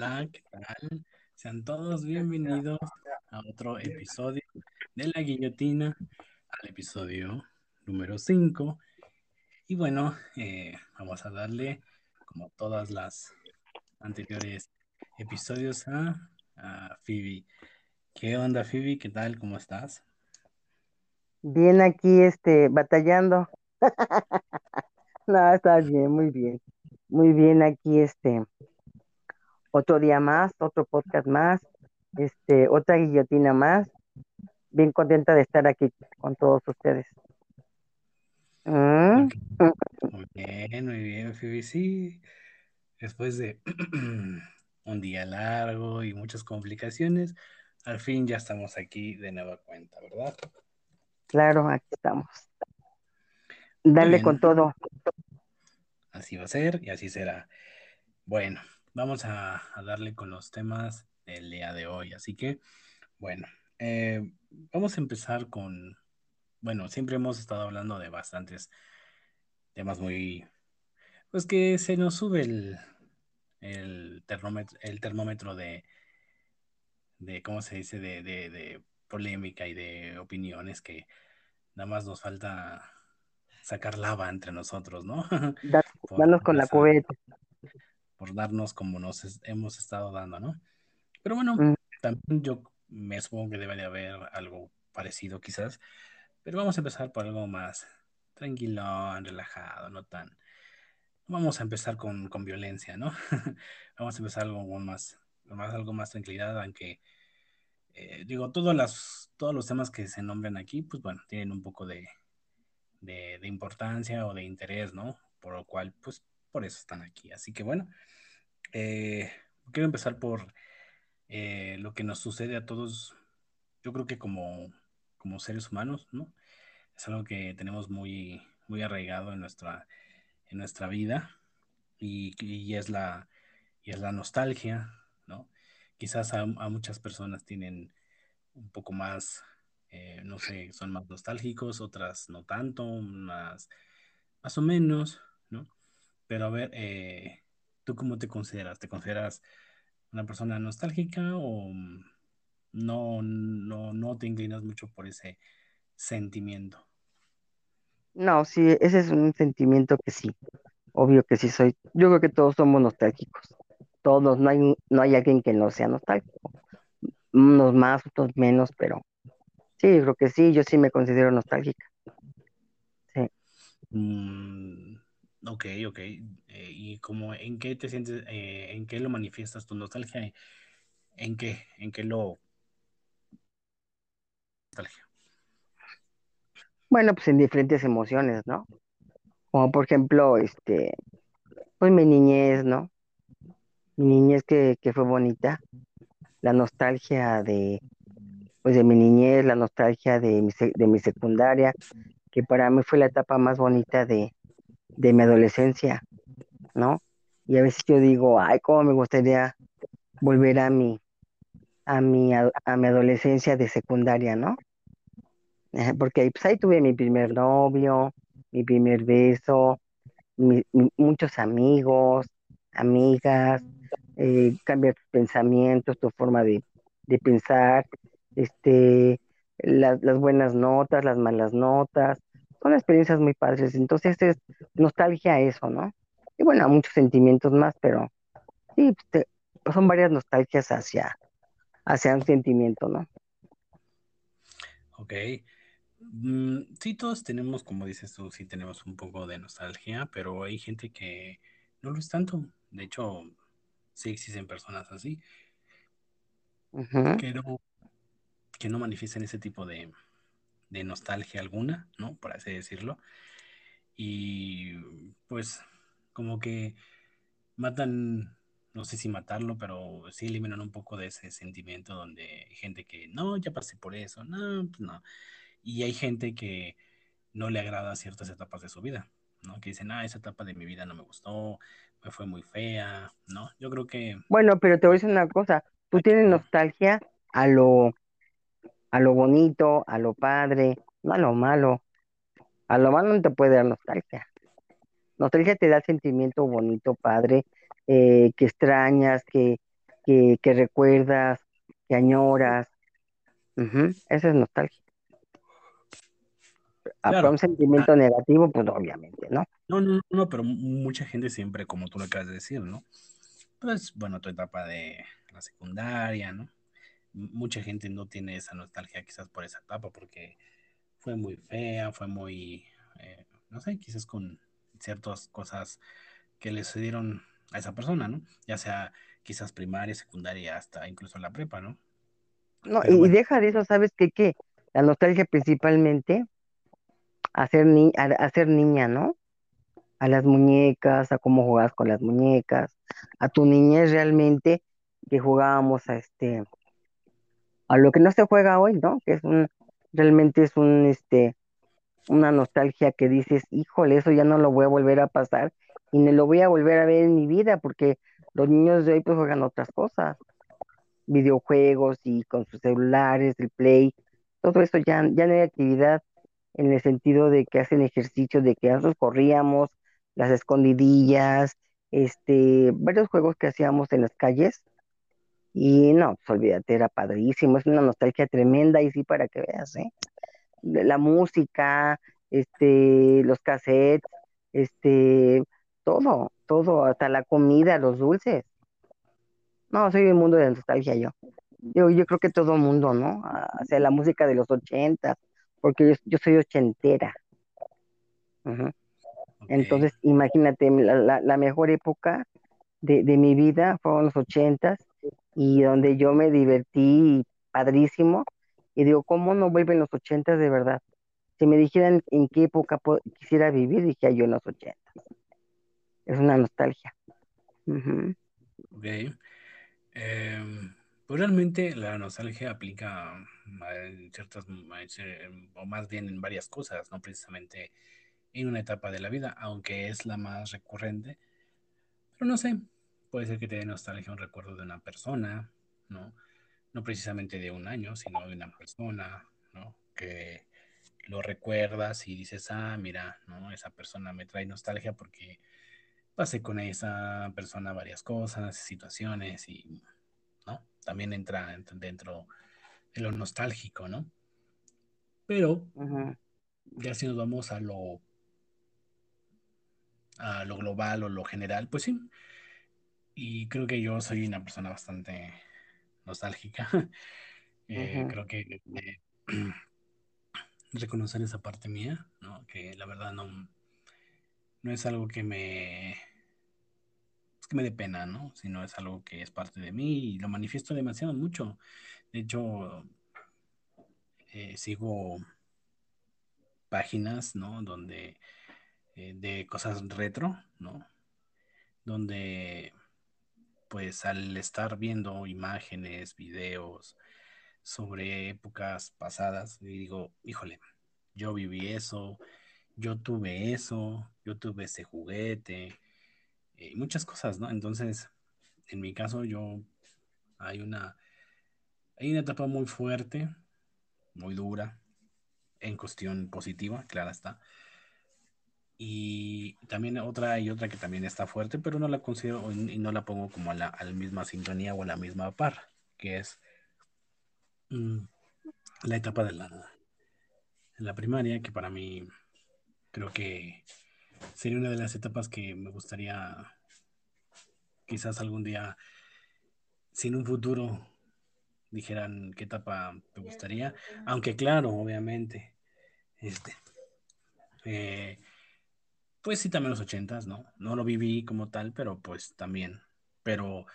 Hola, ¿qué tal? Sean todos bienvenidos a otro episodio de La Guillotina, al episodio número 5. Y bueno, eh, vamos a darle, como todas las anteriores episodios, a, a Phoebe. ¿Qué onda, Phoebe? ¿Qué tal? ¿Cómo estás? Bien aquí, este, batallando. No, está bien, muy bien. Muy bien aquí, este, otro día más, otro podcast más, este, otra guillotina más. Bien contenta de estar aquí con todos ustedes. ¿Mm? Muy bien, muy bien, Phoebe. Sí, después de un día largo y muchas complicaciones, al fin ya estamos aquí de nueva cuenta, ¿verdad? Claro, aquí estamos. Dale con todo. así va a ser y así será. Bueno, vamos a, a darle con los temas del día de hoy. Así que, bueno, eh, vamos a empezar con, bueno, siempre hemos estado hablando de bastantes temas muy, pues que se nos sube el, el termómetro, el termómetro de, de, ¿cómo se dice?, de, de, de polémica y de opiniones que nada más nos falta sacar lava entre nosotros, ¿no? Danos con la cubeta. Por darnos como nos es- hemos estado dando, ¿no? Pero bueno, Mm, también yo me supongo que debe de haber algo parecido quizás, pero vamos a empezar por algo más tranquilo, relajado, no tan... Vamos a empezar con, con violencia, ¿no? Vamos a empezar algo con más, más, algo más tranquilidad, aunque eh, digo, todas las, todos los temas que se nombran aquí, pues bueno, tienen un poco de, de, de importancia o de interés, ¿no? Por lo cual, pues por eso están aquí. Así que bueno, eh, quiero empezar por eh, lo que nos sucede a todos, yo creo que como, como seres humanos, ¿no? Es algo que tenemos muy, muy arraigado en nuestra, en nuestra vida y, es la, y es la nostalgia, ¿no? Quizás a, muchas personas tienen un poco más, eh, no sé, son más nostálgicos, otras no tanto, más, más o menos, ¿no? Pero a ver, eh, ¿tú cómo te consideras? ¿Te consideras una persona nostálgica o no, no, no te inclinas mucho por ese sentimiento? No, sí, ese es un sentimiento que sí, obvio que sí soy. Yo creo que todos somos nostálgicos. Todos, no hay, no hay alguien que no sea nostálgico. Unos más, otros menos, pero Sí, creo que sí, yo sí me considero nostálgica. Sí. Mm, ok, ok. Eh, ¿y cómo, en qué te sientes, eh, en qué lo manifiestas tu nostalgia? ¿En qué, en qué lo nostalgia? Bueno, pues en diferentes emociones, ¿no? Como por ejemplo, este, pues mi niñez, ¿no? Mi niñez que, que fue bonita, la nostalgia de, pues de mi niñez, la nostalgia de mi, de mi secundaria, que para mí fue la etapa más bonita de, de mi adolescencia, ¿no? Y a veces yo digo, ay, cómo me gustaría volver a mi, a mi, a, mi adolescencia de secundaria, ¿no? Porque pues ahí tuve mi primer novio, mi primer beso, muchos amigos, amigas, eh, cambia tus pensamientos, tu forma de, de pensar, este, la- las buenas notas, las malas notas, son experiencias muy padres. Entonces es nostalgia eso, ¿no? Y bueno, a muchos sentimientos más, pero sí, pues, te- son varias nostalgias hacia, hacia un sentimiento, ¿no? Ok. Mm, sí, todos tenemos, como dices tú, sí tenemos un poco de nostalgia, pero hay gente que no lo es tanto. De hecho, sí existen personas así, Ujú. que no, que no manifiestan ese tipo de, de nostalgia alguna, ¿no? Por así decirlo. Y pues como que matan, no sé si matarlo, pero sí eliminan un poco de ese sentimiento donde hay gente que, no, ya pasé por eso, no, pues no. Y hay gente que no le agrada ciertas etapas de su vida, ¿no? Que dicen, ah, esa etapa de mi vida no me gustó, me fue muy fea, ¿no? Yo creo que, Bueno, pero te voy a decir una cosa, tú tienes nostalgia a lo a lo bonito, a lo padre, no a lo malo. A lo malo no te puede dar nostalgia. Nostalgia te da el sentimiento bonito, padre, eh, que extrañas, que, que, que recuerdas, que añoras. Esa es nostalgia. Ah, Claro. un sentimiento negativo, pues obviamente, ¿no? No, no, no, pero mucha gente siempre, como tú lo acabas de decir, ¿no? Pues, bueno, tu etapa de la secundaria, ¿no? Mucha gente no tiene esa nostalgia quizás por esa etapa porque fue muy fea, fue muy, eh, no sé, quizás con ciertas cosas que le sucedieron a esa persona, ¿no? Ya sea quizás primaria, secundaria, hasta incluso la prepa, ¿no? No, Pero y bueno, deja de eso, ¿sabes qué? qué? La nostalgia principalmente a ser, ni a, a ser niña, ¿no? A las muñecas, a cómo jugabas con las muñecas, a tu niñez realmente, que jugábamos a este, a lo que no se juega hoy, ¿no? Que es un, realmente es un, este, una nostalgia que dices, híjole, eso ya no lo voy a volver a pasar y ni lo voy a volver a ver en mi vida, porque los niños de hoy pues juegan otras cosas, videojuegos y con sus celulares, el play, todo eso ya, ya no hay actividad en el sentido de que hacen ejercicio, de que nosotros corríamos, las escondidillas, este, varios juegos que hacíamos en las calles y no, pues olvídate, era padrísimo, es una nostalgia tremenda y sí para que veas, ¿eh? la música, este, los cassettes, este, todo, todo, hasta la comida, los dulces. No, soy del mundo de la nostalgia yo. Yo, yo creo que todo mundo, ¿no? O sea, la música de los ochentas, porque yo, yo soy ochentera. Entonces, imagínate, la, la- la mejor época de, de mi vida fueron los ochentas y donde yo me divertí padrísimo. Y digo, ¿cómo no vuelven los ochentas de verdad? Si me dijeran en qué época po- quisiera vivir, dije yo en los ochentas. Es una nostalgia. Em, pues realmente la nostalgia aplica en ciertas, o más bien en varias cosas, no precisamente en una etapa de la vida, aunque es la más recurrente. Pero no sé, puede ser que te dé nostalgia un recuerdo de una persona, ¿no? No precisamente de un año, sino de una persona, ¿no? Que lo recuerdas y dices, ah, mira, ¿no? Esa persona me trae nostalgia porque pasé con esa persona varias cosas, situaciones y, ¿no? También entra dentro de lo nostálgico, ¿no? Pero ya si nos vamos a lo, a lo global o lo general, pues sí. Y creo que yo soy una persona bastante nostálgica. Eh, creo que eh, reconocer esa parte mía, ¿no? Que la verdad no, no es algo que me, es que me dé pena, ¿no? Sino es algo que es parte de mí y lo manifiesto demasiado mucho. De hecho, eh, sigo páginas, ¿no? Donde, eh, de cosas retro, ¿no? Donde, pues al estar viendo imágenes, videos sobre épocas pasadas, digo, híjole, yo viví eso, yo tuve eso, yo tuve ese juguete, muchas cosas, ¿no? Entonces, en mi caso, yo hay una, hay una etapa muy fuerte, muy dura, en cuestión positiva, claro está. Y también otra y otra que también está fuerte, pero no la considero y no la pongo como a la, a misma sintonía o a la misma par, que es mm, la etapa de la, la primaria, que para mí creo que sería una de las etapas que me gustaría quizás algún día, si en un futuro dijeran qué etapa te gustaría, aunque claro, obviamente, este, eh, pues sí, también los ochentas, ¿no? No lo viví como tal, pero pues también, pero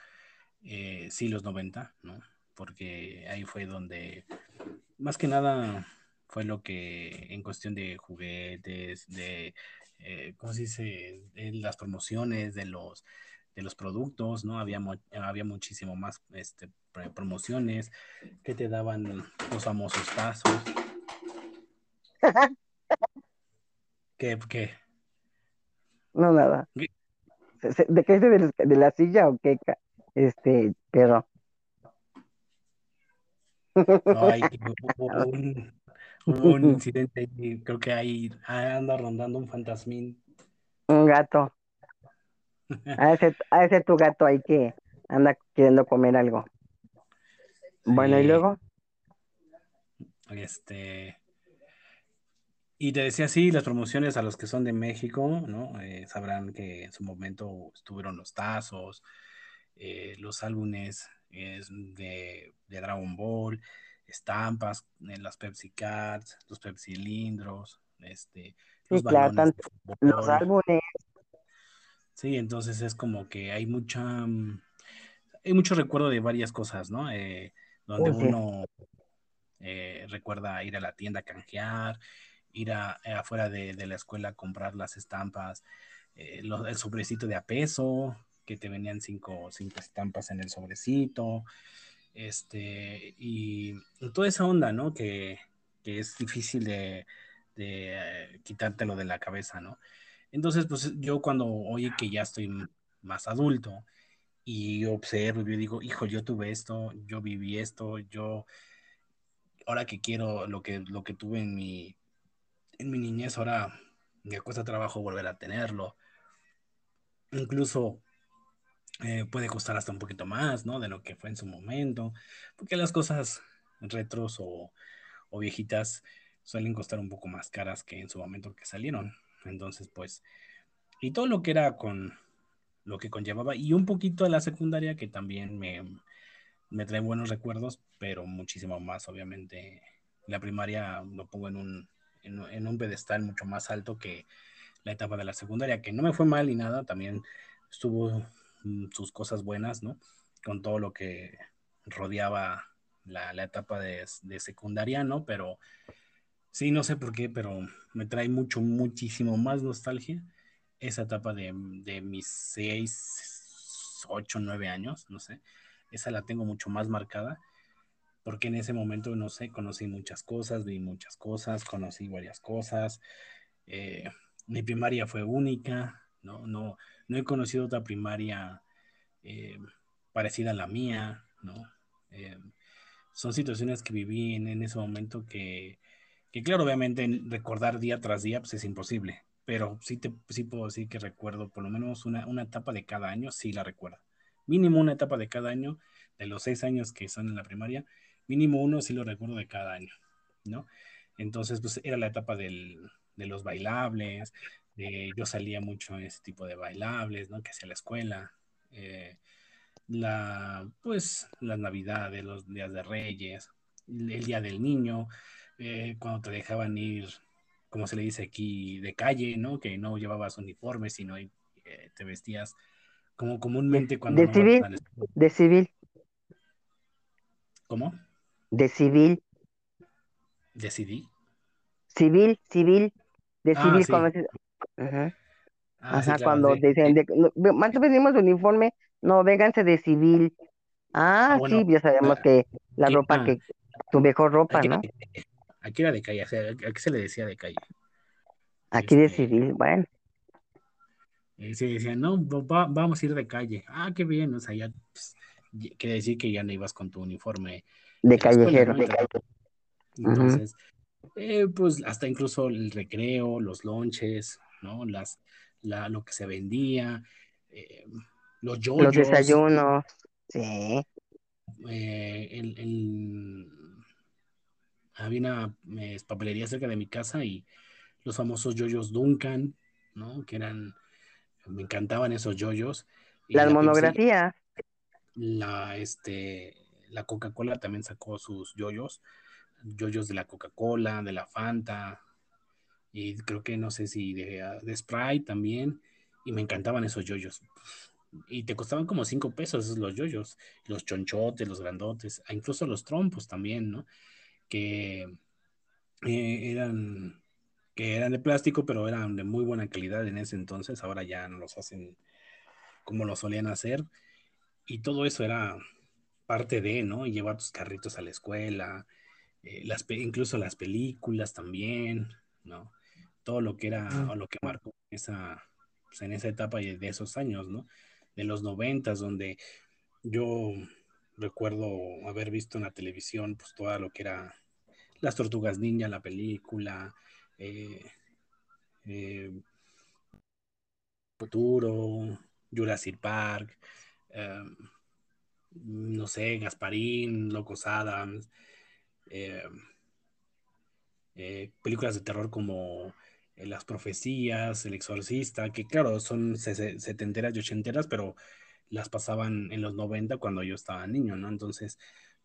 eh, sí los noventa, ¿no? Porque ahí fue donde, más que nada, fue lo que en cuestión de juguetes, de, eh, ¿cómo se dice? De las promociones de los, de los productos, ¿no? Había, había muchísimo más este, promociones que te daban los famosos tazos, que, que, No, nada. que- ¿Se- se- ¿De qué de, la- de la silla o qué? Este, perro. no, hay hubo un, hubo un incidente y creo que ahí anda rondando un fantasmín. Un gato. A ese, a ese tu gato hay que. anda queriendo comer algo. Bueno, y luego, este, y te decía, sí, las promociones a los que son de México, ¿no? Eh, sabrán que en su momento estuvieron los tazos, eh, los álbumes es de, de Dragon Ball, estampas, eh, las Pepsi Cards, los Pepsi Cilindros, este, sí, los claro, balones tanto los álbumes, Sí, entonces es como que hay mucha, mm, hay mucho recuerdo de varias cosas, ¿no? Eh, donde uy, sí, uno eh, recuerda ir a la tienda a canjear, ir eh, afuera de, la escuela a comprar las estampas, eh, el sobrecito de a peso, que te venían cinco, cinco estampas en el sobrecito, este, y toda esa onda, ¿no? Que, que es difícil de, de eh, quitártelo de la cabeza, ¿no? Entonces, pues yo cuando oye que ya estoy más adulto y observo, yo digo, hijo, yo tuve esto, yo viví esto, yo ahora que quiero lo que, lo que tuve en mi, en mi niñez, ahora me cuesta trabajo volver a tenerlo. Incluso eh, puede costar hasta un poquito más, ¿no? De lo que fue en su momento, porque las cosas retros o, o viejitas suelen costar un poco más caras que en su momento que salieron. Entonces, pues, y todo lo que era con lo que conllevaba, y un poquito de la secundaria que también me, me trae buenos recuerdos, pero muchísimo más, obviamente. La primaria lo pongo en un, en, un pedestal mucho más alto que la etapa de la secundaria, que no me fue mal ni nada, también estuvo mm, sus cosas buenas, ¿no? Con todo lo que rodeaba la, la etapa de, de, secundaria, ¿no? Pero sí, no sé por qué, pero me trae mucho, muchísimo más nostalgia esa etapa de, de mis seis, ocho, nueve años, no sé. Esa la tengo mucho más marcada porque en ese momento, no sé, conocí muchas cosas, vi muchas cosas, conocí varias cosas. Eh, mi primaria fue única, ¿no? No, no he conocido otra primaria eh, parecida a la mía, ¿no? Eh, son situaciones que viví en, en ese momento que, que, claro, obviamente recordar día tras día pues es imposible, pero sí, te, sí puedo decir que recuerdo por lo menos una, una etapa de cada año, sí la recuerdo. Mínimo una etapa de cada año, de los seis años que son en la primaria, mínimo uno sí lo recuerdo de cada año, ¿no? Entonces, pues era la etapa del, de los bailables, de, yo salía mucho en ese tipo de bailables, ¿no? Que hacia la escuela, eh, la, pues, las navidades, los días de Reyes, el Día del Niño, eh, cuando te dejaban ir, como se le dice aquí, de calle, ¿no? Que no llevabas uniforme, sino eh, te vestías como comúnmente cuando de no de civil, ¿Cómo? De civil, Decidí. civil, civil, de Ah, civil, sí. cuando, Ajá, Ah, sí, claro. cuando De, dicen, de, de, no, ve- ¿cuánto venimos de uniforme? No, vénganse de civil. ah, Ah, bueno. sí, ya sabemos que la Aquí, ropa que, tu mejor ropa, aquí ¿no? de. Aquí era de calle. O sea, aquí se le decía de calle. Aquí de Este, civil, bueno, se decían, no, va- vamos a ir de calle. Ah, qué bien. O sea, ya pues, quiere decir que ya no ibas con tu uniforme de callejero. Entonces, eh, pues hasta incluso el recreo, los lonches, ¿no? Las, la, lo que se vendía, eh, los Los yoyos, desayunos, sí. eh, el, el- había una eh, papelería cerca de mi casa y los famosos yoyos Duncan, ¿no? Que eran, me encantaban esos yoyos. Las la monografías, la, este, la Coca-Cola también sacó sus yoyos, yoyos de la Coca-Cola, de la Fanta, y creo que no sé si de, Sprite también, y me encantaban esos yoyos. Y te costaban como cinco pesos esos los yoyos, los chonchotes, los grandotes, e incluso los trompos también, ¿no? Que eh, eran que eran de plástico, pero eran de muy buena calidad en ese entonces, ahora ya no los hacen como lo solían hacer, y todo eso era parte de, ¿no? Y llevar tus carritos a la escuela, eh, las, incluso las películas también, ¿no? Todo lo que era, o lo que marcó esa, pues en esa etapa de esos años, ¿no? De los noventas, donde yo recuerdo haber visto en la televisión, pues todo lo que era Las Tortugas Ninja, la película, eh, eh, Futuro, Jurassic Park, eh, no sé, Gasparín, Locos Adams, eh, eh, películas de terror como eh, Las Profecías, El Exorcista, que claro, son setenteras y ochenteras, pero las pasaban en los 90 cuando yo estaba niño, ¿no? Entonces,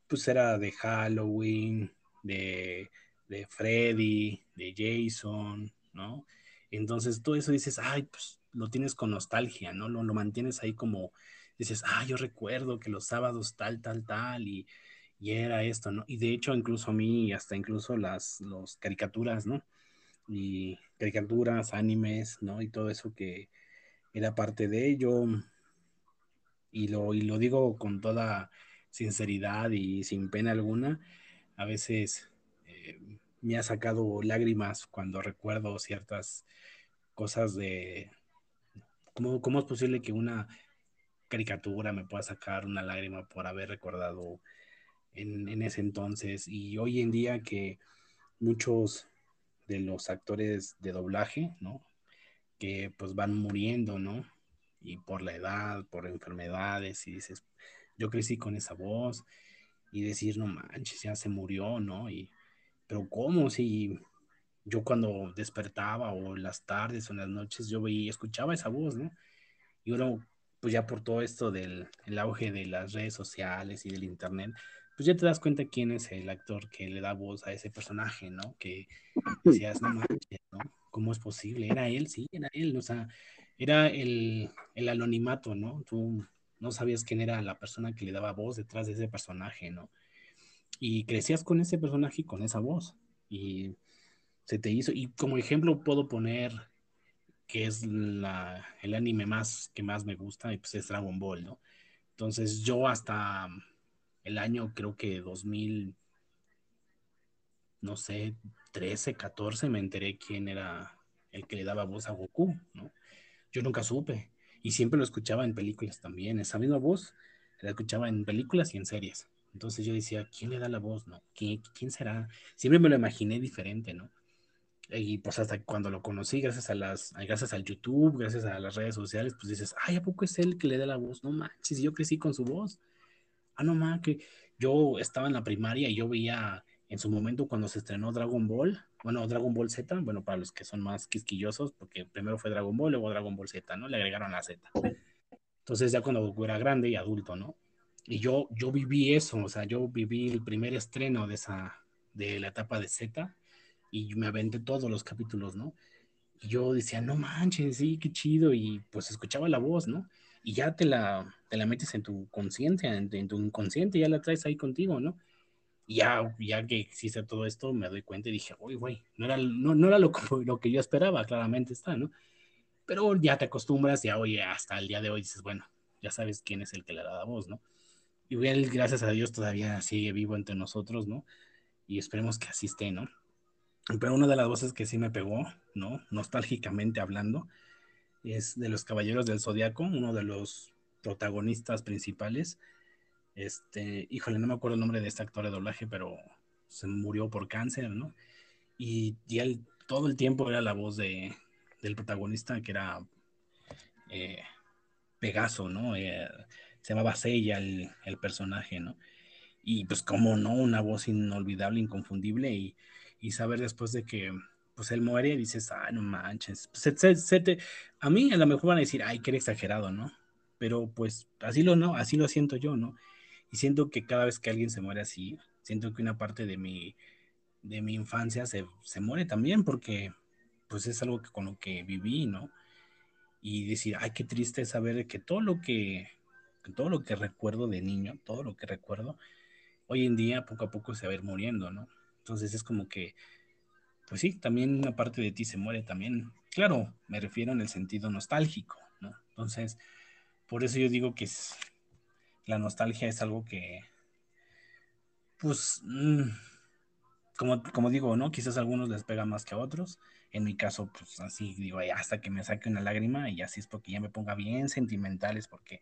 pues era de Halloween, de, de Freddy, de Jason, ¿no? Entonces, todo eso dices, ay, pues lo tienes con nostalgia, ¿no? Lo, lo mantienes ahí como, dices, ah, yo recuerdo que los sábados tal, tal, tal, y, y era esto, ¿no? Y de hecho, incluso a mí, hasta incluso las los caricaturas, ¿no? Y caricaturas, animes, ¿no? Y todo eso que era parte de ello. Y lo, y lo digo con toda sinceridad y sin pena alguna, a veces eh, me ha sacado lágrimas cuando recuerdo ciertas cosas de cómo, cómo es posible que una caricatura me pueda sacar una lágrima por haber recordado en, en, ese entonces y hoy en día que muchos de los actores de doblaje, ¿no? Que pues van muriendo, ¿no? Y por la edad, por enfermedades, y dices, yo crecí con esa voz y decir, no manches, ya se murió, ¿no? Y, pero ¿cómo? Si yo cuando despertaba o en las tardes o en las noches, yo veía, escuchaba esa voz, ¿no? Y uno, pues ya por todo esto del el auge de las redes sociales y del internet, pues ya te das cuenta quién es el actor que le da voz a ese personaje, ¿no? Que decías, no manches, ¿no? ¿Cómo es posible? ¿Era él? Sí, era él, o sea, era el, el anonimato, ¿no? Tú no sabías quién era la persona que le daba voz detrás de ese personaje, ¿no? Y crecías con ese personaje y con esa voz. Y se te hizo, y como ejemplo puedo poner que es el anime más que más me gusta, y pues es Dragon Ball, ¿no? Entonces yo hasta el año creo que 2000, no sé, 13, 14, me enteré quién era el que le daba voz a Goku, ¿no? Yo nunca supe y siempre lo escuchaba en películas también. Esa misma voz la escuchaba en películas y en series. Entonces yo decía, ¿quién le da la voz? ¿No? ¿Quién, quién será? Siempre me lo imaginé diferente, ¿no? Y pues hasta cuando lo conocí, gracias a las, gracias al YouTube, gracias a las redes sociales, pues dices, ay, ¿a poco es él que le da la voz? No manches, yo crecí con su voz. Ah, no manches, que yo estaba en la primaria y yo veía en su momento cuando se estrenó Dragon Ball, bueno, Dragon Ball Z, bueno, para los que son más quisquillosos, porque primero fue Dragon Ball, luego Dragon Ball Z, ¿no? Le agregaron la Z. Entonces ya cuando era grande y adulto, ¿no? Y yo, yo viví eso, o sea, yo viví el primer estreno de esa, de la etapa de Z y me aventé todos los capítulos, ¿no? Y yo decía, no manches, sí, qué chido, y pues escuchaba la voz, ¿no? Y ya te la, te la metes en tu conciencia, en, en, tu inconsciente, ya la traes ahí contigo, ¿no? Y ya, ya que existe todo esto, me doy cuenta y dije, uy, güey, no era, no, no era lo, lo, que yo esperaba, claramente está, ¿no? Pero ya te acostumbras, ya, oye, hasta el día de hoy dices, bueno, ya sabes quién es el que le da la voz, ¿no? Y él, gracias a Dios, todavía sigue vivo entre nosotros, ¿no? Y esperemos que así esté, ¿no? Pero una de las voces que sí me pegó, ¿no? Nostálgicamente hablando, es de los Caballeros del Zodiaco, uno de los protagonistas principales, este, híjole, no me acuerdo el nombre de este actor de doblaje, pero se murió por cáncer, ¿no? Y, y él todo el tiempo era la voz de, del protagonista, que era eh, Pegaso, ¿no? Eh, se llamaba Seiya el, el, personaje, ¿no? Y pues como no, una voz inolvidable, inconfundible, y, y saber después de que pues él muere, dices, ay, no manches. Te... A mí a lo mejor van a decir, ay, que era exagerado, ¿no? Pero pues así lo, no, así lo siento yo, ¿no? Y siento que cada vez que alguien se muere así, siento que una parte de mi, de mi infancia se, se muere también porque pues es algo que con lo que viví, ¿no? Y decir, ay, qué triste saber que todo lo que, todo lo que recuerdo de niño, todo lo que recuerdo, hoy en día poco a poco se va a ir muriendo, ¿no? Entonces es como que, pues sí, también una parte de ti se muere también. Claro, me refiero en el sentido nostálgico, ¿no? Entonces, por eso yo digo que la nostalgia es algo que, pues, mmm, como, como, digo, ¿no? Quizás a algunos les pega más que a otros. En mi caso, pues así digo, hasta que me saque una lágrima y así es porque ya me ponga bien sentimentales, porque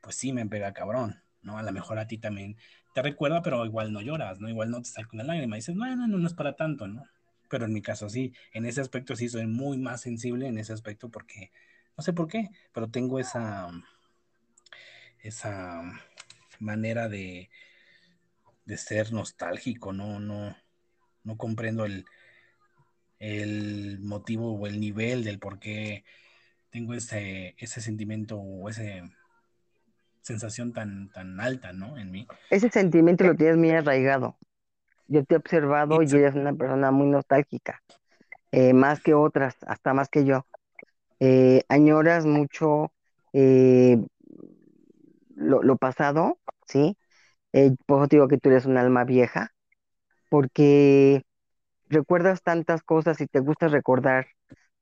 pues sí me pega cabrón, ¿no? A lo mejor a ti también te recuerda, pero igual no lloras, ¿no? Igual no te saca una lágrima. Dices, no, no, no, no es para tanto, ¿no? Pero en mi caso sí, en ese aspecto sí soy muy más sensible en ese aspecto porque, no sé por qué, pero tengo esa esa manera de, de ser nostálgico, no, no, no comprendo el, el motivo o el nivel del por qué tengo ese, ese sentimiento o esa sensación tan, tan alta, ¿no? En mí. Ese sentimiento lo tienes muy arraigado. Yo te he observado y eres una persona muy nostálgica, eh, más que otras, hasta más que yo. Eh, añoras mucho eh, lo, lo, pasado, ¿sí? por eso digo que tú eres un alma vieja, porque recuerdas tantas cosas y te gusta recordar,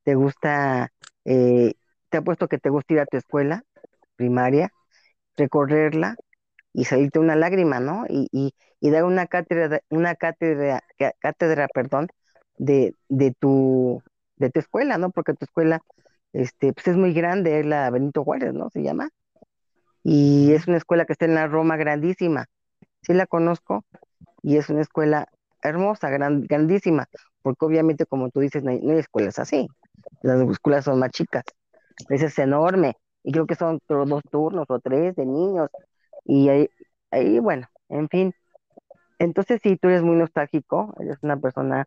te gusta, te ha puesto que te gusta ir a tu escuela primaria, recorrerla y salirte una lágrima, ¿no? Y, y, y dar una cátedra, una cátedra, cátedra, perdón, de, de tu, de tu escuela, ¿no? Porque tu escuela, este, pues es muy grande, es la Benito Juárez, ¿no? Se llama. Y es una escuela que está en la Roma grandísima. Sí la conozco y es una escuela hermosa, gran, grandísima, porque obviamente como tú dices, no hay, no hay escuelas así. Las escuelas son más chicas. Esa es enorme y creo que son dos turnos o tres de niños, y ahí, ahí, bueno, en fin. Entonces, si tú eres muy nostálgico, eres una persona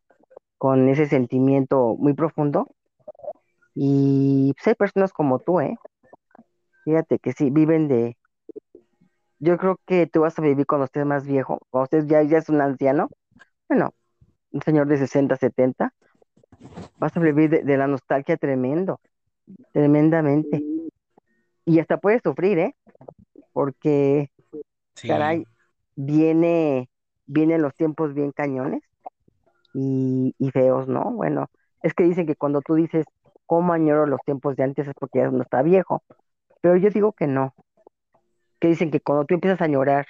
con ese sentimiento muy profundo, y pues, hay personas como tú, ¿eh? Fíjate que sí, viven de... Yo creo que tú vas a vivir cuando estés más viejo, cuando usted ya, ya es un anciano, bueno, un señor de 60, 70, vas a vivir de, de la nostalgia tremendo, tremendamente y hasta puede sufrir, ¿eh? Porque, Sí, caray, viene, vienen los tiempos bien cañones y, y feos, ¿no? Bueno, es que dicen que cuando tú dices, ¿cómo añoro los tiempos de antes? es porque ya uno está viejo, pero yo digo que no, que dicen que cuando tú empiezas a añorar,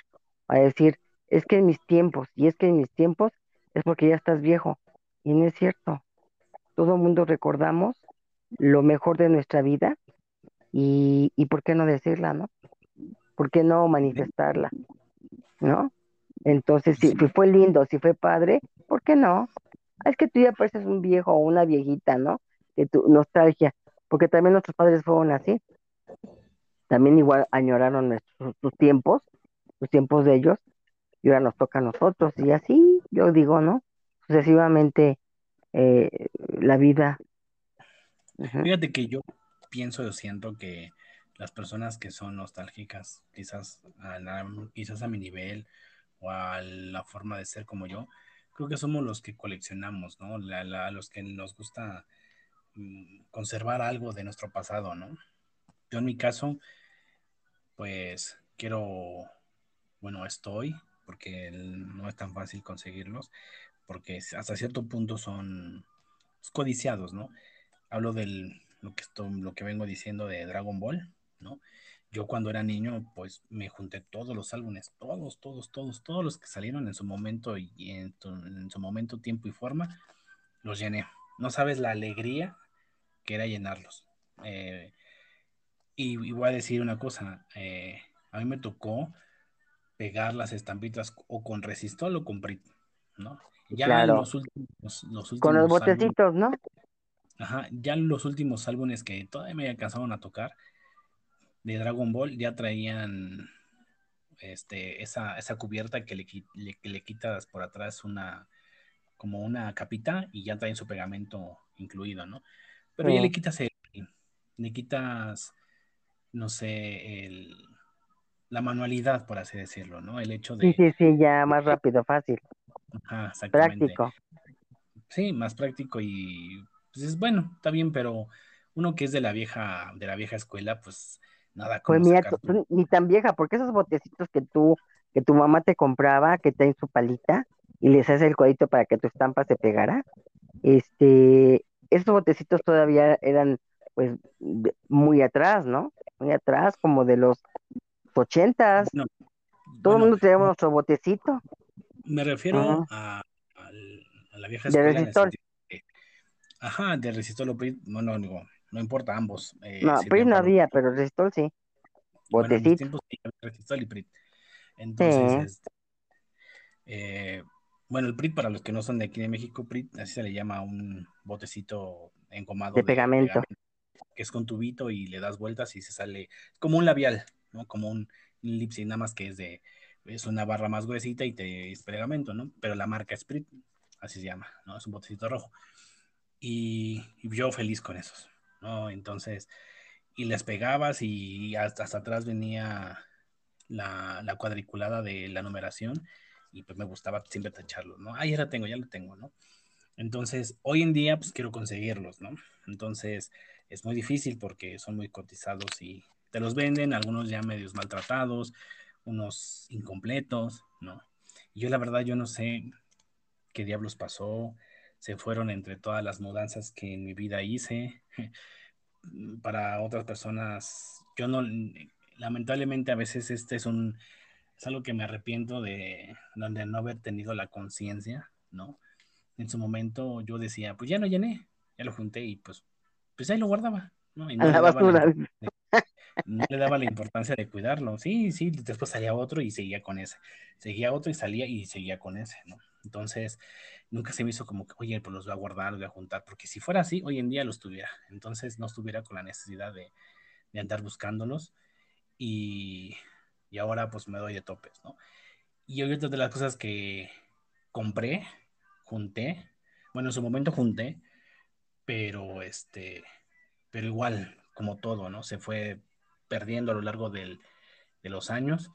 a decir, es que en mis tiempos, y es que en mis tiempos, es porque ya estás viejo, y no es cierto. Todo el mundo recordamos lo mejor de nuestra vida y, y por qué no decirla, ¿no? ¿Por qué no manifestarla, ¿no? Entonces, si, fue lindo, si fue padre, ¿por qué no? Es que tú ya pareces un viejo o una viejita, ¿no? Que tu nostalgia, porque también nuestros padres fueron así, también igual añoraron nuestros, sus tiempos, los tiempos de ellos, y ahora nos toca a nosotros, y así, yo digo, ¿no? Sucesivamente, eh, la vida. Fíjate que yo pienso o siento que las personas que son nostálgicas, quizás a, quizás a mi nivel o a la forma de ser como yo, creo que somos los que coleccionamos, ¿no? La- los que nos gusta mm, conservar algo de nuestro pasado, ¿no? Yo en mi caso, pues quiero, bueno, estoy, porque no es tan fácil conseguirlos, porque hasta cierto punto son pues, codiciados, ¿no? Hablo del lo que estoy, lo que vengo diciendo de Dragon Ball, ¿no? Yo cuando era niño, pues me junté todos los álbumes, todos, todos, todos, todos los que salieron en su momento y en, tu- en su momento, tiempo y forma, los llené. No sabes la alegría que era llenarlos. Eh, y, y voy a decir una cosa, eh, a mí me tocó pegar las estampitas o con Resistol o con ¿no? Ya claro, los últimos, los con los últimos álbumes, botecitos, ¿no? Ajá, ya los últimos álbumes que todavía me alcanzaron a tocar de Dragon Ball ya traían este, esa, esa cubierta que le, le- que le quitas por atrás una, como una capita y ya traen su pegamento incluido, ¿no? Sí, Pero ya le quitas el, le quitas, no sé, el, la manualidad, por así decirlo, ¿no? El hecho sí, de, sí, sí, ya de más rápido, fácil, ajá, exactamente, práctico. sí, más práctico y pues es bueno, está bien, pero uno que es de la vieja, de la vieja escuela, pues nada Pues como mira, tú- tu, tú ni tan vieja, porque esos botecitos que tú, que tu mamá te compraba, que traen su palita y les hace el codito para que tu estampa se pegara, este, esos botecitos todavía eran, pues, muy atrás, ¿no? Muy atrás, como de los ochentas. bueno, Todo el bueno, mundo tenía nuestro botecito. Me refiero Ajá. a, la vieja escuela en de ajá, de resistor o PRI, no, no, digo, no importa, ambos eh, No, PRI sirvían no había, pero resistol sí. Bueno, en Botecito. tiempos sí había resistor y PRI. Sí, Entonces, este, eh, bueno, el PRI, para los que no son de aquí de México, PRI, así se le llama un botecito de encomado de pegamento. pegamento, que es con tubito y le das vueltas y se sale, es como un labial, ¿no? Como un, Lipsy, nada más que es de, es una barra más gruesita y te es pegamento, ¿no? Pero la marca Sprit, así se llama, ¿no? Es un botecito rojo. Y, yo feliz con esos, ¿no? Entonces, y les pegabas y hasta, hasta atrás venía la, la, cuadriculada de la numeración y pues me gustaba siempre tacharlos, ¿no? Ah, ya la tengo, ya lo tengo, ¿no? Entonces, hoy en día, pues quiero conseguirlos, ¿no? Entonces, es muy difícil porque son muy cotizados y te los venden, algunos ya medios maltratados, unos incompletos, ¿no? Y yo la verdad, yo no sé qué diablos pasó, se fueron entre todas las mudanzas que en mi vida hice. Para otras personas, yo no, lamentablemente a veces este es un, es algo que me arrepiento de, de no haber tenido la conciencia, ¿no? En su momento yo decía, pues ya no llené, ya lo junté y pues, pues ahí lo guardaba, ¿no? Y no, le daba la, no le daba la importancia de cuidarlo. Sí, sí, después salía otro y seguía con ese. Seguía otro y salía y seguía con ese, ¿no? Entonces, nunca se me hizo como que, oye, pues los voy a guardar, los voy a juntar, porque si fuera así, hoy en día los tuviera. Entonces, no estuviera con la necesidad de, de andar buscándolos. Y, y, ahora, pues me doy de topes, ¿no? Y otra de las cosas que compré, junté, bueno, en su momento junté, pero este, pero igual, como todo, ¿no? Se fue perdiendo a lo largo del, de los años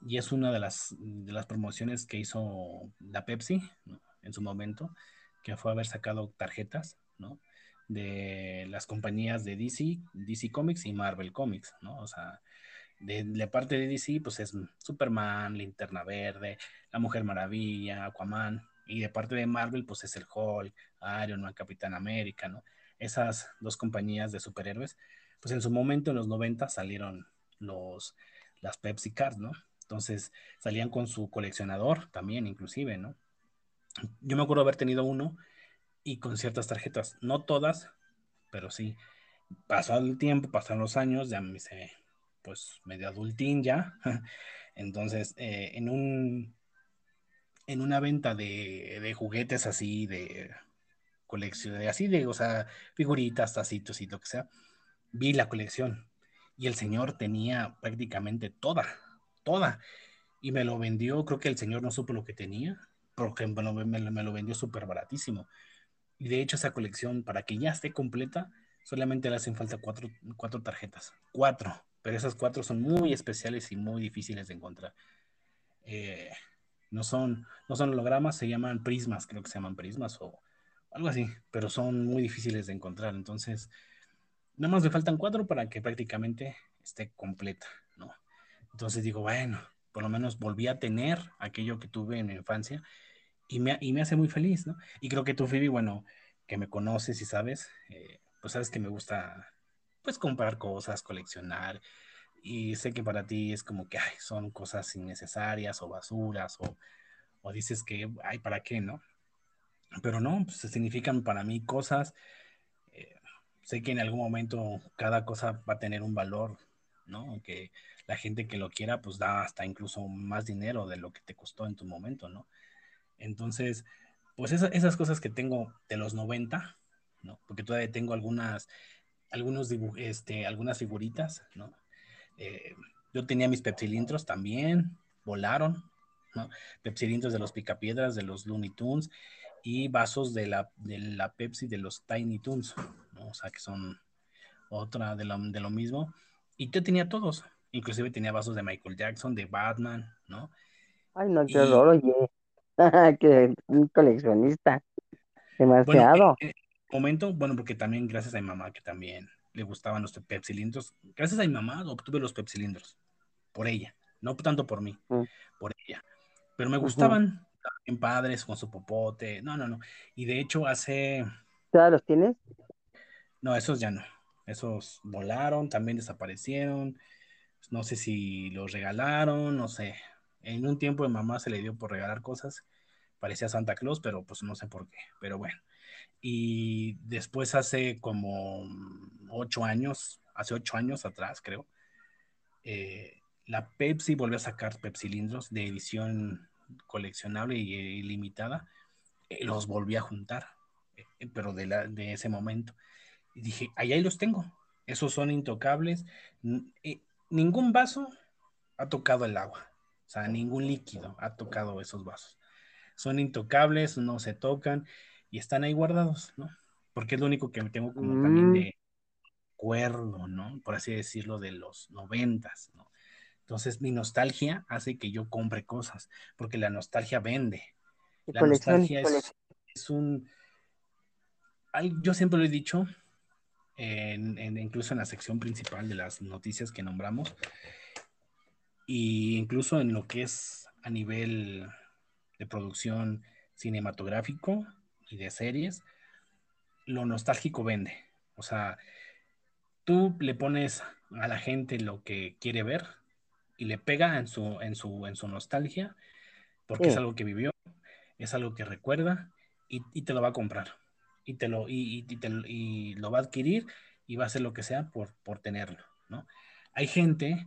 y es una de las, promociones que hizo la Pepsi en su momento, que fue haber sacado tarjetas, ¿no? De las compañías de DC, DC Comics y Marvel Comics, ¿no? O sea, de la parte de DC, pues es Superman, Linterna Verde, La Mujer Maravilla, Aquaman, y de parte de Marvel, pues es el Hulk, Iron Man, Capitán América, ¿no? Esas dos compañías de superhéroes, pues en su momento, en los 90, salieron los, las Pepsi Cards, ¿no? Entonces salían con su coleccionador también, inclusive, ¿no? Yo me acuerdo haber tenido uno y con ciertas tarjetas, no todas, pero sí. Pasó el tiempo, pasaron los años, ya me hice, pues, medio adultín ya. Entonces, eh, en un en una venta de, de juguetes así, de colección, de así de, o sea, figuritas, tacitos y lo que sea, vi la colección y el señor tenía prácticamente toda, toda. Y me lo vendió, creo que el señor no supo lo que tenía, porque me lo, vendió súper baratísimo. Y de hecho esa colección, para que ya esté completa, solamente le hacen falta cuatro, cuatro tarjetas. Cuatro. Pero esas cuatro son muy especiales y muy difíciles de encontrar. Eh, no, son, no son hologramas, se llaman prismas, creo que se llaman prismas o algo así, pero son muy difíciles de encontrar. Entonces, nada más me faltan cuatro para que prácticamente esté completa, ¿no? Entonces digo, bueno, por lo menos volví a tener aquello que tuve en mi infancia y me, y me hace muy feliz, ¿no? Y creo que tú, Phoebe, bueno, que me conoces y sabes, eh, pues sabes que me gusta, pues, comprar cosas, coleccionar, y sé que para ti es como que ay, son cosas innecesarias o basuras o, o dices que, ay, ¿para qué, no? Pero no, pues significan para mí cosas sé que en algún momento cada cosa va a tener un valor, ¿no? Que la gente que lo quiera, pues da hasta incluso más dinero de lo que te costó en tu momento, ¿no? Entonces, pues esas cosas que tengo de los 90, ¿no? Porque todavía tengo algunas, algunos este, algunas figuritas, ¿no? Eh, yo tenía mis pepsilindros también, volaron, ¿no? Pepsilindros de los Picapiedras, de los Looney Tunes, y vasos de la, de la Pepsi de los Tiny Toons, ¿no? o sea, que son otra de lo, de lo mismo. Y yo tenía todos, inclusive tenía vasos de Michael Jackson, de Batman, ¿no? Ay, no, qué horror, oye, que un coleccionista, demasiado. Bueno, momento, bueno, porque también gracias a mi mamá, que también le gustaban los pepsilindros, gracias a mi mamá obtuve los pepsilindros, por ella, no tanto por mí, mm. por ella, pero me gustaban, en padres con su popote. No, no, no. Y de hecho hace... ¿Todos los tienes? No, esos ya no. Esos volaron, también desaparecieron. No sé si los regalaron, no sé. En un tiempo de mamá se le dio por regalar cosas. Parecía Santa Claus, pero pues no sé por qué. Pero bueno. Y después hace como ocho años, hace ocho años atrás, creo, eh, la Pepsi volvió a sacar Pepsilindros de edición coleccionable y ilimitada, eh, los volví a juntar, eh, pero de, la, de ese momento. Y dije, ahí, ahí los tengo, esos son intocables. Ningún vaso ha tocado el agua. O sea, ningún líquido ha tocado esos vasos. Son intocables, no se tocan y están ahí guardados, ¿no? Porque es lo único que me tengo como también Mm, de acuerdo, ¿no? Por así decirlo, de los noventas, ¿no? Entonces mi nostalgia hace que yo compre cosas, porque la nostalgia vende. de La nostalgia es, es un... Yo siempre lo he dicho, en- en- incluso en la sección principal de las noticias que nombramos, y incluso en lo que es a nivel de producción cinematográfico y de series, lo nostálgico vende. O sea, tú le pones a la gente lo que quiere ver y le pega en su, en su, en su nostalgia, porque Sí. es algo que vivió, es algo que recuerda y, y te lo va a comprar. Y, te lo, y, y te, y lo va a adquirir y va a hacer lo que sea por, por tenerlo, ¿no? Hay gente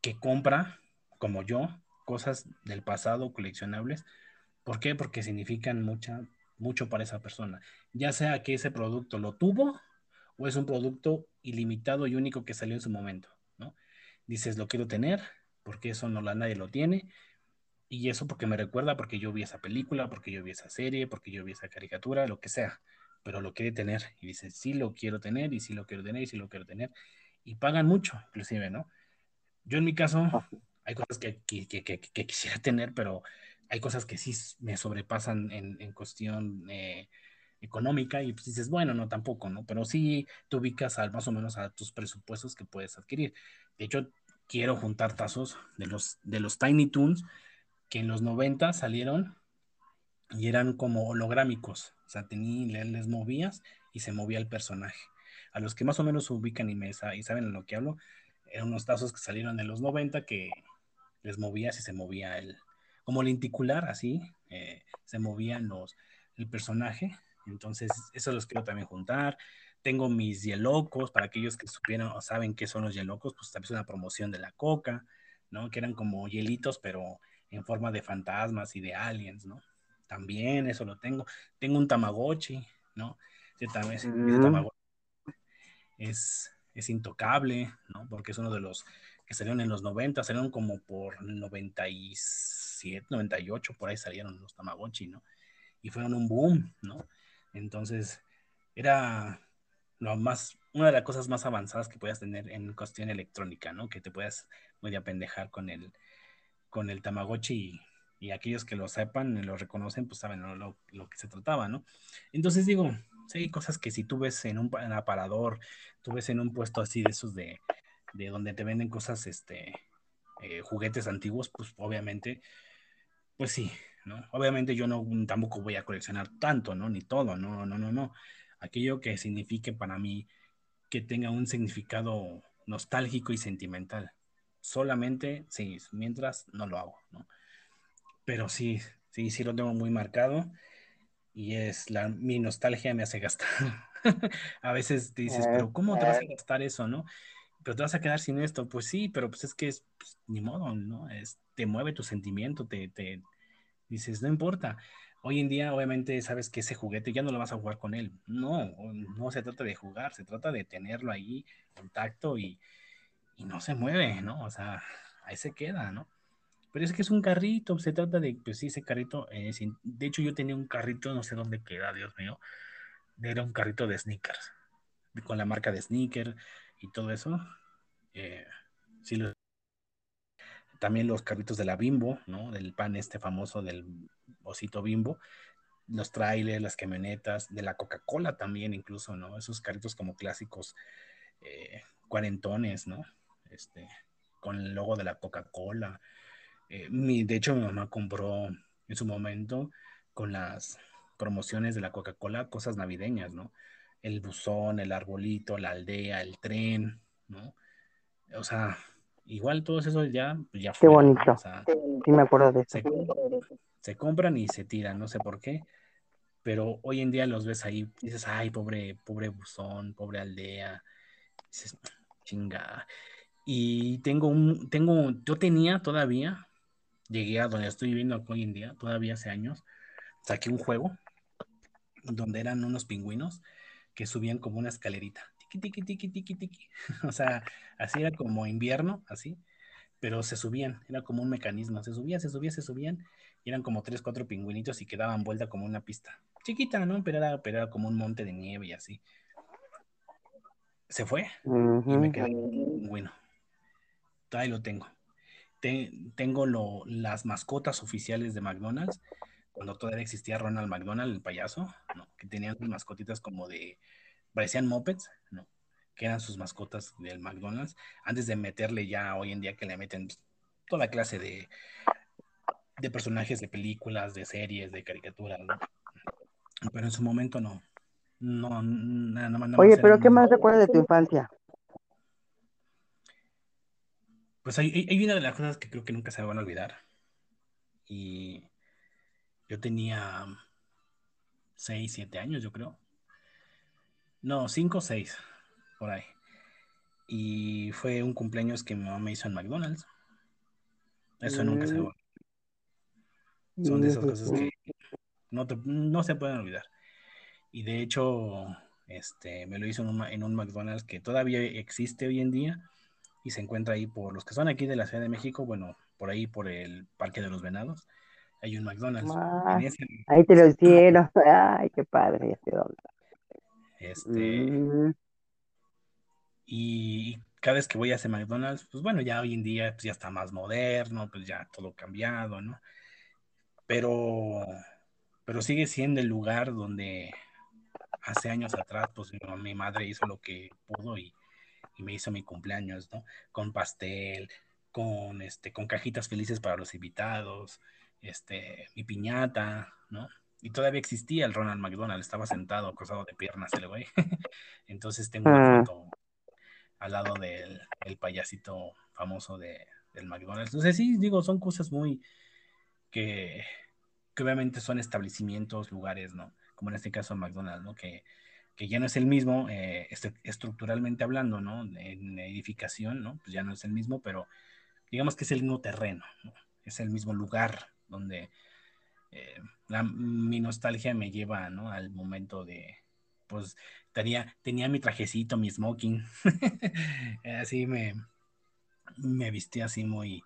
que compra, como yo, cosas del pasado coleccionables. ¿Por qué? Porque significan mucha, mucho para esa persona. Ya sea que ese producto lo tuvo o es un producto ilimitado y único que salió en su momento, ¿no? Dices, lo quiero tener, porque eso no la, nadie lo tiene, y eso porque me recuerda, porque yo vi esa película, porque yo vi esa serie, porque yo vi esa caricatura, lo que sea, pero lo quiere tener, y dices, sí lo quiero tener, y sí lo quiero tener, y sí lo quiero tener, y pagan mucho, inclusive, ¿no? Yo en mi caso, hay cosas que, que, que, que, que quisiera tener, pero hay cosas que sí me sobrepasan en, en cuestión eh, económica y pues dices, bueno, no tampoco, ¿no? Pero sí te ubicas al, más o menos a tus presupuestos que puedes adquirir. De hecho, quiero juntar tazos de los, de los Tiny Toons que en los 90 salieron y eran como holográmicos, o sea, tenía, les movías y se movía el personaje. A los que más o menos ubican y, me, y saben en lo que hablo, eran unos tazos que salieron en los 90 que les movías y se movía el, como lenticular, así, eh, se movían los, el personaje. Entonces, eso los quiero también juntar. Tengo mis yelocos, para aquellos que supieran o saben qué son los yelocos, pues también es una promoción de la coca, ¿no? Que eran como hielitos, pero en forma de fantasmas y de aliens, ¿no? También eso lo tengo. Tengo un Tamagotchi, ¿no? También, ese, ese Tamagotchi es, es intocable, ¿no? Porque es uno de los que salieron en los 90, salieron como por 97, 98, por ahí salieron los Tamagotchi, ¿no? Y fueron un boom, ¿no? Entonces, era lo más, una de las cosas más avanzadas que puedas tener en cuestión electrónica, ¿no? Que te puedas muy apendejar con el, con el Tamagotchi y, y, aquellos que lo sepan, lo reconocen, pues saben lo, lo, que se trataba, ¿no? Entonces digo, sí, hay cosas que si tú ves en un aparador, tú ves en un puesto así de esos de, de donde te venden cosas, este, eh, juguetes antiguos, pues obviamente, pues sí, ¿no? Obviamente yo no, tampoco voy a coleccionar tanto, ¿no? Ni todo, no, no, no, no. Aquello que signifique para mí que tenga un significado nostálgico y sentimental. Solamente, sí, mientras no lo hago, ¿no? Pero sí, sí, sí lo tengo muy marcado y es la, mi nostalgia me hace gastar. a veces te dices, pero ¿cómo te vas a gastar eso, no? Pero te vas a quedar sin esto. Pues sí, pero pues es que es, pues, ni modo, ¿no? Es, te mueve tu sentimiento, te, te dices, no importa. Hoy en día, obviamente, sabes que ese juguete ya no lo vas a jugar con él. No, no se trata de jugar, se trata de tenerlo ahí, contacto y, y no se mueve, ¿no? O sea, ahí se queda, ¿no? Pero es que es un carrito, se trata de, pues sí, ese carrito, de hecho yo tenía un carrito, no sé dónde queda, Dios mío, era un carrito de sneakers, con la marca de sneaker y todo eso. Eh, sí, lo, también los carritos de la Bimbo, ¿no? Del pan este famoso del osito Bimbo, los trailers, las camionetas, de la Coca-Cola también incluso, ¿no? Esos carritos como clásicos eh, cuarentones, ¿no? Este, con el logo de la Coca-Cola. Eh, mi, de hecho, mi mamá compró en su momento con las promociones de la Coca-Cola cosas navideñas, ¿no? El buzón, el arbolito, la aldea, el tren, ¿no? O sea, igual todos esos ya, ya Qué bonito. ¿no? O sea, sí, me acuerdo de eso. Se, se, compran y se tiran, no sé por qué, pero hoy en día los ves ahí, dices, ay, pobre, pobre buzón, pobre aldea, dices, chinga. Y tengo un, tengo, yo tenía todavía, llegué a donde estoy viviendo hoy en día, todavía hace años, saqué un juego donde eran unos pingüinos que subían como una escalerita, tiki, tiki, tiki, tiki, tiki. O sea, así era como invierno, así. pero se subían, era como un mecanismo, se subía, se subía, se subían, y eran como tres, cuatro pingüinitos y que daban vuelta como una pista. Chiquita, ¿no? Pero era, pero era como un monte de nieve y así. Se fue y me quedé bueno. Ahí lo tengo. Tengo lo, las mascotas oficiales de McDonald's, cuando todavía existía Ronald McDonald, el payaso, ¿no? que tenían sus mascotitas como de, parecían mopeds, ¿no? que eran sus mascotas del McDonald's, antes de meterle ya hoy en día que le meten toda clase de, de personajes de películas, de series, de caricaturas, ¿no? Pero en su momento no. No, nada, nada Oye, pero ¿qué más recuerdas de tu infancia? Pues hay, hay, una de las cosas que creo que nunca se van a olvidar. Y yo tenía 6, 7 años, yo creo. No, 5 o 6, por ahí. Y fue un cumpleaños que mi mamá me hizo en McDonald's. Eso nunca se va. Son de esas cosas que no, no se pueden olvidar. Y de hecho, este, me lo hizo en un, en un McDonald's que todavía existe hoy en día y se encuentra ahí por los que son aquí de la Ciudad de México, bueno, por ahí por el Parque de los Venados, hay un McDonald's. ahí te lo hicieron, ay, qué padre, este Este, mm. y cada vez que voy a ese McDonald's, pues bueno, ya hoy en día pues ya está más moderno, pues ya todo cambiado, ¿no? Pero, pero sigue siendo el lugar donde hace años atrás, pues mi, madre hizo lo que pudo y, me hizo mi cumpleaños, ¿no? Con pastel, con, este, con cajitas felices para los invitados, este, mi piñata, ¿no? Y todavía existía el Ronald McDonald, estaba sentado, cruzado de piernas el güey. Entonces tengo una ah. foto al lado del payasito famoso de, del McDonald's. Entonces sí, digo, son cosas muy que, que obviamente son establecimientos, lugares, ¿no? como en este caso McDonald's, ¿no? Que, que ya no es el mismo eh, estructuralmente hablando, ¿no? En edificación, ¿no? Pues ya no es el mismo, pero digamos que es el mismo terreno, ¿no? Es el mismo lugar donde eh, la, mi nostalgia me lleva, ¿no? Al momento de, pues, tenía, tenía mi trajecito, mi smoking, así me, me vestía así muy,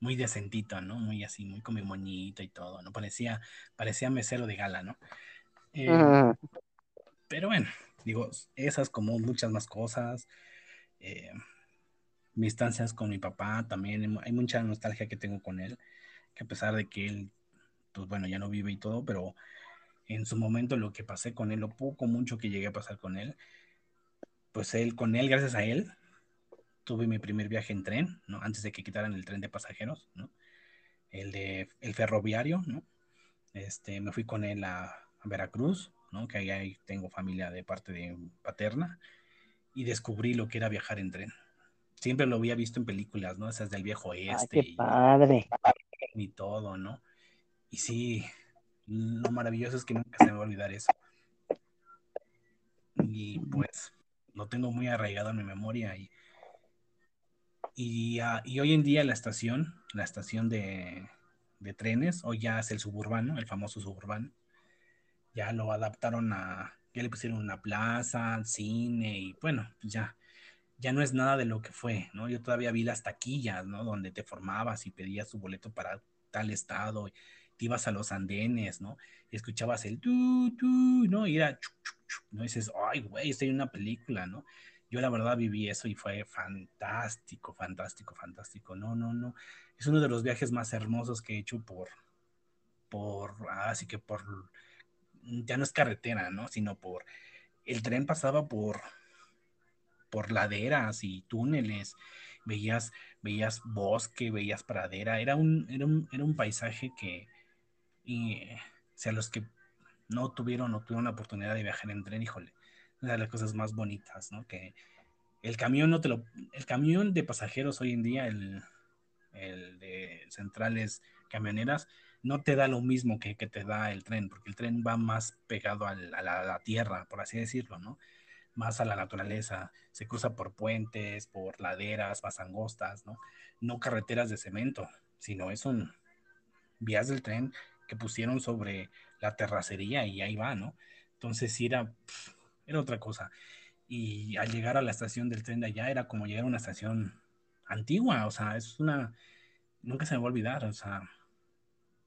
muy decentito, ¿no? Muy así, muy con mi moñito y todo, ¿no? Parecía, parecía mesero de gala, ¿no? Eh, pero bueno, digo, esas como muchas más cosas. Eh, mis instancias con mi papá también, hay mucha nostalgia que tengo con él, que a pesar de que él, pues bueno, ya no vive y todo, pero en su momento lo que pasé con él, lo poco, mucho que llegué a pasar con él, pues él, con él, gracias a él, tuve mi primer viaje en tren, ¿no? Antes de que quitaran el tren de pasajeros, ¿no? El de, el ferroviario, ¿no? Este, me fui con él a, Veracruz, ¿no? que ahí tengo familia de parte de paterna, y descubrí lo que era viajar en tren. Siempre lo había visto en películas, ¿no? Esas del viejo qué padre. Y, todo, ¿no? Y sí, lo maravilloso es que nunca se me va a olvidar eso. Y pues lo tengo muy arraigado en mi memoria y, y, ah, y hoy en día la estación, la estación de, de trenes, hoy ya es el suburbano, el famoso suburbano, ya lo adaptaron a, ya le pusieron una plaza, cine y bueno, pues ya, ya no es nada de lo que fue, ¿no? Yo todavía vi las taquillas, ¿no? Donde te formabas y pedías tu boleto para tal estado, te ibas a los andenes, ¿no? Y escuchabas el tu, tu, ¿no? Y era, ¿no? Y dices, ay, güey, estoy en una película, ¿no? Yo la verdad viví eso y fue fantástico, fantástico, fantástico. No, no, no. Es uno de los viajes más hermosos que he hecho por, por, así que por ya no es carretera, ¿no? Sino por, el tren pasaba por, por laderas y túneles, veías, veías bosque, veías pradera, era un, era un, era un paisaje que, y, o sea, los que no tuvieron no tuvieron la oportunidad de viajar en tren, híjole, una de las cosas más bonitas, ¿no? Que el camión no te lo, el camión de pasajeros hoy en día, el, el de centrales camioneras, no te da lo mismo que, te da el tren, porque el tren va más pegado a la, tierra, por así decirlo, ¿no? Más a la naturaleza, se cruza por puentes, por laderas más angostas, ¿no? No carreteras de cemento, sino es un vías del tren que pusieron sobre la terracería y ahí va, ¿no? Entonces era, era otra cosa. Y al llegar a la estación del tren de allá era como llegar a una estación antigua, o sea, es una, nunca se me va a olvidar, o sea,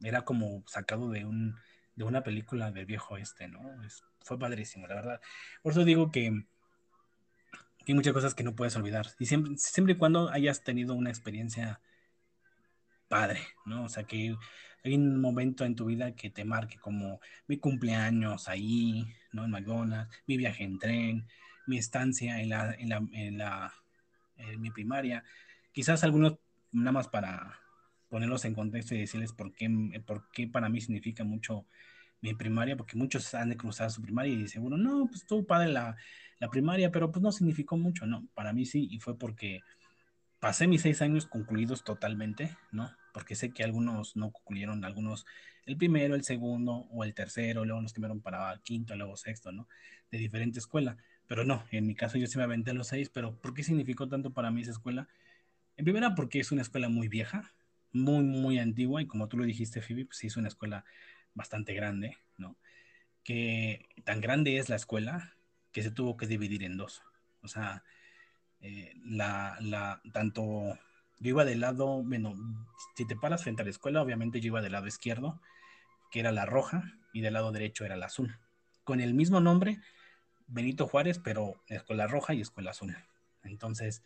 era como sacado de un, de una película del viejo este, ¿no? fue padrísimo, la verdad. Por eso digo que hay muchas cosas que no puedes olvidar. Y siempre, siempre y cuando hayas tenido una experiencia padre, ¿no? O sea, que hay un momento en tu vida que te marque como mi cumpleaños ahí, ¿no? En McDonald's, mi viaje en tren, mi estancia en la, en la, en la, en mi primaria. Quizás algunos, nada más para ponerlos en contexto y decirles por qué, por qué para mí significa mucho mi primaria, porque muchos han de cruzar su primaria y bueno, no, pues estuvo padre la, la primaria, pero pues no significó mucho, ¿no? Para mí sí, y fue porque pasé mis seis años concluidos totalmente, ¿no? Porque sé que algunos no concluyeron, algunos el primero, el segundo o el tercero, luego los que para quinto, luego sexto, ¿no? De diferente escuela. Pero no, en mi caso yo sí me aventé los seis, pero ¿por qué significó tanto para mí esa escuela? En primera, porque es una escuela muy vieja, muy, muy antigua, y como tú lo dijiste, Phoebe, pues es una escuela bastante grande, ¿no? Que tan grande es la escuela que se tuvo que dividir en dos. O sea, eh, la, la, tanto yo iba del lado, bueno, si te paras frente a la escuela, obviamente yo iba del lado izquierdo, que era la roja, y del lado derecho era la azul. Con el mismo nombre, Benito Juárez, pero escuela roja y escuela azul. Entonces,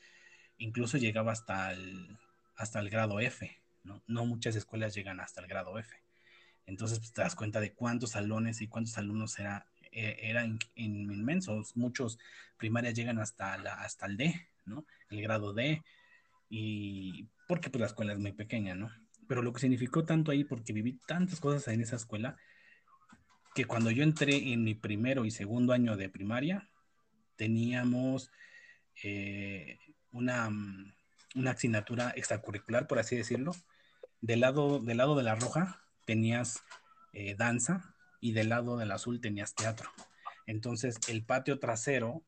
incluso llegaba hasta el, hasta el grado F, ¿no? Muchas escuelas llegan hasta el grado F. Entonces, pues, te das cuenta de cuántos salones y cuántos alumnos era, e, eran inmensos. Muchos primarias llegan hasta, la, hasta el D, ¿no? El grado D. Y porque pues la escuela es muy pequeña, ¿no? Pero lo que significó tanto ahí, porque viví tantas cosas en esa escuela, que cuando yo entré en mi primero y segundo año de primaria, teníamos eh, una, una asignatura extracurricular, por así decirlo. Del lado, del lado de la roja tenías eh, danza y del lado del azul tenías teatro. Entonces el patio trasero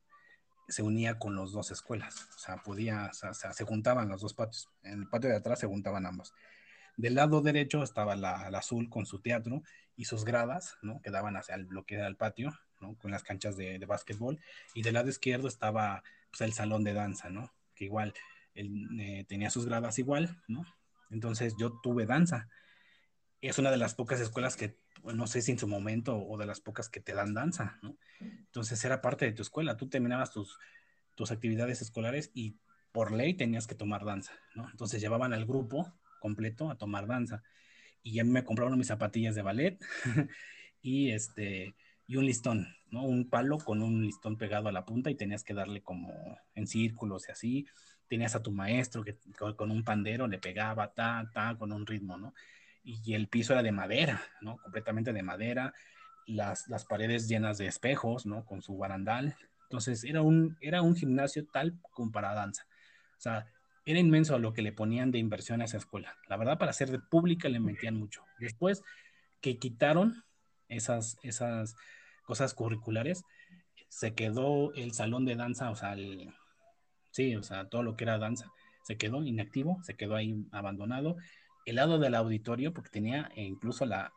se unía con las dos escuelas, o sea, podía, se juntaban los dos patios. En el patio de atrás se juntaban ambos. Del lado derecho estaba la, azul con su teatro y sus gradas, ¿no? Que daban hacia el, lo que era el patio, ¿no? Con las canchas de, de básquetbol. Y del lado izquierdo estaba pues, el salón de danza, ¿no? Que igual eh, tenía sus gradas igual, ¿no? Entonces yo tuve danza es una de las pocas escuelas que, no sé si en su momento, o de las pocas que te dan danza. Entonces era parte de tu escuela, tú terminabas tus, tus actividades escolares y por ley tenías que tomar danza. Entonces llevaban al grupo completo a tomar danza y ya me compraron mis zapatillas de ballet y este y un listón, ¿no? Un palo con un listón pegado a la punta y tenías que darle como en círculos y así. Tenías a tu maestro que con un pandero le pegaba ta ta con un ritmo, ¿no? y el piso era de madera, ¿no? Completamente de madera, las, las paredes llenas de espejos, ¿no? Con su barandal. Entonces era un, era un gimnasio tal como para danza. O sea, era inmenso lo que le ponían de inversión a esa escuela. La verdad, para ser de pública le metían mucho. Después que quitaron esas, esas cosas curriculares, se quedó el salón de danza, o sea, sí, o sea, todo lo que era danza, se quedó inactivo, se quedó ahí abandonado el lado del auditorio, porque tenía eh, incluso la,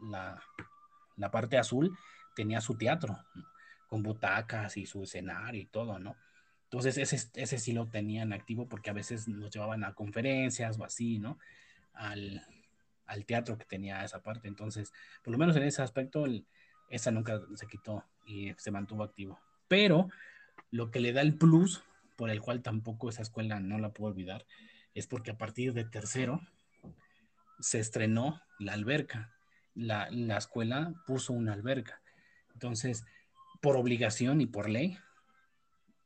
la, parte azul, tenía su teatro, con butacas y su escenario y todo, ¿no? Entonces ese, ese sí lo tenían activo porque a veces nos llevaban a conferencias o así, ¿no? Al, al teatro que tenía esa parte. Entonces, por lo menos en ese aspecto, esa nunca se quitó y se mantuvo activo. Pero lo que le da el plus, por el cual tampoco esa escuela no la puedo olvidar, es porque a partir de tercero, se estrenó la alberca. La, escuela puso una alberca. Entonces, por obligación y por ley,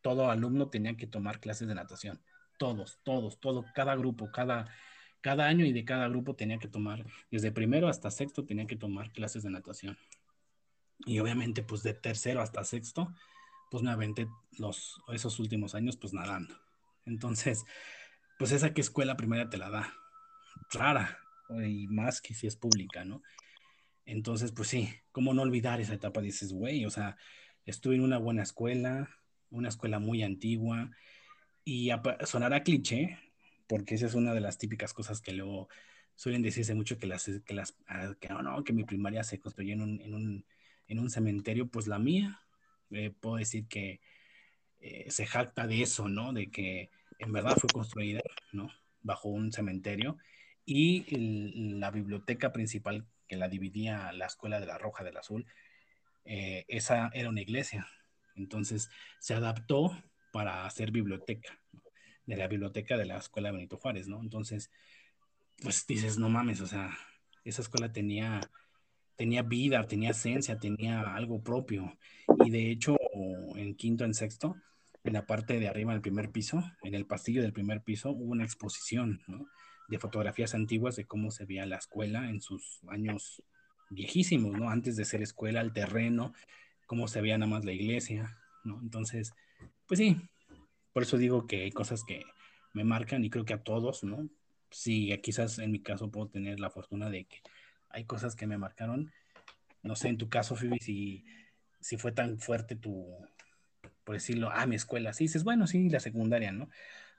todo alumno tenía que tomar clases de natación. Todos, todos, todo, cada grupo, cada, cada año y de cada grupo tenía que tomar, desde primero hasta sexto tenía que tomar clases de natación. Y obviamente, pues de tercero hasta sexto, pues me aventé los, esos últimos años, pues nadando. Entonces, pues esa que escuela primaria te la da. Rara, y más que si es pública, ¿no? Entonces, pues sí, ¿cómo no olvidar esa etapa? Dices, güey, o sea, estuve en una buena escuela, una escuela muy antigua, y sonará cliché, porque esa es una de las típicas cosas que luego suelen decirse mucho que las, que las, ah, que no, no, que mi primaria se construyó en un, en un, en un cementerio, pues la mía, eh, puedo decir que eh, se jacta de eso, ¿no? De que en verdad fue construida, ¿no? bajo un cementerio y la biblioteca principal que la dividía la escuela de la Roja del Azul, eh, esa era una iglesia. Entonces se adaptó para hacer biblioteca, de la biblioteca de la escuela Benito Juárez, ¿no? Entonces, pues dices, no mames, o sea, esa escuela tenía, tenía vida, tenía esencia, tenía algo propio. Y de hecho, en quinto, en sexto, en la parte de arriba del primer piso, en el pasillo del primer piso, hubo una exposición, ¿no? de fotografías antiguas de cómo se veía la escuela en sus años viejísimos, ¿no? Antes de ser escuela, el terreno, cómo se veía nada más la iglesia, ¿no? Entonces, pues sí, por eso digo que hay cosas que me marcan y creo que a todos, ¿no? Sí, quizás en mi caso puedo tener la fortuna de que hay cosas que me marcaron. No sé, en tu caso, Phoebe, si, si fue tan fuerte tu, por decirlo, ah, mi escuela. Sí, dices, bueno, sí, la secundaria, ¿no?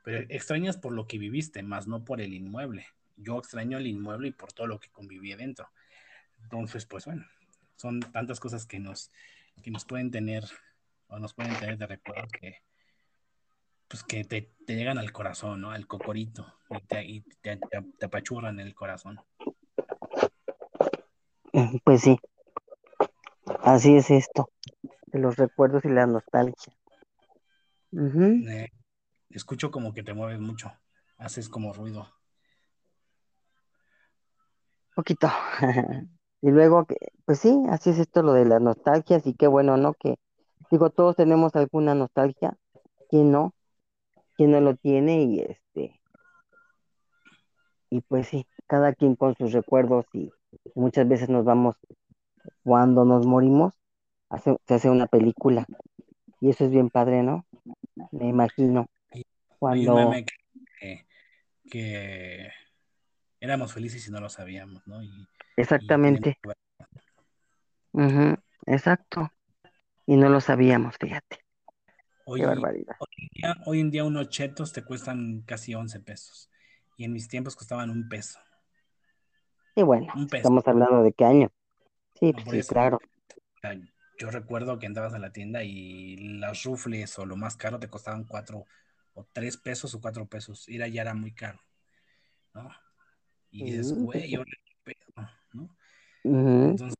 pero extrañas por lo que viviste, más no por el inmueble. Yo extraño el inmueble y por todo lo que conviví dentro. Entonces, pues bueno, son tantas cosas que nos, que nos pueden tener o nos pueden tener de recuerdo que, pues que te, llegan al corazón, ¿no? Al cocorito y te, y te apachurran el corazón. Pues sí, así es esto, de los recuerdos y la nostalgia. Uh -huh. eh, escucho como que te mueves mucho, haces como ruido. Poquito. y luego, pues sí, así es esto lo de las nostalgias y qué bueno, ¿no? Que digo, todos tenemos alguna nostalgia, ¿quién no? ¿Quién no lo tiene? Y este, y pues sí, cada quien con sus recuerdos y muchas veces nos vamos, cuando nos morimos, hace, se hace una película y eso es bien padre, ¿no? Me imagino. Cuando... Que, que, éramos felices y no lo sabíamos, ¿no? Y, Exactamente. Y uh -huh. Exacto. Y no lo sabíamos, fíjate. Hoy, Qué barbaridad. Hoy en, día, hoy en día unos chetos te cuestan casi 11 pesos. Y en mis tiempos costaban un peso. Y bueno, un peso. estamos hablando de qué año. Sí, pues, sí claro. Yo recuerdo que entrabas a la tienda y las rufles o lo más caro te costaban cuatro o tres pesos o cuatro pesos. Ir allá era muy caro, ¿no? Y dices, güey, ahora qué pedo, ¿no? Uh -huh. Entonces,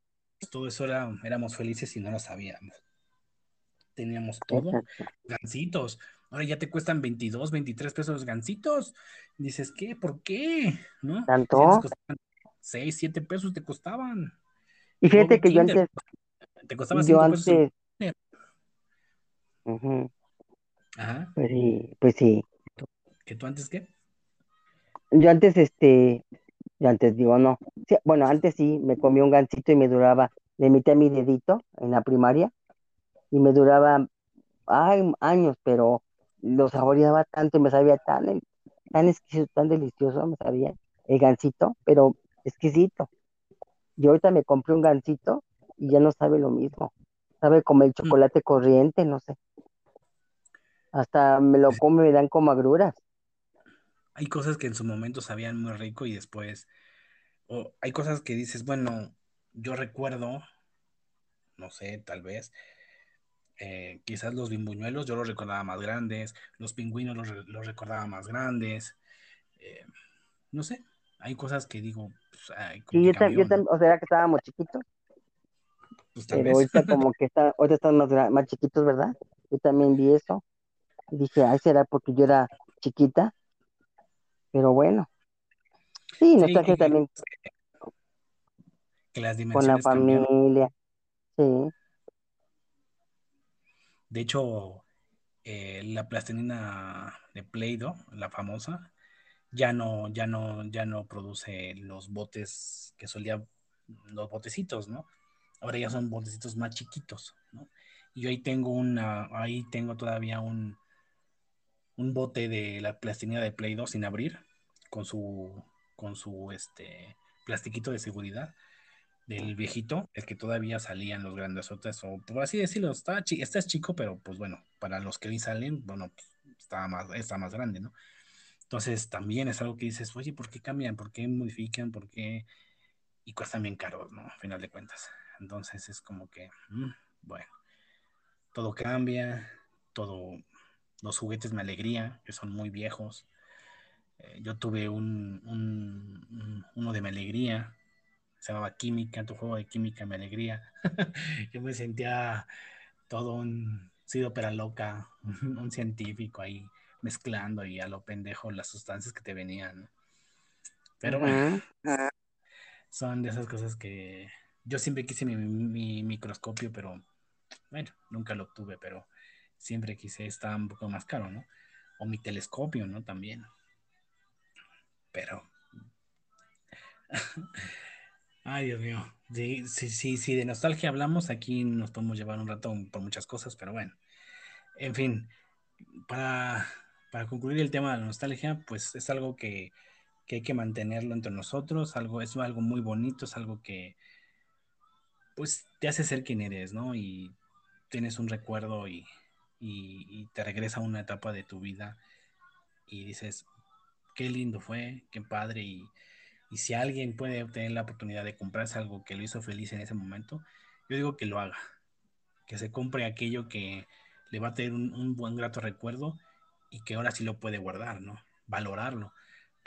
todo eso era, éramos felices y no lo sabíamos. Teníamos todo, gancitos. Ahora ya te cuestan 22, 23 pesos los gancitos. Dices, ¿qué? ¿Por qué? ¿No? ¿Tanto? 6, 7 pesos te costaban. Y fíjate que yo antes. Te costaba 5 pesos. Antes... Uh -huh. Ajá. Pues sí, pues sí. ¿Que tú antes qué? Yo antes, este, yo antes digo, no. Sí, bueno, antes sí, me comí un gansito y me duraba, le metí a mi dedito en la primaria y me duraba ay, años, pero lo saboreaba tanto y me sabía tan, tan exquisito, tan delicioso, me sabía el gansito, pero exquisito. Yo ahorita me compré un gansito y ya no sabe lo mismo. Sabe como el chocolate mm. corriente, no sé. Hasta me lo come, me dan como agruras. Hay cosas que en su momento sabían muy rico y después, o hay cosas que dices, bueno, yo recuerdo, no sé, tal vez, eh, quizás los bimbuñuelos yo los recordaba más grandes, los pingüinos los, los recordaba más grandes, eh, no sé, hay cosas que digo, pues, ay, sí, yo, también, o sea, que estábamos chiquitos. Pues, pero vez. ahorita como que está, ahorita están más, más chiquitos, ¿verdad? Yo también vi eso. Y dije, ay, será porque yo era chiquita. Pero bueno. Sí, sí nostalgia que, también. Que las con la familia. Cambiaron. Sí. De hecho, eh, la plastilina de Play-Doh, la famosa, ya no, ya no, ya no produce los botes que solía, los botecitos, ¿no? Ahora ya son botecitos más chiquitos, ¿no? Y yo ahí tengo una, ahí tengo todavía un, un bote de la plastilina de Play 2 sin abrir, con su, con su, este, plastiquito de seguridad del viejito, el que todavía salían los grandesotes, o por así decirlo, está, está chico, pero pues bueno, para los que hoy salen, bueno, pues, está más, está más grande, ¿no? Entonces también es algo que dices, oye, ¿por qué cambian? ¿Por qué modifican? ¿Por qué? Y cuestan bien caros, ¿no? A final de cuentas. Entonces es como que, mmm, bueno, todo cambia, todo, los juguetes me alegría, que son muy viejos. Eh, yo tuve un, un, uno de mi alegría, se llamaba Química, tu juego de Química mi alegría. yo me sentía todo un sido pera loca, un científico ahí mezclando y a lo pendejo las sustancias que te venían. Pero bueno, son de esas cosas que yo siempre quise mi, mi, microscopio, pero bueno, nunca lo obtuve, pero siempre quise, está un poco más caro, ¿no? O mi telescopio, ¿no? También. Pero... Ay, Dios mío. Sí, sí, sí, de nostalgia hablamos, aquí nos podemos llevar un rato por muchas cosas, pero bueno. En fin, para, para concluir el tema de la nostalgia, pues es algo que, que hay que mantenerlo entre nosotros, algo, es algo muy bonito, es algo que pues te hace ser quien eres, ¿no? Y tienes un recuerdo y, y, te regresa a una etapa de tu vida y dices, qué lindo fue, qué padre, y, y si alguien puede tener la oportunidad de comprarse algo que lo hizo feliz en ese momento, yo digo que lo haga, que se compre aquello que le va a tener un, un buen grato recuerdo y que ahora sí lo puede guardar, ¿no? Valorarlo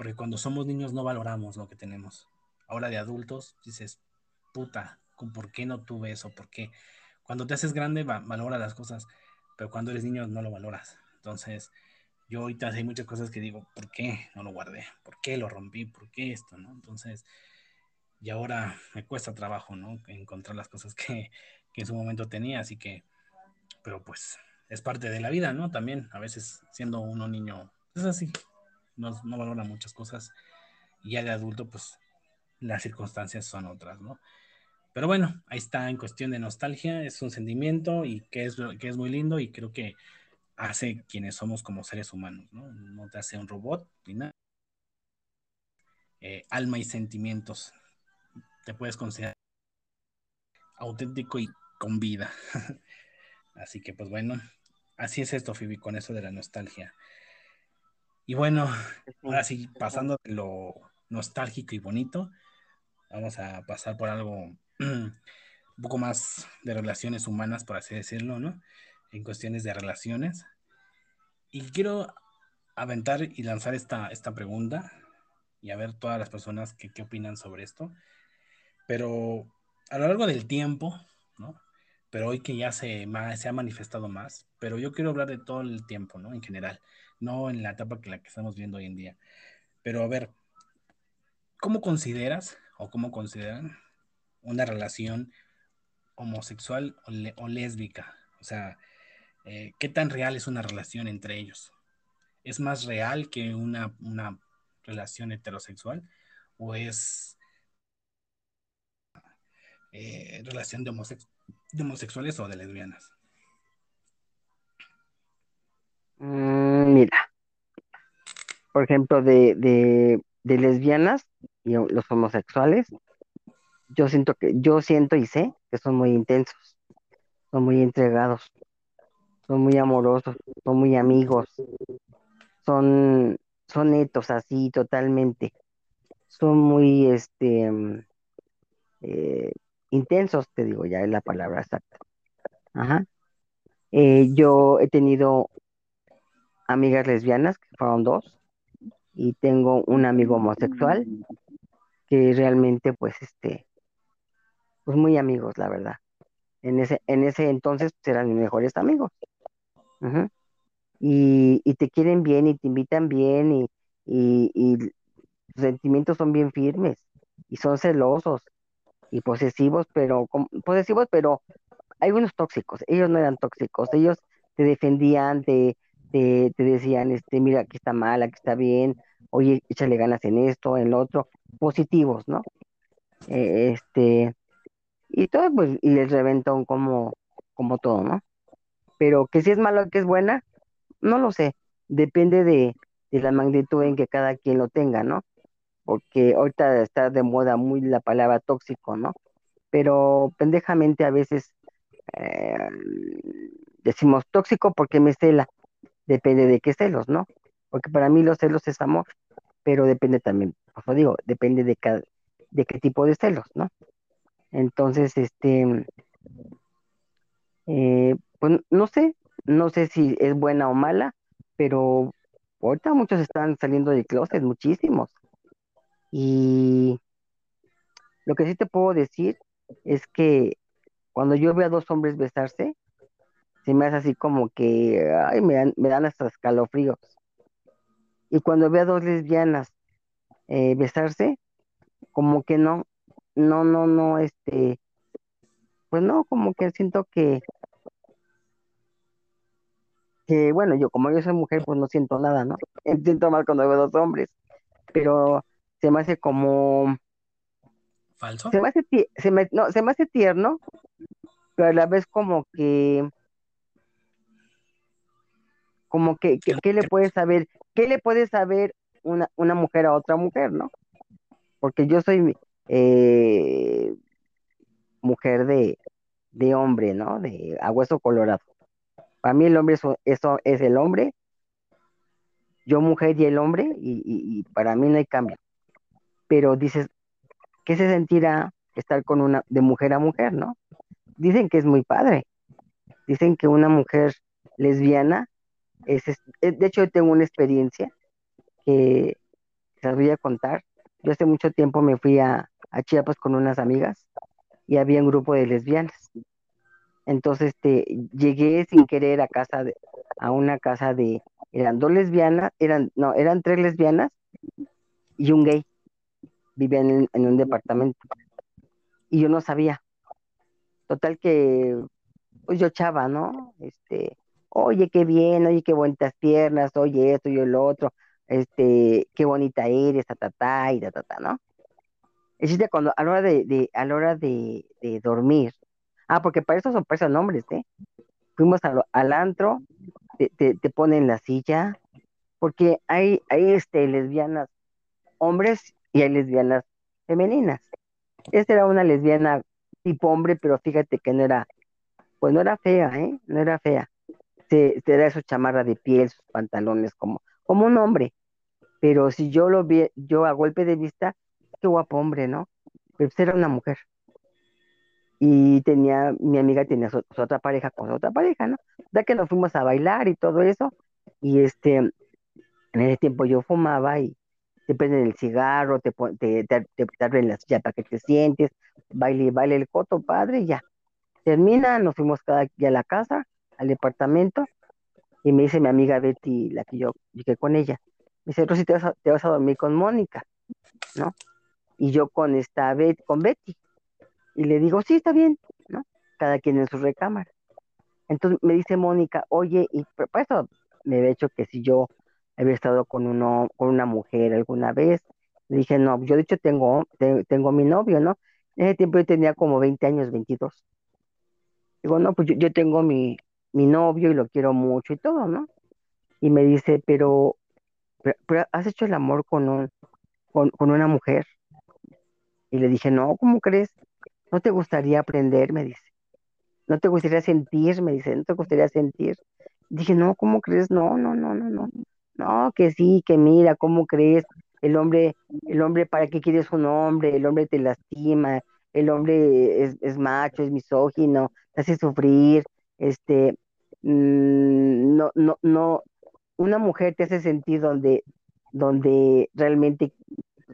porque cuando somos niños no valoramos lo que tenemos. Ahora de adultos dices, puta, ¿por qué no tuve eso? ¿Por qué? Cuando te haces grande valora las cosas, pero cuando eres niño no lo valoras. Entonces, yo ahorita hay muchas cosas que digo, ¿por qué no lo guardé? ¿Por qué lo rompí? ¿Por qué esto? Entonces, y ahora me cuesta trabajo, ¿no? Encontrar las cosas que, que en su momento tenía, así que, pero pues es parte de la vida, ¿no? También, a veces siendo uno niño, es así, no, no valora muchas cosas. Y ya de adulto, pues las circunstancias son otras, ¿no? Pero bueno, ahí está en cuestión de nostalgia, es un sentimiento y que es, que es muy lindo y creo que hace quienes somos como seres humanos, ¿no? No te hace un robot ni nada. Eh, alma y sentimientos. Te puedes considerar auténtico y con vida. así que pues bueno, así es esto, Phoebe, con eso de la nostalgia. Y bueno, ahora sí, pasando de lo nostálgico y bonito, vamos a pasar por algo un poco más de relaciones humanas, por así decirlo, ¿no? En cuestiones de relaciones. Y quiero aventar y lanzar esta, esta pregunta y a ver todas las personas que, qué opinan sobre esto. Pero a lo largo del tiempo. Pero hoy que ya se, ha manifestado más, pero yo quiero hablar de todo el tiempo, ¿no? En general no en la etapa que la que estamos viendo hoy en día. Pero a ver, ¿cómo consideras o cómo consideran una relación homosexual o, lésbica? O sea, eh, ¿qué tan real es una relación entre ellos? ¿Es más real que una, una relación heterosexual o es eh, relación de homosexuales o de lesbianas? Mm, mira, por ejemplo, de, de, de lesbianas y los homosexuales, yo siento que, yo siento y sé que son muy intensos, son muy entregados, son muy amorosos, son muy amigos, son, son netos así totalmente, son muy este mm, eh, intensos, te digo, ya es la palabra exacta. Ajá. Eh, yo he tenido amigas lesbianas, que fueron dos, y tengo un amigo homosexual, que realmente, pues, este, pues muy amigos, la verdad. En ese, en ese entonces pues, eran mis mejores amigos. y, y, te quieren bien y te invitan bien y, y, y sus sentimientos son bien firmes y son celosos y posesivos, pero posesivos, pero hay unos tóxicos. Ellos no eran tóxicos, ellos te defendían, te, te, decían, este, mira, aquí está mal, aquí está bien, oye, échale ganas en esto, en lo otro, positivos, ¿no? Eh, este, y todo, pues, y el reventón como, como todo, ¿no? Pero que si es malo, que es buena, no lo sé, depende de, de la magnitud en que cada quien lo tenga, ¿no? Porque ahorita está de moda muy la palabra tóxico, ¿no? Pero pendejamente a veces eh, decimos tóxico porque me cela, depende de qué celos, ¿no? Porque para mí los celos es amor, pero depende también, como digo, depende de, cada, de qué tipo de celos, ¿no? Entonces, este, eh, pues no sé, no sé si es buena o mala, pero ahorita muchos están saliendo del closet, muchísimos. Y lo que sí te puedo decir es que cuando yo veo a dos hombres besarse, se me hace así como que, ay, me dan, me dan hasta escalofríos. Y cuando veo a dos lesbianas eh, besarse, como que no, no, no, no, este, pues no, como que siento que, que bueno, yo como yo soy mujer, pues no siento nada, ¿no? Siento más cuando veo dos hombres, pero se me hace como, ¿Falso? se me hace, tie- se me, no, se me hace tierno, pero a la vez como que, como que, que- ¿qué le puede saber? ¿Qué le puede saber una, una mujer a otra mujer, ¿no? Porque yo soy eh, mujer de, de hombre, ¿no? De a hueso colorado. Para mí el hombre es, eso es el hombre, yo mujer y el hombre, y, y- y para mí no hay cambio. Pero dices, ¿qué se sentirá estar con una de mujer a mujer, ¿no? Dicen que es muy padre. Dicen que una mujer lesbiana es, eh, de hecho, yo tengo una experiencia que se voy a contar. Yo hace mucho tiempo me fui a, a Chiapas con unas amigas y había un grupo de lesbianas. Entonces, este, llegué sin querer a casa de, a una casa de, eran dos lesbianas, eran, no, eran tres lesbianas y un gay. Vivían en, un departamento. Y yo no sabía. Total que, pues yo chava, ¿no? Este, oye, qué bien, oye, qué bonitas piernas, oye esto y el otro, este, qué bonita eres, ta, ta, ta, y ta, ta, ta, ¿no? El chiste cuando, a la hora de, de- hora de, dormir, ah, porque para eso son para esos nombres, ¿eh? Fuimos lo- al antro, te, te, te ponen la silla, porque hay, hay este, lesbianas hombres y hay lesbianas femeninas. Esta era una lesbiana tipo hombre, pero fíjate que no era, pues no era fea, ¿eh? No era fea. Se, se era su chamarra de piel, sus pantalones como, como un hombre. Pero si yo lo vi, yo a golpe de vista, qué guapo hombre, ¿no? Pero pues era una mujer. Y tenía, mi amiga tenía su, su otra pareja con otra pareja, ¿no? Ya que nos fuimos a bailar y todo eso. Y este, en ese tiempo yo fumaba y te prenden el cigarro, te, te, te, te, abren para que te sientes, baile baile el coto, padre, ya. Termina, nos fuimos cada día a la casa, al departamento, y me dice mi amiga Betty, la que yo llegué con ella, me dice, Rosy, te vas a, te vas a dormir con Mónica, ¿no? Y yo con esta con Betty, y le digo, sí, está bien, ¿no? Cada quien en su recámara. Entonces me dice Mónica, oye, y por eso me había hecho que si yo había estado con uno, con una mujer alguna vez, le dije, no, yo de hecho tengo, te- tengo mi novio, ¿no? En ese tiempo yo tenía como 20 años, 22. Digo, no, pues yo, tengo mi, mi novio y lo quiero mucho y todo, ¿no? Y me dice, pero, pero, pero ¿has hecho el amor con un, con, con una mujer? Y le dije, no, ¿cómo crees? ¿No te gustaría aprender? Me dice. ¿No te gustaría sentir? Me dice, ¿no te gustaría sentir? Dije, no, ¿cómo crees? No, no, no, no, no. No, que sí, que mira, ¿cómo crees? El hombre, el hombre, ¿para qué quieres un hombre? El hombre te lastima, el hombre es, es macho, es misógino, te hace sufrir, este, mm, no, no, no, una mujer te hace sentir donde, donde realmente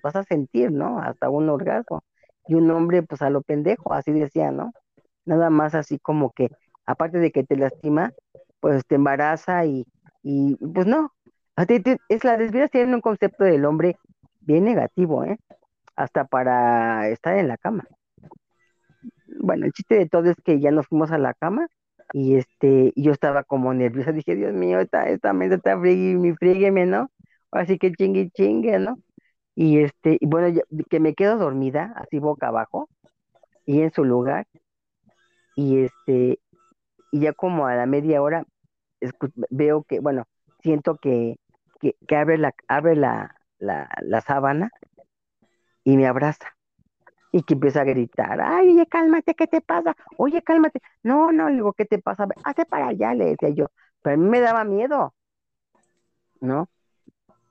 vas a sentir, ¿no? Hasta un orgasmo. Y un hombre, pues a lo pendejo, así decía, ¿no? Nada más así como que, aparte de que te lastima, pues te embaraza y, y pues no. A ti te- es la lesbianas tienen un concepto del hombre bien negativo, ¿eh? Hasta para estar en la cama. Bueno, el chiste de todo es que ya nos fuimos a la cama y este, yo estaba como nerviosa. Dije, Dios mío, esta, esta mesa está friegue, frígueme, ¿no? Así que chingue, chingue, ¿no? Y este, y bueno, que me quedo dormida, así boca abajo, y en su lugar, y este, y ya como a la media hora veo que, bueno, siento que, que, abre la, abre la, la, la sábana y me abraza. Y que empieza a gritar, ay, oye, cálmate, ¿qué te pasa? Oye, cálmate. No, no, le digo, ¿qué te pasa? Hace para allá, le decía yo. Pero a mí me daba miedo, ¿no?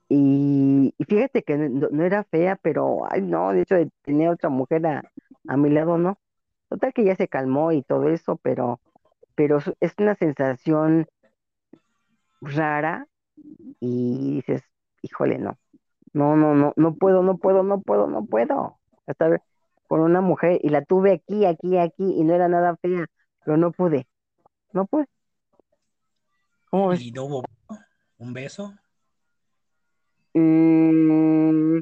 Y, y fíjate que no, no era fea, pero, ay, no, de hecho, de tener otra mujer a, a mi lado, no. Total que ya se calmó y todo eso, pero, pero es una sensación rara y dices, híjole, no, no, no, no, no puedo, no puedo, no puedo, no puedo. Estar con una mujer y la tuve aquí, aquí, aquí y no era nada fea, pero no pude, no pude. ¿Cómo ves? ¿Y no hubo un beso? Mm,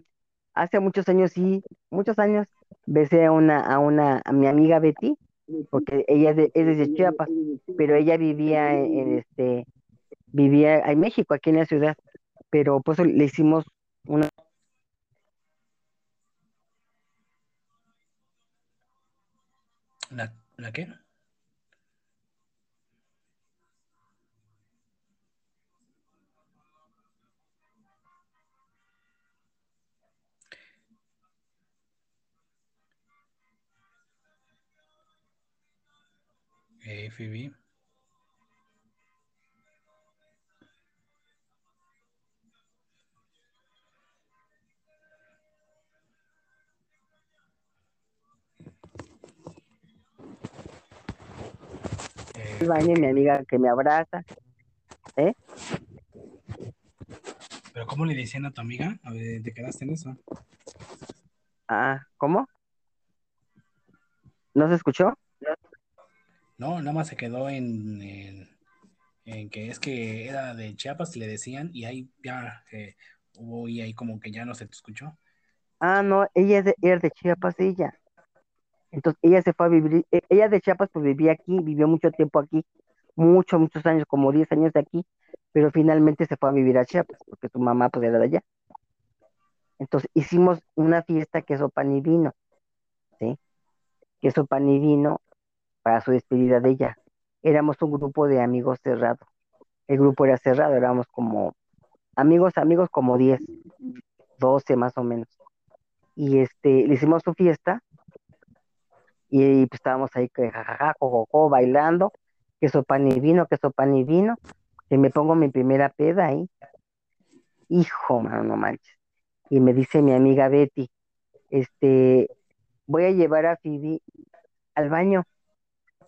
hace muchos años, sí, muchos años, besé a una, a una, a mi amiga Betty, porque ella es de, es Chiapas, pero ella vivía en, en este, vivía en México, aquí en la ciudad, pero pues le hicimos una, ¿La, la qué? Phoebe. Al baño y mi amiga que me abraza, ¿eh? ¿Pero cómo le decían a tu amiga? A ver, ¿te quedaste en eso? Ah, ¿cómo? ¿No se escuchó? No, nada más se quedó en, en, en que es que era de Chiapas le decían, y ahí ya eh, hubo y ahí como que ya no se te escuchó. Ah, no, ella es de, ella es de Chiapas, ella. Entonces ella se fue a vivir, e- ella de Chiapas pues vivía aquí, vivió mucho tiempo aquí, muchos, muchos años, como 10 años de aquí, pero finalmente se fue a vivir a Chiapas, porque su mamá pues era de allá. Entonces hicimos una fiesta queso pan y vino, ¿sí? Queso pan y vino para su despedida de ella. Éramos un grupo de amigos cerrado. El grupo era cerrado, éramos como amigos, amigos como 10, 12 más o menos. Y este, le hicimos su fiesta y pues estábamos ahí que jajaja, jojojo, bailando, queso pan y vino, queso pan y vino, y me pongo mi primera peda ahí. Hijo, mano, no manches. Y me dice mi amiga Betty, este, voy a llevar a Phoebe al baño,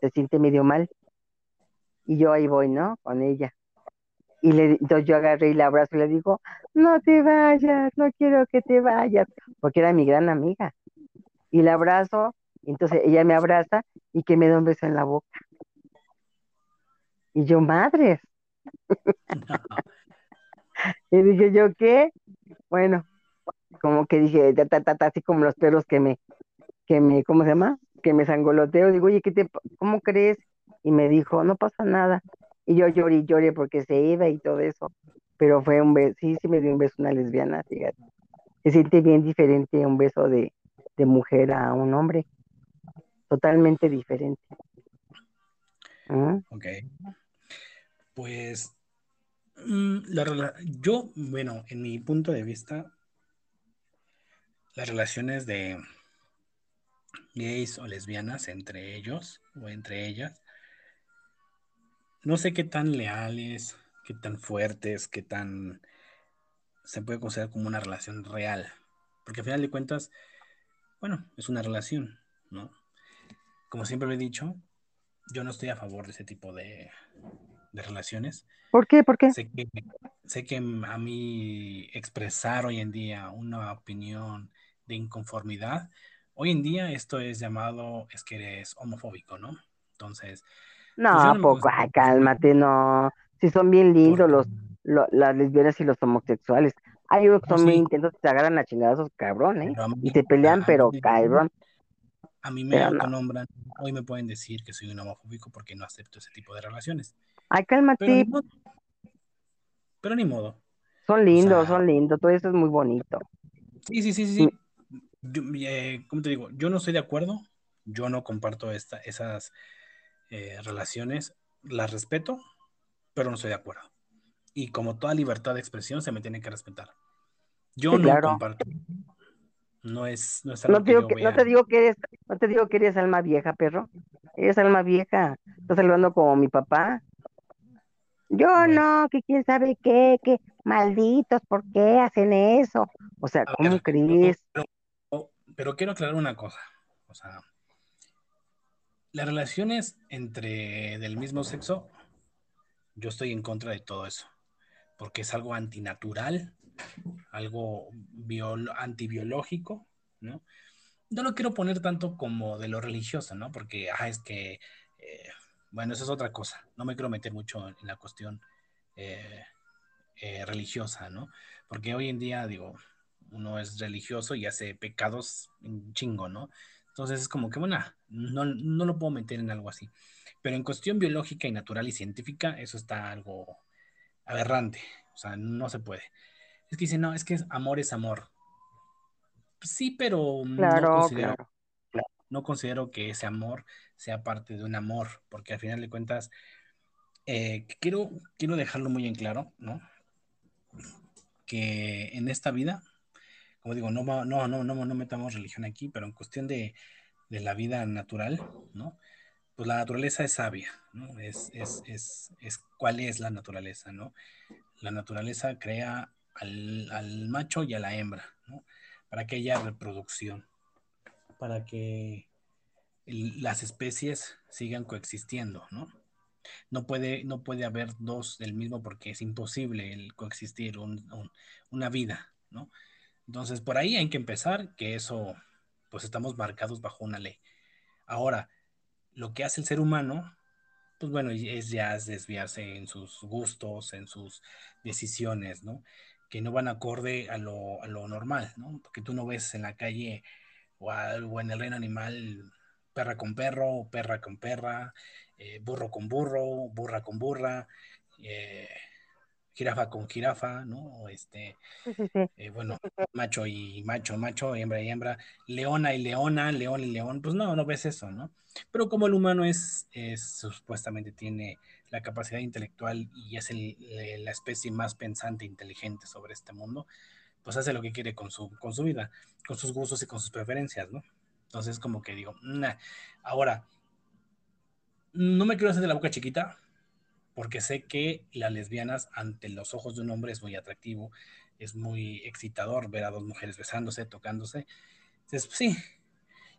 se siente medio mal. Y yo ahí voy, ¿no? Con ella. Y entonces yo agarré y la abrazo y le digo, no te vayas, no quiero que te vayas, porque era mi gran amiga. Y la abrazo, entonces ella me abraza y que me da un beso en la boca. Y yo, madres. Y dije yo, ¿qué? Bueno, como que dije, ta, ta, ta, así como los perros que me, que me, ¿cómo se llama? Que me sangoloteo. Digo, oye, ¿qué te, cómo crees? Y me dijo, no pasa nada. Y yo lloré lloré porque se iba y todo eso. Pero fue un beso, sí, sí me dio un beso una lesbiana, fíjate. Se siente bien diferente un beso de, de mujer a un hombre. Totalmente diferente. ¿Mm? Ok. Pues mm, la yo, bueno, en mi punto de vista, las relaciones de gays o lesbianas entre ellos o entre ellas, no sé qué tan leales, qué tan fuertes, qué tan se puede considerar como una relación real. Porque al final de cuentas, bueno, es una relación, ¿no? Como siempre lo he dicho, yo no estoy a favor de ese tipo de, de relaciones. ¿Por qué? ¿Por qué? Sé que, sé que a mí expresar hoy en día una opinión de inconformidad, hoy en día esto es llamado, es que eres homofóbico, ¿no? Entonces, No, pues yo ¿a no me poco? Ay, cálmate, no. Si son bien lindos los, lo- las lesbianas y los homosexuales. Hay unos que son sí, intensos, se agarran a chingadazos, cabrón, ¿eh? pero Y se pelean, pero cabrón. A mí me no. autonombran, hoy me pueden decir que soy un homofóbico porque no acepto ese tipo de relaciones. Ay, cálmate. pero ni modo. Son O lindos, sea, son lindos. Todo eso es muy bonito. sí, sí, sí, sí, Mm, sí. Yo, eh, ¿cómo te digo? Yo no estoy de acuerdo, yo no comparto esta, esas eh, relaciones, las respeto, pero no estoy de acuerdo. Y como toda libertad de expresión se me tiene que respetar. Yo Sí, no claro. comparto, no es, no es No algo te que digo que, no te digo que eres, no te digo que eres alma vieja, perro. Eres alma vieja. Estás hablando como mi papá. Yo Bueno, no, que quién sabe qué, que malditos, ¿por qué hacen eso? O sea, a ¿cómo ver, pero, crees? pero- pero quiero aclarar una cosa. O sea, las relaciones entre del mismo sexo, yo estoy en contra de todo eso. porque es algo antinatural, algo antibiológico, ¿no? No lo quiero poner tanto como de lo religioso, ¿no? Porque, ah, es que, eh, bueno, eso es otra cosa. No me quiero meter mucho en la cuestión eh, eh, religiosa, ¿no? Porque hoy en día, digo, uno es religioso y hace pecados chingo, ¿no? Entonces es como que, bueno, no, no lo puedo meter en algo así. Pero en cuestión biológica y natural y científica, eso está algo aberrante. O sea, no se puede. Es que dicen, no, es que amor es amor. Sí, pero no, considero, no considero que ese amor sea parte de un amor, porque al final de cuentas, eh, quiero, quiero dejarlo muy en claro, ¿no? Que en esta vida, como digo, no, no, no, no, no metamos religión aquí, pero en cuestión de, de la vida natural, ¿no? Pues la naturaleza es sabia, ¿no? Es, es, es, es cuál es la naturaleza, ¿no? La naturaleza crea al, al macho y a la hembra, ¿no? Para que haya reproducción, para que las especies sigan coexistiendo, ¿no? No puede, no puede haber dos del mismo porque es imposible el coexistir una vida, ¿no? Entonces, por ahí hay que empezar, que eso, pues estamos marcados bajo una ley. Ahora, lo que hace el ser humano, pues bueno, es ya desviarse en sus gustos, en sus decisiones, ¿no? Que no van acorde a lo, a lo normal, ¿no? Porque tú no ves en la calle o, o en el reino animal perra con perro, perra con perra, eh, burro con burro, burra con burra, eh, jirafa con jirafa, ¿no? Este, eh, bueno, macho y macho, macho, hembra y hembra, leona y leona, león y león, pues no, no ves eso, ¿no? Pero como el humano es, es supuestamente tiene la capacidad intelectual y es la especie más pensante e inteligente sobre este mundo, pues hace lo que quiere con su, con su vida, con sus gustos y con sus preferencias, ¿no? Entonces, como que digo, ahora, no me quiero hacer de la boca chiquita, porque sé que las lesbianas ante los ojos de un hombre es muy atractivo, es muy excitador ver a dos mujeres besándose, tocándose. Entonces, sí,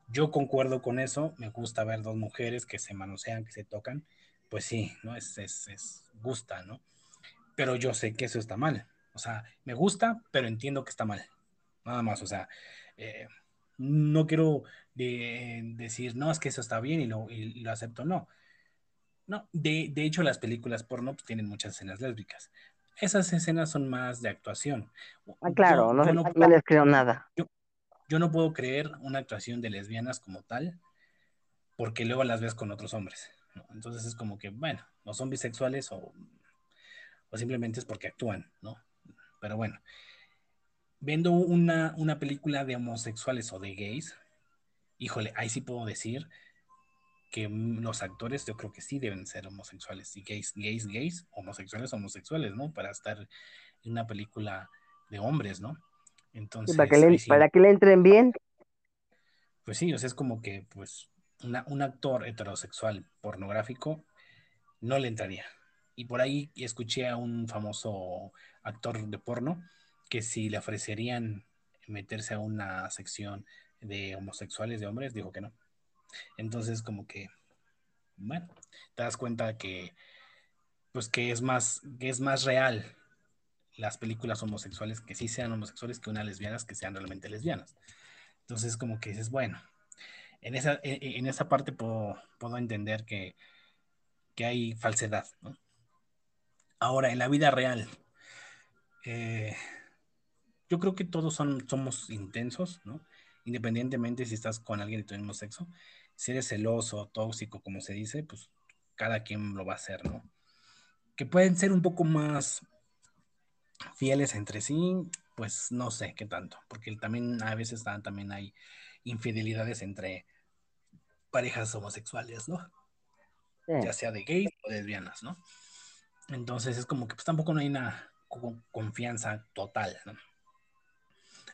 yo concuerdo con eso, me gusta ver dos mujeres que se manosean, que se tocan, pues sí, ¿no? Es, es, es gusta, ¿no? Pero yo sé que eso está mal. O sea, me gusta, pero entiendo que está mal. Nada más, o sea, eh, no quiero decir, no, es que eso está bien y lo, y lo acepto, no. No, de, hecho las películas porno pues, tienen muchas escenas lésbicas. Esas escenas son más de actuación. Ah, claro, no, no, les creo nada. Yo, no puedo creer una actuación de lesbianas como tal, porque luego las ves con otros hombres. Entonces es como que, bueno, no son bisexuales o, o simplemente es porque actúan, ¿no? Pero bueno, viendo una, una película de homosexuales o de gays, híjole, ahí sí puedo decir que los actores yo creo que sí deben ser homosexuales, y gays, gays, gays, homosexuales, homosexuales, ¿no? Para estar en una película de hombres, ¿no? Entonces, para que, le, para que le entren bien. Pues sí, o sea, es como que, pues, un actor heterosexual pornográfico no le entraría. Y por ahí escuché a un famoso actor de porno que si le ofrecerían meterse a una sección de homosexuales de hombres, dijo que no. Entonces, como que, bueno, te das cuenta que, pues que es más, que es más real las películas homosexuales que sí sean homosexuales que unas lesbianas que sean realmente lesbianas. Entonces, como que dices, bueno, en esa, en, esa parte puedo, puedo entender que, que, hay falsedad. Ahora, en la vida real, eh, yo creo que todos son, somos intensos, ¿no? Independientemente si estás con alguien de tu mismo sexo, si eres celoso, tóxico, como se dice, pues cada quien lo va a hacer, ¿no? Que pueden ser un poco más fieles entre sí, pues no sé qué tanto, porque también a veces también hay infidelidades entre parejas homosexuales, ¿no? Ya sea de gays o lesbianas, ¿no? Entonces es como que pues tampoco no hay una confianza total, ¿no?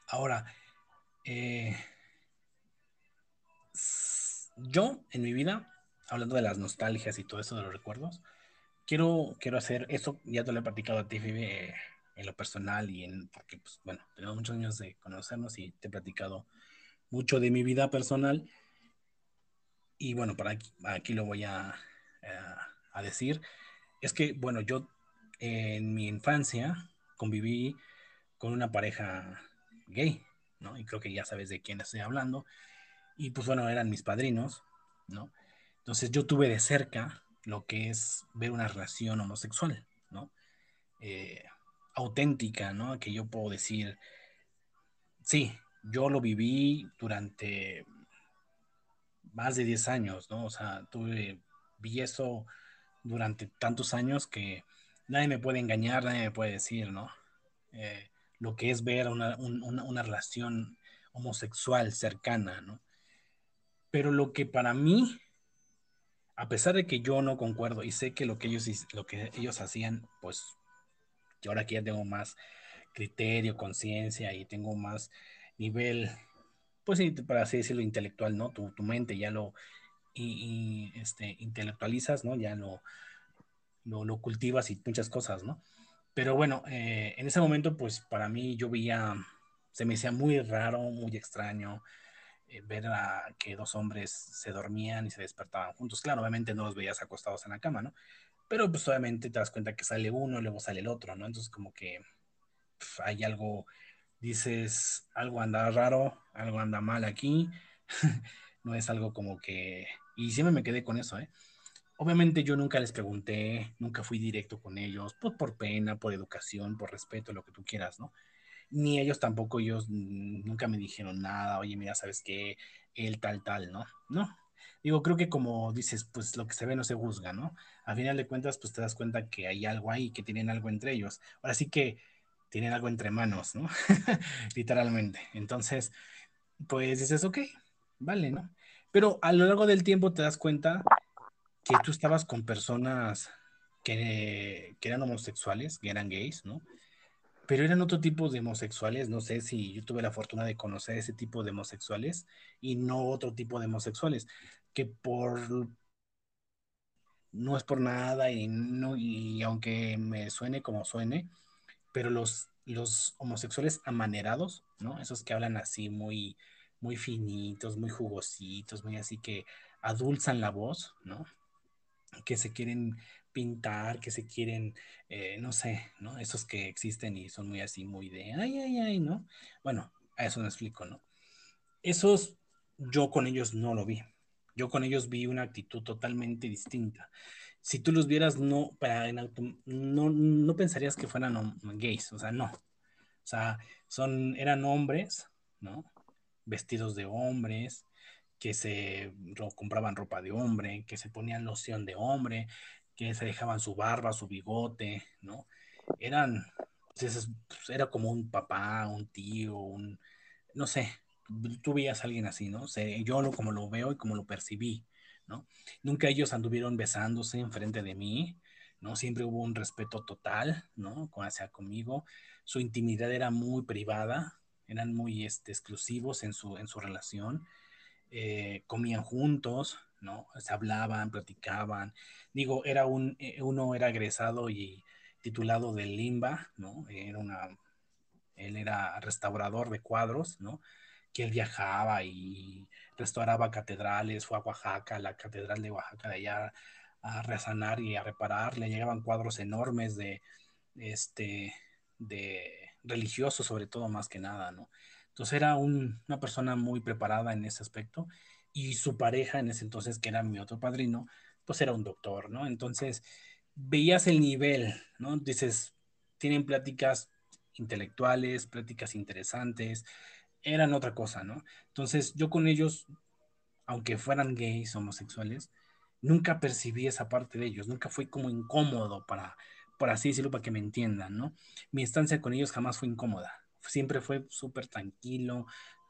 Ahora, eh, yo en mi vida, hablando de las nostalgias y todo eso de los recuerdos, quiero, quiero hacer eso, ya te lo he platicado a ti, Fibe, en lo personal y en, porque, pues, bueno, tenemos muchos años de conocernos y te he platicado mucho de mi vida personal. Y bueno, para aquí, lo voy a, a decir. Es que, bueno, yo en mi infancia conviví con una pareja gay, ¿no? Y creo que ya sabes de quién estoy hablando. Y pues bueno, eran mis padrinos, ¿no? Entonces yo tuve de cerca lo que es ver una relación homosexual, ¿no? Eh, auténtica, ¿no? Que yo puedo decir, sí, yo lo viví durante más de 10 años, ¿no? O sea, tuve, vi eso durante tantos años que nadie me puede engañar, nadie me puede decir, ¿no? Eh, lo que es ver una, una, una, relación homosexual cercana, ¿no? Pero lo que para mí, a pesar de que yo no concuerdo y sé que lo que ellos, lo que ellos hacían, pues, yo ahora que ya tengo más criterio, conciencia y tengo más nivel, pues, para así decirlo, intelectual, ¿no? Tu, tu mente ya lo y, y, este, intelectualizas, ¿no? Ya lo, lo, lo, cultivas y muchas cosas, ¿no? Pero bueno, eh, en ese momento, pues para mí yo veía, se me hacía muy raro, muy extraño eh, ver a que dos hombres se dormían y se despertaban juntos. Claro, obviamente no los veías acostados en la cama, ¿no? Pero pues obviamente te das cuenta que sale uno y luego sale el otro, ¿no? Entonces como que pf, hay algo, dices, algo anda raro, algo anda mal aquí, no es algo como que... Y siempre me quedé con eso, ¿eh? Obviamente yo nunca les pregunté, nunca fui directo con ellos, pues por pena, por educación, por respeto, lo que tú quieras, ¿no? Ni ellos tampoco, ellos nunca me dijeron nada, oye, mira, ¿sabes qué? Él tal, tal, ¿no? No. Digo, creo que como dices, pues lo que se ve no se juzga, ¿no? A final de cuentas, pues te das cuenta que hay algo ahí, que tienen algo entre ellos. Ahora sí que tienen algo entre manos, ¿no? Literalmente. Entonces, pues dices, ok, vale, ¿no? Pero a lo largo del tiempo te das cuenta que tú estabas con personas que, que, eran homosexuales, que eran gays, ¿no? Pero eran otro tipo de homosexuales, no sé si yo tuve la fortuna de conocer ese tipo de homosexuales y no otro tipo de homosexuales, que por no es por nada y no y aunque me suene como suene, pero los los homosexuales amanerados, ¿no? Esos que hablan así muy muy finitos, muy jugositos, muy así que adulzan la voz, ¿no? que se quieren pintar, que se quieren, eh, no sé, ¿no? Esos que existen y son muy así, muy de, ay, ay, ay, ¿no? Bueno, a eso me explico, ¿no? Esos yo con ellos no lo vi. Yo con ellos vi una actitud totalmente distinta. Si tú los vieras, no, para, no, no pensarías que fueran gays, o sea, no. O sea, son, eran hombres, ¿no? Vestidos de hombres, que se compraban ropa de hombre, que se ponían loción de hombre, que se dejaban su barba, su bigote, ¿no? Eran, pues, era como un papá, un tío, un, no sé, tú veías a alguien así, ¿no? Yo lo, como lo veo y como lo percibí, ¿no? Nunca ellos anduvieron besándose enfrente de mí, ¿no? Siempre hubo un respeto total, ¿no? Hacia conmigo. Su intimidad era muy privada, eran muy este, exclusivos en su, en su relación eh, comían juntos, ¿no? Se hablaban, platicaban. Digo, era un, eh, uno era egresado y titulado del Limba, ¿no? Era una, él era restaurador de cuadros, ¿no? Que él viajaba y restauraba catedrales, fue a Oaxaca, la catedral de Oaxaca de allá a resanar y a reparar, le llegaban cuadros enormes de, este, de religiosos sobre todo más que nada, ¿no? Entonces era un, una persona muy preparada en ese aspecto y su pareja en ese entonces, que era mi otro padrino, pues era un doctor, ¿no? Entonces veías el nivel, ¿no? Dices, tienen pláticas intelectuales, pláticas interesantes, eran otra cosa, ¿no? Entonces yo con ellos, aunque fueran gays, homosexuales, nunca percibí esa parte de ellos, nunca fui como incómodo para, por así decirlo, para que me entiendan, ¿no? Mi estancia con ellos jamás fue incómoda siempre fue súper tranquilo,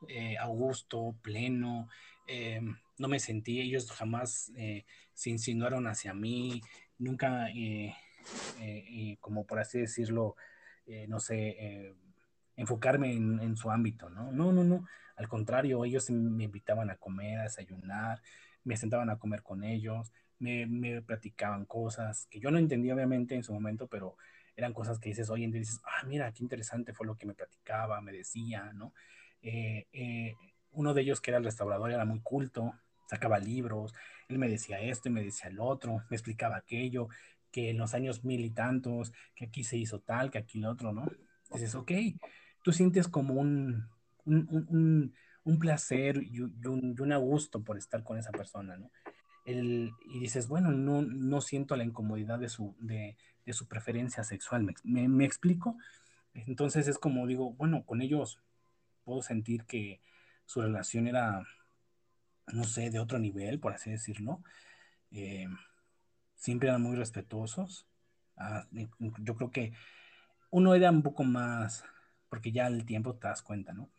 eh, a gusto, pleno, eh, no me sentí, ellos jamás eh, se insinuaron hacia mí, nunca, eh, como por así decirlo, no sé, enfocarme en, su ámbito, ¿no? No, no, no, al contrario, ellos me invitaban a comer, a desayunar, me sentaban a comer con ellos, me, me platicaban cosas que yo no entendía obviamente en su momento, pero eran cosas que dices hoy en día, dices, ah, mira, qué interesante fue lo que me platicaba, me decía, ¿no? Eh, eh, uno de ellos que era el restaurador era muy culto, sacaba libros, él me decía esto y me decía el otro, me explicaba aquello, que en los años mil y tantos, que aquí se hizo tal, que aquí lo otro, ¿no? Dices, ok, tú sientes como un, un, un, un placer y un, y un, gusto por estar con esa persona, ¿no? El, y dices, bueno, no, no siento la incomodidad de su, de, de su preferencia sexual, ¿Me, ¿Me, me, explico? Entonces es como digo, bueno, con ellos puedo sentir que su relación era, no sé, de otro nivel, por así decirlo. Eh, siempre eran muy respetuosos. Ah, yo creo que uno era un poco más, porque ya al tiempo te das cuenta, ¿no?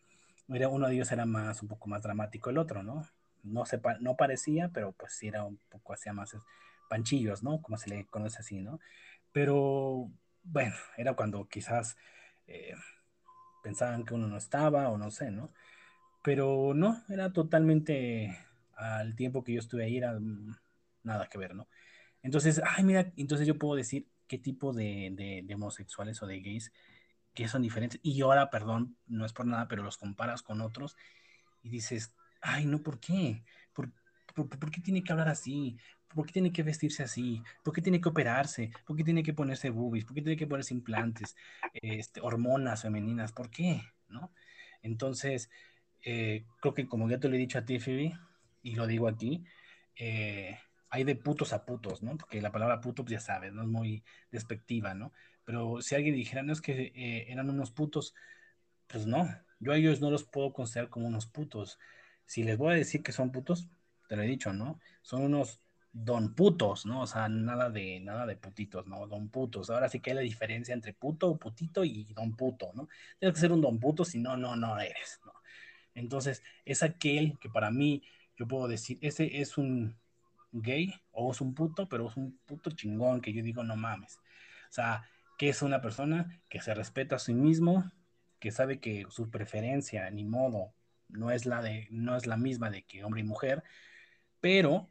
Era, uno de ellos era más, un poco más dramático el otro, ¿no? No, se, no parecía, pero pues sí era un poco, hacía más panchillos, ¿no? Como se le conoce así, ¿no? Pero bueno, era cuando quizás eh, pensaban que uno no estaba o no sé, ¿no? Pero no, era totalmente al tiempo que yo estuve ahí, era nada que ver, ¿no? Entonces, ay, mira, entonces yo puedo decir qué tipo de, de, de homosexuales o de gays que son diferentes. Y ahora, perdón, no es por nada, pero los comparas con otros y dices, ay, no, ¿por qué? ¿Por, por, por qué tiene que hablar así? ¿Por qué tiene que vestirse así? ¿Por qué tiene que operarse? ¿Por qué tiene que ponerse boobies? ¿Por qué tiene que ponerse implantes? Este, hormonas femeninas, ¿por qué? ¿No? Entonces, eh, creo que como ya te lo he dicho a ti, Phoebe, y lo digo aquí, eh, hay de putos a putos, ¿no? Porque la palabra puto, pues ya sabes, no es muy despectiva, ¿no? Pero si alguien dijera, no es que eh, eran unos putos, pues no, yo a ellos no los puedo considerar como unos putos. Si les voy a decir que son putos, te lo he dicho, ¿no? Son unos don putos, ¿no? O sea, nada de, nada de putitos, ¿no? Don putos. Ahora sí que hay la diferencia entre puto, putito y don puto, ¿no? Tienes que ser un don puto, si no, no, no eres, ¿no? Entonces, es aquel que para mí, yo puedo decir, ese es un gay o es un puto, pero es un puto chingón que yo digo, no mames. O sea, que es una persona que se respeta a sí mismo, que sabe que su preferencia, ni modo, no es la, de, no es la misma de que hombre y mujer, pero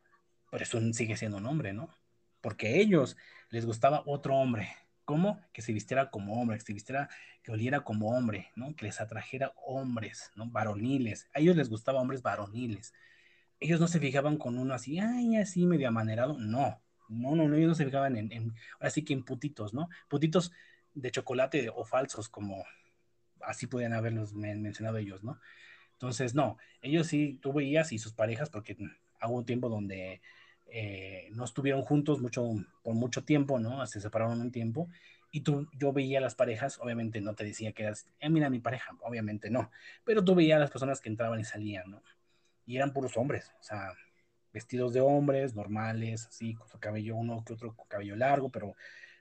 por eso sigue siendo un hombre, ¿no? Porque a ellos les gustaba otro hombre. ¿Cómo? Que se vistiera como hombre, que se vistiera, que oliera como hombre, ¿no? Que les atrajera hombres, ¿no? Varoniles. A ellos les gustaba hombres varoniles. Ellos no se fijaban con uno así, ay, así medio amanerado. No, no, no, no, ellos no se fijaban en, en ahora sí que en putitos, ¿no? Putitos de chocolate o falsos, como así podían haberlos mencionado ellos, ¿no? Entonces, no, ellos sí, tú veías y sus parejas, porque hubo un tiempo donde eh, no estuvieron juntos mucho, por mucho tiempo, ¿no? Se separaron un tiempo. Y tú, yo veía a las parejas, obviamente no te decía que eras, eh, mira mi pareja, obviamente no, pero tú veías a las personas que entraban y salían, ¿no? Y eran puros hombres, o sea, vestidos de hombres, normales, así, con su cabello, uno que otro con cabello largo, pero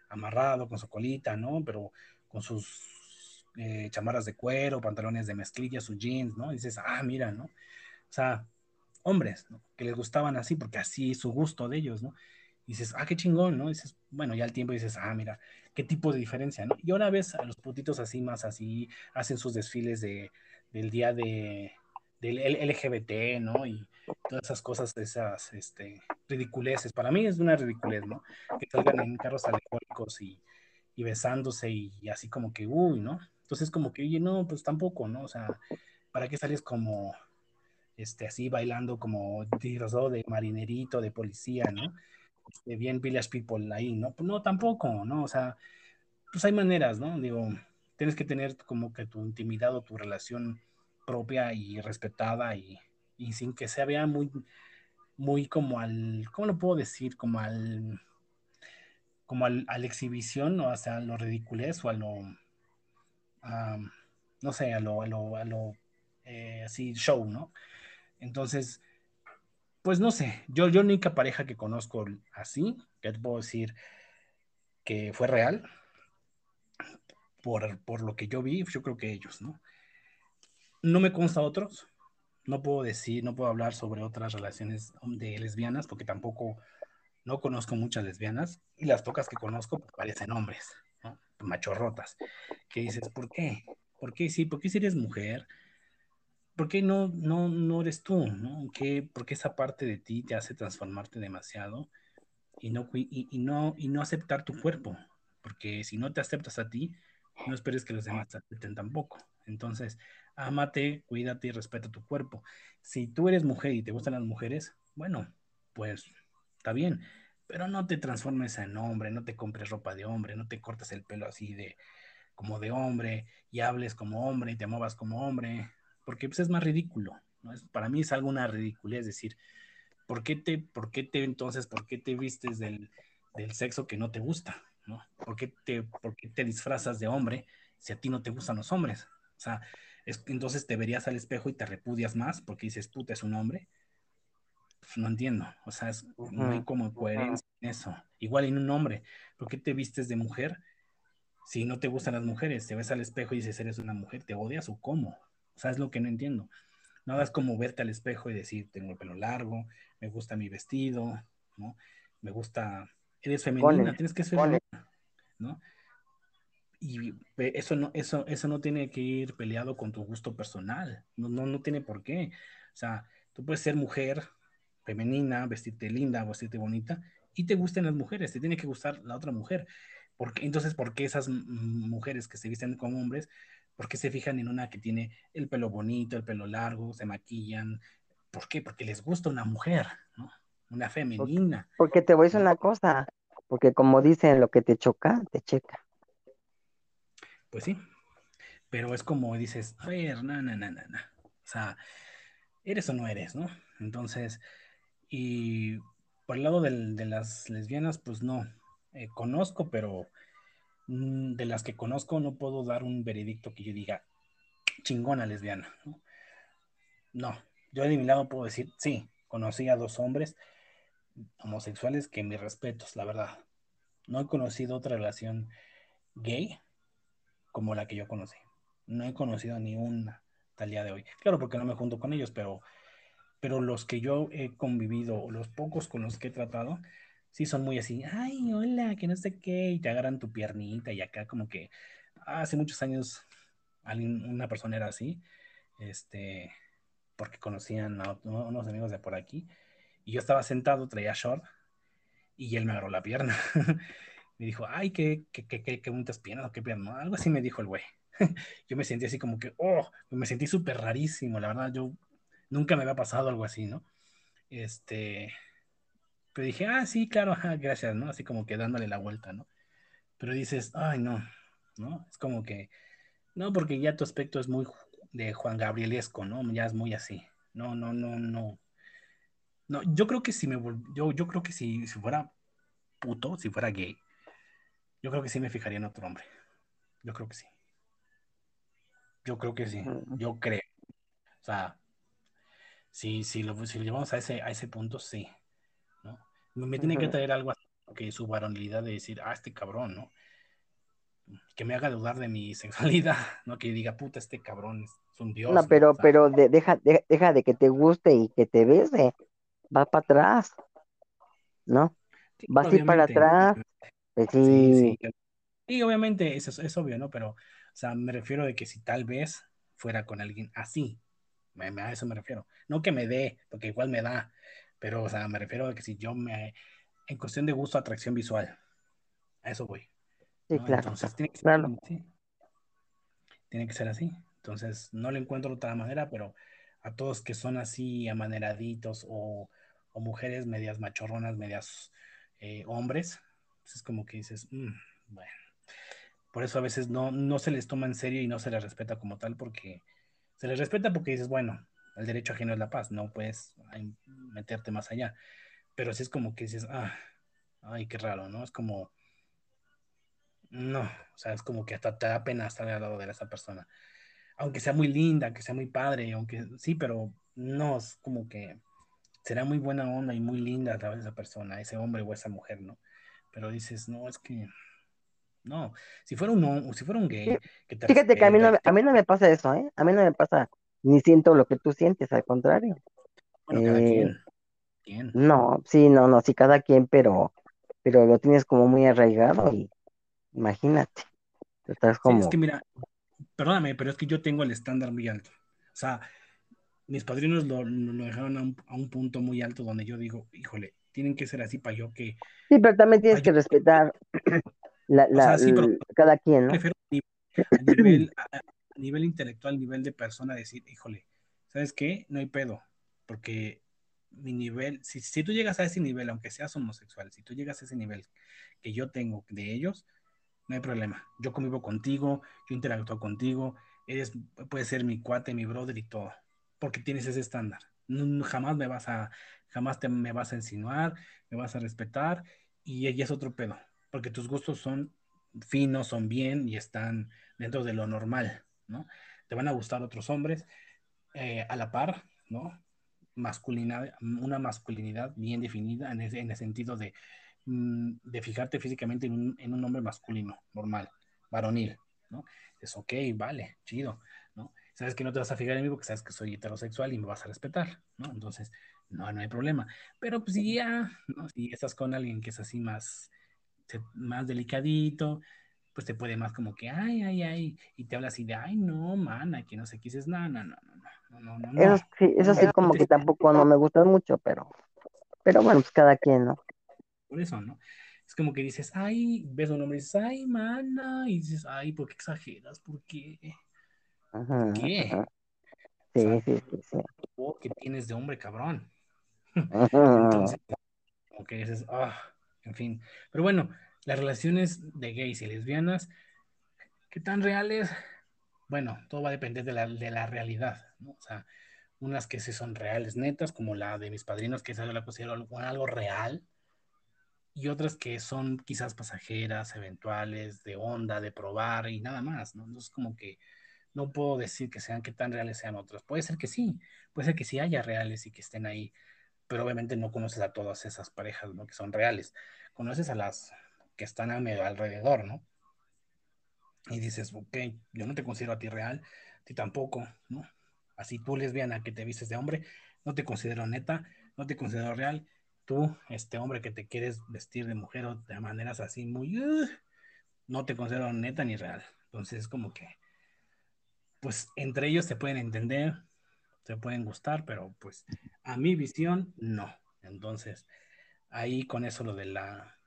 amarrado, con su colita, ¿no? Pero con sus eh, chamarras de cuero, pantalones de mezclilla, sus jeans, ¿no? Dices, ah, mira, ¿no? O sea, hombres, ¿no? que les gustaban así, porque así es su gusto de ellos, ¿no? Dices, ah, qué chingón, ¿no? Dices, bueno, ya al tiempo dices, ah, mira, qué tipo de diferencia, ¿no? Y ahora ves a los putitos así, más así, hacen sus desfiles de, del día de, del LGBT, ¿no? Y todas esas cosas, esas este, ridiculeces. Para mí es una ridiculez, ¿no? Que salgan en carros alegóricos y, besándose y, y, así como que, uy, ¿no? Entonces como que, oye, no, pues tampoco, ¿no? O sea, ¿para qué sales como este, así bailando como disfrazado de marinerito, de policía, ¿no? Este, bien Village People ahí, ¿no? Pues no, tampoco, ¿no? O sea, pues hay maneras, ¿no? Digo, tienes que tener como que tu intimidad o tu relación propia y respetada y, y sin que se vea muy, muy como al, ¿cómo lo puedo decir? Como al, como al, a la exhibición, o sea, a lo ridiculez o a lo, no sé, a lo, a lo, a lo eh, así, show, ¿no? Entonces, pues no sé, yo, yo única pareja que conozco así, que te puedo decir que fue real, por, por, lo que yo vi, yo creo que ellos, ¿no? No me consta otros, no puedo decir, no puedo hablar sobre otras relaciones de lesbianas, porque tampoco, no conozco muchas lesbianas, y las pocas que conozco parecen hombres. Machorrotas, que dices, ¿por qué? ¿Por qué sí? ¿Por qué si eres mujer? ¿por qué no, no, no eres tú? ¿no? ¿Qué, ¿Por qué esa parte de ti te hace transformarte demasiado y no, y, y, no, y no aceptar tu cuerpo? Porque si no te aceptas a ti, no esperes que los demás te acepten tampoco. Entonces, ámate, cuídate y respeta tu cuerpo. Si tú eres mujer y te gustan las mujeres, bueno, pues está bien. pero no te transformes en hombre, no te compres ropa de hombre, no te cortes el pelo así de como de hombre y hables como hombre y te muevas como hombre, porque pues es más ridículo, ¿no? Es, para mí es algo una ridiculez, decir, ¿por qué te, por qué te entonces, por qué te vistes del, del sexo que no te gusta, ¿no? ¿Por qué, te, ¿Por qué te disfrazas de hombre si a ti no te gustan los hombres? O sea, es, entonces te verías al espejo y te repudias más porque dices, puta, es un hombre. Pues, no entiendo, o sea, es, no hay como coherencia en eso. Igual en un hombre, ¿por qué te vistes de mujer si no te gustan las mujeres? Te ves al espejo y dices, eres una mujer, ¿te odias o cómo? O sea, es lo que no entiendo. Nada es como verte al espejo y decir, tengo el pelo largo, me gusta mi vestido, ¿no? Me gusta, eres femenina, tienes que ser femenina, ¿no? Y eso no, eso, eso no tiene que ir peleado con tu gusto personal, no, no, no tiene por qué. O sea, tú puedes ser mujer, femenina, vestirte linda, vestirte bonita, y te gusten las mujeres, te tiene que gustar la otra mujer. Porque, entonces, ¿por qué esas mujeres que se visten como hombres, por qué se fijan en una que tiene el pelo bonito, el pelo largo, se maquillan? ¿Por qué? Porque les gusta una mujer, ¿no? Una femenina. Porque, te voy a decir una cosa, porque como dicen, lo que te choca, te checa. Pues sí, pero es como dices, a ver, no, no, no, no, no. O sea, eres o no eres, ¿no? Entonces, y por el lado de las lesbianas, pues no. Eh, conozco, pero mm, de las que conozco no puedo dar un veredicto que yo diga chingona lesbiana. ¿no? no, yo de mi lado puedo decir, sí, conocí a dos hombres homosexuales que mis respetos, la verdad. No he conocido otra relación gay como la que yo conocí. No he conocido ni una tal día de hoy. Claro, porque no me junto con ellos, pero pero los que yo he convivido, los pocos con los que he tratado, sí son muy así, ay, hola, que no sé qué, y te agarran tu piernita y acá como que hace muchos años alguien, una persona era así, este, porque conocían a unos amigos de por aquí, y yo estaba sentado, traía short, y él me agarró la pierna. dijo, ay, qué, qué, qué, qué, bonitas piernas, qué piernas, algo así me dijo el güey. yo me sentí así como que, oh, me sentí súper rarísimo, la verdad, yo Nunca me había pasado algo así, ¿no? Este, pero dije, ah, sí, claro, gracias, ¿no? Así como que dándole la vuelta, ¿no? Pero dices, ay, no, ¿no? Es como que, no, porque ya tu aspecto es muy de Juan Gabrielesco, ¿no? Ya es muy así. No, no, no, no. No, yo creo que si me yo, yo creo que si, si fuera puto, si fuera gay, yo creo que sí me fijaría en otro hombre. Yo creo que sí. Yo creo que sí. Yo creo. O sea, Sí, sí, lo, si lo llevamos a ese, a ese punto, sí. ¿no? Me tiene que traer algo así, que su varonilidad de decir, ah, este cabrón, ¿no? Que me haga dudar de mi sexualidad, ¿no? Que diga, puta, este cabrón es un dios. No, pero, pero deja, de, deja de que te guste y que te bese. Va para atrás, ¿no? Va a ir para atrás. Sí. Sí, sí. obviamente, eso es, obvio, ¿no? Pero, o sea, me refiero de que si tal vez fuera con alguien así, a eso me refiero. No que me dé, porque igual me da, pero, o sea, me refiero a que si yo me, en cuestión de gusto, atracción visual, a eso voy. Sí, claro. Entonces, tiene que, ser, así. tiene que ser así. Entonces, no le encuentro de otra manera, pero a todos que son así amaneraditos o, o mujeres medias machorronas, medias eh, hombres, pues es como que dices, mm, bueno. Por eso a veces no, no se les toma en serio y no se les respeta como tal, porque se les respeta porque dices, bueno, el derecho ajeno es la paz, no puedes meterte más allá. Pero si es como que dices, ah, ay, qué raro, ¿no? Es como, no, o sea, es como que hasta te da pena estar al lado de esa persona. Aunque sea muy linda, aunque sea muy padre, aunque sí, pero no, es como que será muy buena onda y muy linda a través de esa persona, ese hombre o esa mujer, ¿no? Pero dices, no, es que no, si fuera un, si fuera un gay, que Fíjate que a mí, no, a mí no me pasa eso, ¿eh? A mí no me pasa, ni siento lo que tú sientes, al contrario. Bueno, cada eh, quien. No, sí, no, no, sí, cada quien, pero, pero lo tienes como muy arraigado y imagínate. Estás como... es que mira, perdóname, pero es que yo tengo el estándar muy alto. O sea, mis padrinos lo, lo dejaron a un, a un, punto muy alto donde yo digo, híjole, tienen que ser así para yo que... Sí, pero también tienes que respetar la, la, cada quien, ¿no? a nivel, a nivel intelectual, nivel de persona, decir, híjole, ¿sabes qué? No hay pedo, porque mi nivel, si, si tú llegas a ese nivel, aunque seas homosexual, si tú llegas a ese nivel que yo tengo de ellos, no hay problema. Yo convivo contigo, yo interactúo contigo, eres, puedes ser mi cuate, mi brother y todo, porque tienes ese estándar. No, jamás me vas a, jamás te, me vas a insinuar, me vas a respetar y ella es otro pedo, porque tus gustos son finos, son bien y están dentro de lo normal, ¿no? Te van a gustar otros hombres eh, a la par, ¿no? Masculinidad, una masculinidad bien definida en el, en el sentido de, mm, de, fijarte físicamente en un, en un, hombre masculino, normal, varonil, ¿no? Es ok, vale, chido, ¿no? Sabes que no te vas a fijar en mí porque sabes que soy heterosexual y me vas a respetar, ¿no? Entonces, no, no hay problema. Pero pues si ya, ¿no? si estás con alguien que es así más, más delicadito, pues te puede más como que, ay, ay, ay, y te habla así de, ay, no, mana, que no sé qué dices, no, no, no, no, no, no, no. Eso sí, eso sí como que tampoco no me gustan mucho, pero, pero bueno, pues cada quien, ¿no? Por eso, ¿no? Es como que dices, ay, ves a un hombre y dices, ay, mana, y dices, ay, ¿por qué exageras? ¿Por qué? Ajá, ¿Por qué? ajá. Sí, O sea, sí, sí, sí. ¿qué tienes de hombre, cabrón? Entonces, como que dices, ah, en fin. Pero bueno, las relaciones de gays y lesbianas, ¿qué tan reales? Bueno, todo va a depender de la, de la realidad, ¿no? O sea, unas que sí son reales, netas, como la de mis padrinos, que esa yo la considero algo, algo real, y otras que son quizás pasajeras, eventuales, de onda, de probar y nada más, ¿no? Entonces, como que no puedo decir que sean, que tan reales sean otras. Puede ser que sí, puede ser que sí haya reales y que estén ahí, pero obviamente no conoces a todas esas parejas, ¿no? Que son reales. Conoces a las que están a medio alrededor, ¿no? Y dices, ok, yo no te considero a ti real, a ti tampoco, ¿no? Así tú, lesbiana, que te vistes de hombre, no te considero neta, no te considero real. Tú, este hombre que te quieres vestir de mujer o de maneras así muy... Uh, no te considero neta ni real. Entonces es como que, pues entre ellos se pueden entender, se pueden gustar, pero pues a mi visión, no. Entonces, ahí con eso lo de la,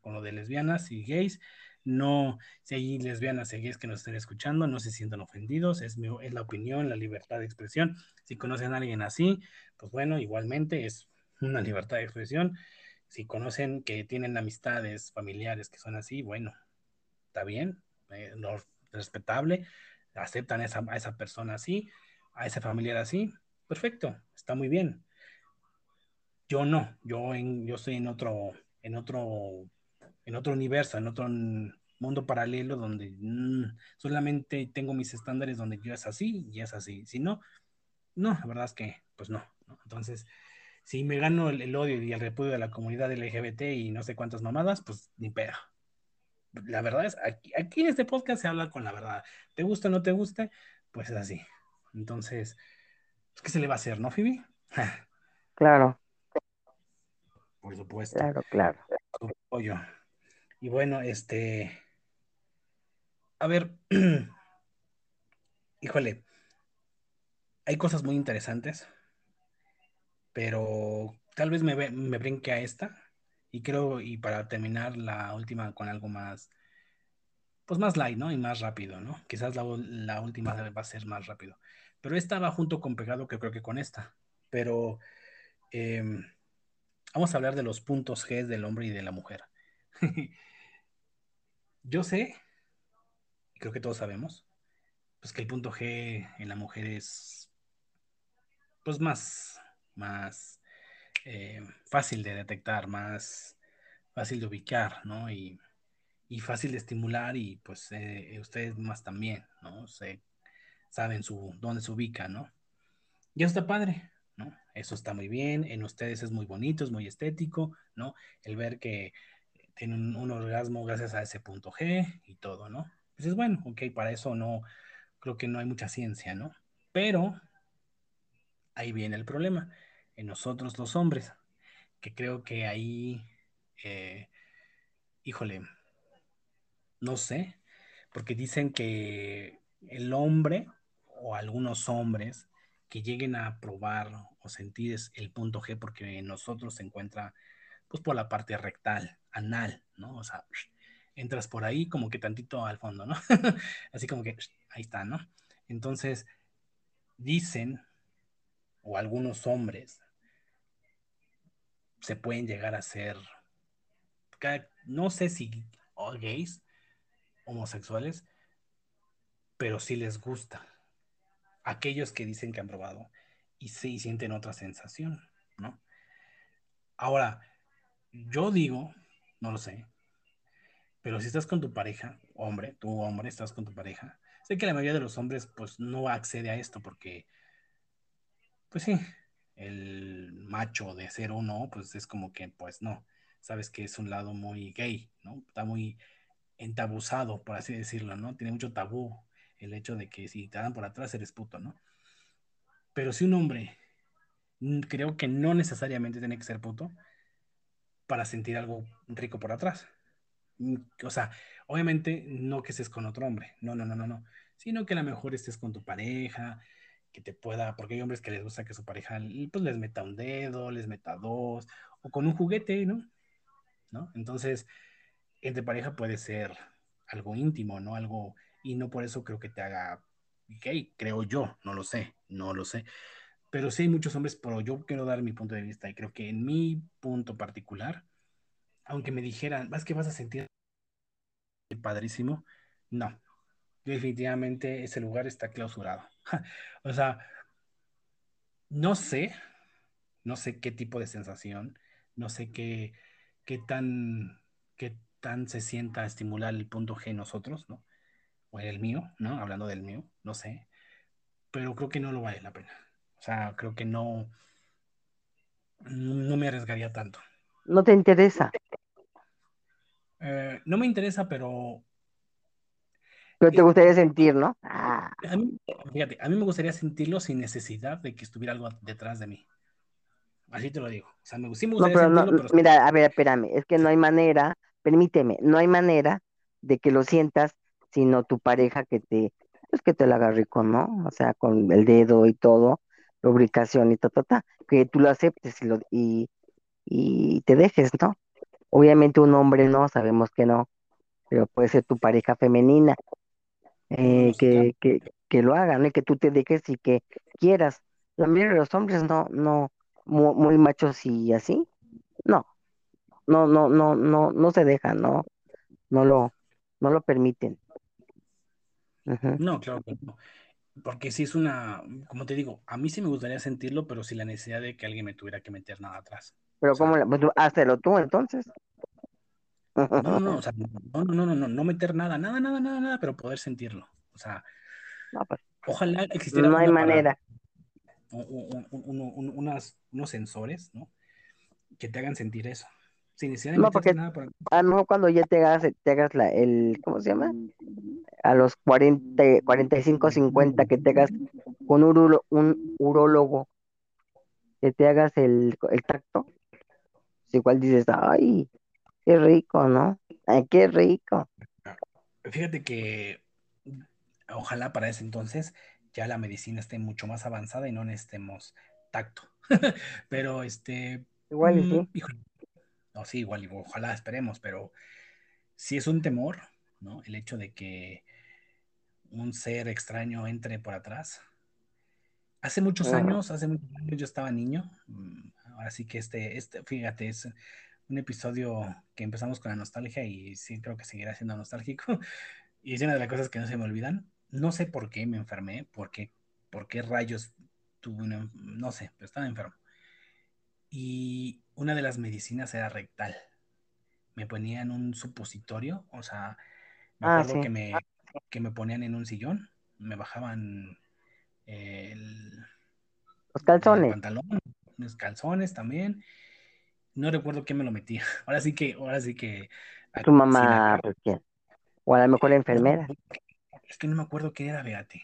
con lo de lesbianas y gays, no, si hay lesbianas y gays que nos estén escuchando, no se sientan ofendidos, es, mi, es la opinión, la libertad de expresión. Si conocen a alguien así, pues bueno, igualmente es una libertad de expresión. Si conocen que tienen amistades familiares que son así, bueno, está bien, eh, no, respetable, aceptan a esa, a esa persona así, a ese familiar así, perfecto, está muy bien. Yo no, yo, en, yo estoy en otro, en otro, en otro universo, en otro mundo paralelo donde mmm, solamente tengo mis estándares donde yo es así y es así. Si no, no, la verdad es que, pues no. ¿no? Entonces, si me gano el, el, odio y el repudio de la comunidad LGBT y no sé cuántas mamadas, pues ni pedo. La verdad es, aquí, aquí en este podcast se habla con la verdad. ¿Te gusta o no te gusta? Pues es así. Entonces, pues, ¿qué se le va a hacer, no, Phoebe? Claro. Por supuesto. Claro, claro. Pollo. Y bueno, este. A ver. Híjole. Hay cosas muy interesantes. Pero tal vez me, me brinque a esta. Y creo, y para terminar la última con algo más. Pues más light, ¿no? Y más rápido, ¿no? Quizás la, la última va a ser más rápido. Pero esta va junto con pegado que creo que con esta. Pero eh, vamos a hablar de los puntos G del hombre y de la mujer. Yo sé, y creo que todos sabemos, pues que el punto G en la mujer es pues más, más eh, fácil de detectar, más fácil de ubicar, ¿no? Y, y fácil de estimular y pues eh, ustedes más también, ¿no? Se, saben su, dónde se ubica, ¿no? Y eso está padre, ¿no? Eso está muy bien, en ustedes es muy bonito, es muy estético, ¿no? El ver que tienen un, un orgasmo gracias a ese punto G y todo, ¿no? Pues es bueno, ok, para eso no, creo que no hay mucha ciencia, ¿no? Pero ahí viene el problema, en nosotros los hombres, que creo que ahí, eh, híjole, no sé, porque dicen que el hombre o algunos hombres que lleguen a probar o sentir el punto G porque en nosotros se encuentra pues por la parte rectal, anal, ¿no? O sea, entras por ahí como que tantito al fondo, ¿no? Así como que ahí está, ¿no? Entonces, dicen, o algunos hombres, se pueden llegar a ser, no sé si gays, homosexuales, pero sí les gusta. Aquellos que dicen que han probado y sí sienten otra sensación, ¿no? Ahora, yo digo, no lo sé, pero si estás con tu pareja, hombre, tú hombre, estás con tu pareja, sé que la mayoría de los hombres pues no accede a esto porque, pues sí, el macho de ser uno, pues es como que, pues no, sabes que es un lado muy gay, ¿no? Está muy entabuzado, por así decirlo, ¿no? Tiene mucho tabú el hecho de que si te dan por atrás eres puto, ¿no? Pero si un hombre, creo que no necesariamente tiene que ser puto para sentir algo rico por atrás. O sea, obviamente no que estés con otro hombre, no, no, no, no, no, sino que a lo mejor estés con tu pareja, que te pueda, porque hay hombres que les gusta que su pareja pues les meta un dedo, les meta dos, o con un juguete, ¿no? ¿No? Entonces, entre pareja puede ser algo íntimo, ¿no? Algo, y no por eso creo que te haga gay, creo yo, no lo sé, no lo sé. Pero sí hay muchos hombres, pero yo quiero dar mi punto de vista y creo que en mi punto particular, aunque me dijeran, vas que vas a sentir padrísimo, no, definitivamente ese lugar está clausurado. o sea, no sé, no sé qué tipo de sensación, no sé qué, qué tan, qué tan se sienta estimular el punto G en nosotros, ¿no? O el mío, ¿no? Hablando del mío, no sé, pero creo que no lo vale la pena. O sea, creo que no, no me arriesgaría tanto. ¿No te interesa? Eh, no me interesa, pero pero te gustaría sentir, ¿no? Ah. A mí, fíjate, a mí me gustaría sentirlo sin necesidad de que estuviera algo detrás de mí. Así te lo digo. O sea, me, sí me gustaría sentirlo, pero... Mira, a ver, espérame, es que no hay manera, permíteme, no hay manera de que lo sientas sino tu pareja que te, pues que te la haga rico, ¿no? O sea, con el dedo y todo, lubricación y ta, ta, ta, que tú lo aceptes y, lo, y, y te dejes, ¿no? Obviamente un hombre no, sabemos que no, pero puede ser tu pareja femenina eh, que, que, que, lo hagan, y que tú te dejes y que quieras. La mayoría de los hombres no, no, muy, machos y así, no, no, no, no, no, no se dejan, no, no lo, no lo permiten. No, claro que no. Porque si es una, como te digo, a mí sí me gustaría sentirlo, pero sin la necesidad de que alguien me tuviera que meter nada atrás. Pero como ¿cómo? Pues, hazlo tú entonces. No, no, no, o sea, no, no, no, no, no meter nada, nada, nada, nada, nada, pero poder sentirlo. O sea, pues, ojalá existiera. No hay manera. unas, unos sensores, ¿no? Que te hagan sentir eso. Sin necesidad no, porque nada a lo mejor cuando ya te hagas, te hagas la, el, ¿cómo se llama? A los 40, 45, 50, que te hagas con un, un urólogo, que te hagas el, el tacto, pues igual dices, ay, Qué rico, ¿no? Ay, qué rico. Fíjate que ojalá para ese entonces ya la medicina esté mucho más avanzada y no necesitemos tacto. pero este. Igual y sí. Mm, no, sí, igual, ojalá esperemos, pero sí es un temor, ¿no? El hecho de que un ser extraño entre por atrás. Hace muchos años, hace muchos años yo estaba niño, mm, así que este, este, fíjate, es un episodio que empezamos con la nostalgia y sí creo que seguirá siendo nostálgico. Y es una de las cosas que no se me olvidan. No sé por qué me enfermé, por qué, por qué rayos tuve una, no sé, pero estaba enfermo. Y una de las medicinas era rectal. Me ponían un supositorio, o sea, me ah, acuerdo que, me, que me ponían en un sillón, me bajaban el, los calzones. El pantalón, los calzones también, no recuerdo quién me lo metía. Ahora sí que, ahora sí que. Tu mamá, O a lo mejor la enfermera. es que no me acuerdo quién era, Beate.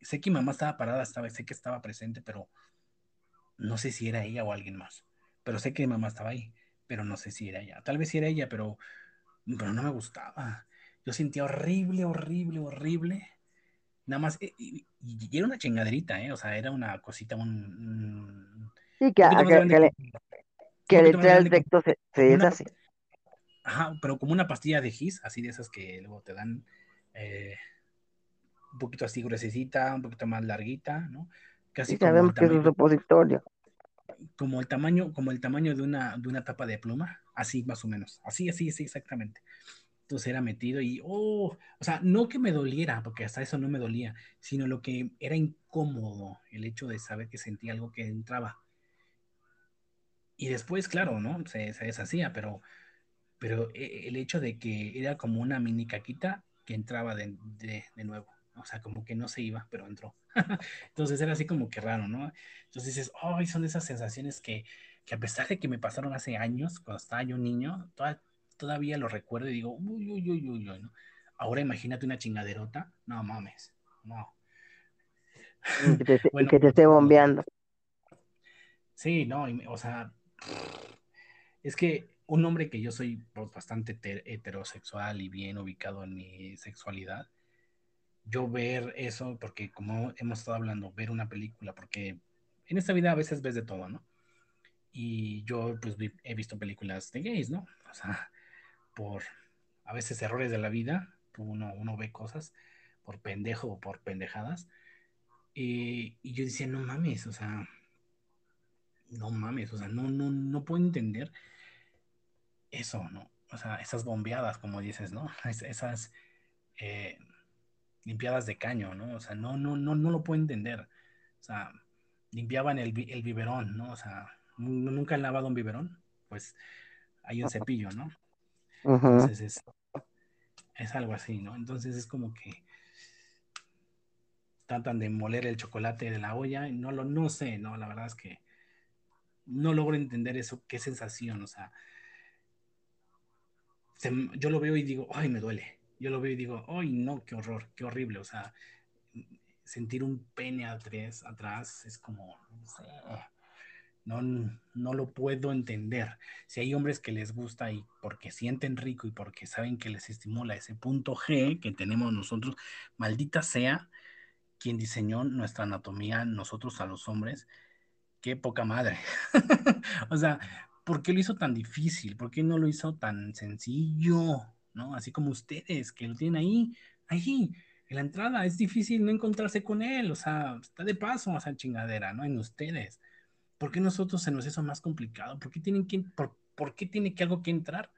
Sé que mi mamá estaba parada, estaba, sé que estaba presente, pero no sé si era ella o alguien más. Pero sé que mamá estaba ahí, pero no sé si era ella. Tal vez sí era ella, pero, pero no me gustaba. Yo sentía horrible, horrible, horrible. Nada más, eh, y, era una chingaderita, ¿eh? O sea, era una cosita, un. sí, que, que el recto se, se deshace. Ajá, pero como una pastilla de gis, así de esas que luego te dan eh, un poquito así gruesecita, un poquito más larguita, ¿no? Casi sabemos que es un repositorio. como el tamaño, como el tamaño de una, de una tapa de pluma, así más o menos, así, así, así, exactamente. Entonces era metido y, oh, o sea, no que me doliera, porque hasta eso no me dolía, sino lo que era incómodo, el hecho de saber que sentía algo que entraba. Y después, claro, ¿no? Se, se deshacía, pero, pero eh, el hecho de que era como una mini caquita que entraba de, de, de nuevo. O sea, como que no se iba, pero entró. Entonces era así como que raro, ¿no? Entonces dices, ay, son esas sensaciones que, que a pesar de que me pasaron hace años, cuando estaba yo niño, toda, todavía lo recuerdo y digo, uy, uy, uy, uy, uy, ¿no? Ahora imagínate una chingaderota, no mames, no. Que te, bueno, que te esté bombeando. Sí, no, o sea, es que un hombre que yo soy pues, bastante heterosexual y bien ubicado en mi sexualidad, yo ver eso, porque como hemos estado hablando, ver una película, porque en esta vida a veces ves de todo, ¿no? Y yo pues he visto películas de gays, ¿no? O sea, por a veces errores de la vida, uno, uno ve cosas por pendejo o por pendejadas. Y, y yo decía, no mames, o sea, no mames, o sea, no, no, no puedo entender eso, ¿no? O sea, esas bombeadas, como dices, ¿no? Es, esas eh, limpiadas de caño, ¿no? O sea, no, no, no, no lo puedo entender. O sea, limpiaban el, el biberón, ¿no? O sea, nunca han lavado un biberón, pues hay un cepillo, ¿no? Uh -huh. Entonces es, es algo así, ¿no? Entonces es como que tratan de moler el chocolate de la olla, y no lo, no sé, ¿no? La verdad es que no logro entender eso, qué sensación, o sea, se, yo lo veo y digo, ay, me duele. Yo lo veo y digo, ay, no, qué horror, qué horrible, o sea, sentir un pene atrás, atrás es como, no sé, no, no lo puedo entender. Si hay hombres que les gusta y porque sienten rico y porque saben que les estimula ese punto G que tenemos nosotros, maldita sea quien diseñó nuestra anatomía, nosotros a los hombres, qué poca madre. o sea, ¿por qué lo hizo tan difícil? ¿Por qué no lo hizo tan sencillo? ¿No? Así como ustedes, que lo tienen ahí, ahí, en la entrada. Es difícil no encontrarse con él, o sea, está de paso esa chingadera, ¿no? En ustedes. ¿Por qué nosotros se nos hizo más complicado? ¿Por qué, tienen que, por, ¿Por qué tiene que algo que entrar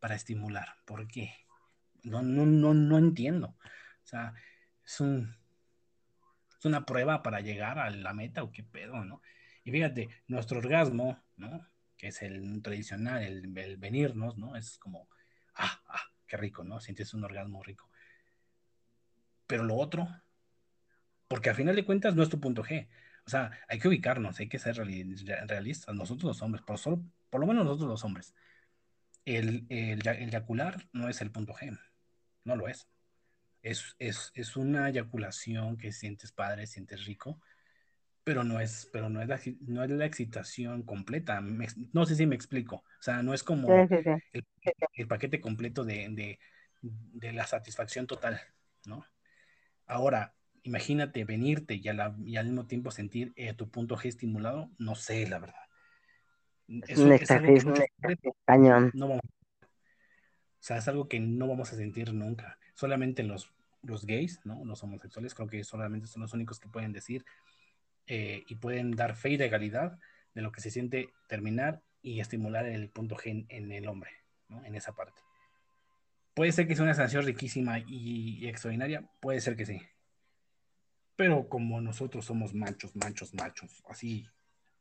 para estimular? ¿Por qué? No, no, no, no entiendo. O sea, es, un, es una prueba para llegar a la meta o qué pedo, ¿no? Y fíjate, nuestro orgasmo, ¿no? Que es el tradicional, el, el venirnos, ¿no? Es como, ah, ah, qué rico, ¿no? Sientes un orgasmo rico. Pero lo otro, porque al final de cuentas no es tu punto G. O sea, hay que ubicarnos, hay que ser realistas, nosotros los hombres, por, solo, por lo menos nosotros los hombres. El, el, el eyacular no es el punto G, no lo es. Es, es, es una eyaculación que sientes padre, sientes rico, pero no es, pero no es, la, no es la excitación completa. Me, no sé si me explico. O sea, no es como sí, sí, sí. El, el, paquete completo de, de, de, la satisfacción total, ¿no? Ahora, imagínate venirte y, la, y, al mismo tiempo sentir eh, tu punto G estimulado, no sé, la verdad. Eso, es no, cañón. No vamos, o sea, es algo que no vamos a sentir nunca. Solamente los, los gays, ¿no? Los homosexuales, creo que solamente son los únicos que pueden decir eh, y pueden dar fe y legalidad de lo que se siente terminar y estimular el punto G en, el hombre. En esa parte. Puede ser que sea una sensación riquísima y, extraordinaria, puede ser que sí. Pero como nosotros somos machos, machos, machos, así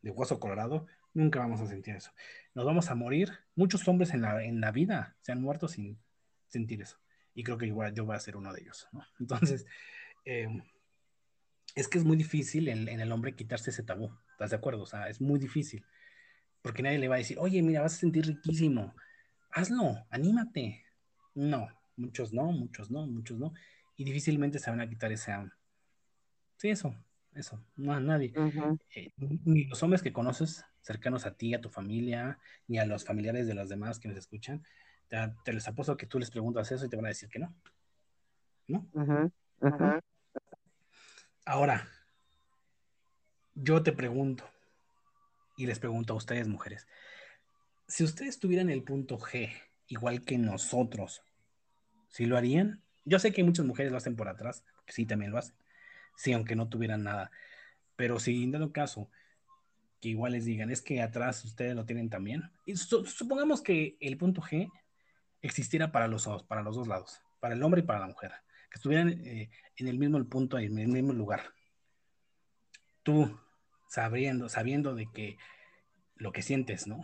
de hueso colorado, nunca vamos a sentir eso. Nos vamos a morir. Muchos hombres en la, en la vida se han muerto sin sentir eso. Y creo que igual yo voy a ser uno de ellos. Entonces, eh, es que es muy difícil en, en, el hombre quitarse ese tabú. ¿Estás de acuerdo? O sea, es muy difícil. Porque nadie le va a decir, oye, mira, vas a sentir riquísimo. Hazlo, anímate. No, muchos no, muchos no, muchos no. Y difícilmente se van a quitar ese, Sí, eso, eso, no a nadie. Uh -huh. eh, ni los hombres que conoces cercanos a ti, a tu familia, ni a los familiares de los demás que nos escuchan, te, te les apuesto que tú les preguntas eso y te van a decir que no. ¿No? Uh -huh. Uh -huh. Ahora, yo te pregunto, y les pregunto a ustedes, mujeres, si ustedes tuvieran el punto G, igual que nosotros, ¿sí lo harían? Yo sé que muchas mujeres lo hacen por atrás, que sí también lo hacen sí, aunque no tuvieran nada. Pero si en dado caso que igual les digan, es que atrás ustedes lo tienen también. Y su- supongamos que el punto G existiera para los dos, para los dos lados, para el hombre y para la mujer, que estuvieran eh, en el mismo punto, en el mismo lugar. Tú, sabiendo, sabiendo de que lo que sientes, ¿no?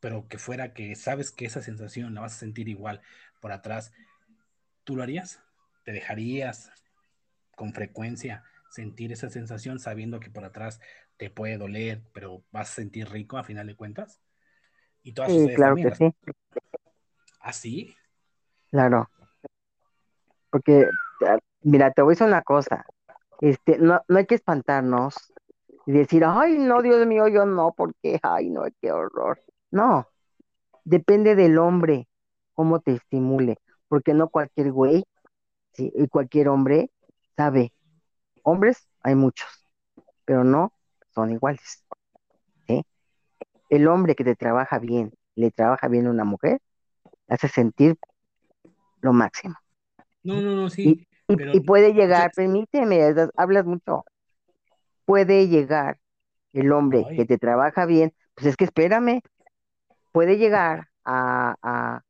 Pero que fuera que sabes que esa sensación la vas a sentir igual por atrás, ¿tú lo harías? ¿Te dejarías con frecuencia sentir esa sensación sabiendo que por atrás te puede doler, pero vas a sentir rico a final de cuentas? Y todas Sí, claro que sí, ¿Ah, sí? claro. Porque, ah, mira, te voy a decir una cosa. Este, no, no hay que espantarnos y decir, ay, no, Dios mío, yo no, porque, ay, no, qué horror. No, depende del hombre, cómo te estimule, porque no cualquier güey, y cualquier hombre sabe. Hombres hay muchos, pero no son iguales. El hombre que te trabaja bien, le trabaja bien a una mujer, hace sentir lo máximo. No, no, no, sí, y, pero y puede llegar, permíteme, estás- hablas mucho, puede llegar el hombre que te trabaja bien, pues es que espérame, puede llegar a, a-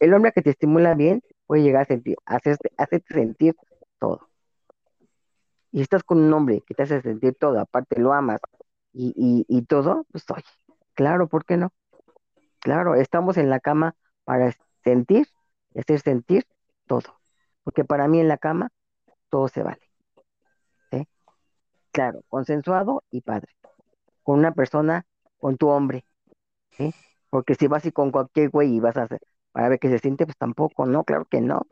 el hombre que te estimula bien, puede llegar a sentir, a hacerte, a hacerte sentir todo. Y estás con un hombre que te hace sentir todo, aparte lo amas y, y, y todo, pues oye, claro, ¿por qué no? Claro, estamos en la cama para sentir, y hacer sentir todo. Porque para mí en la cama todo se vale. Claro, consensuado y padre. Con una persona, con tu hombre, ¿sí? Porque si vas y con cualquier güey y vas a hacer para ver qué se siente, pues tampoco, no, claro que no.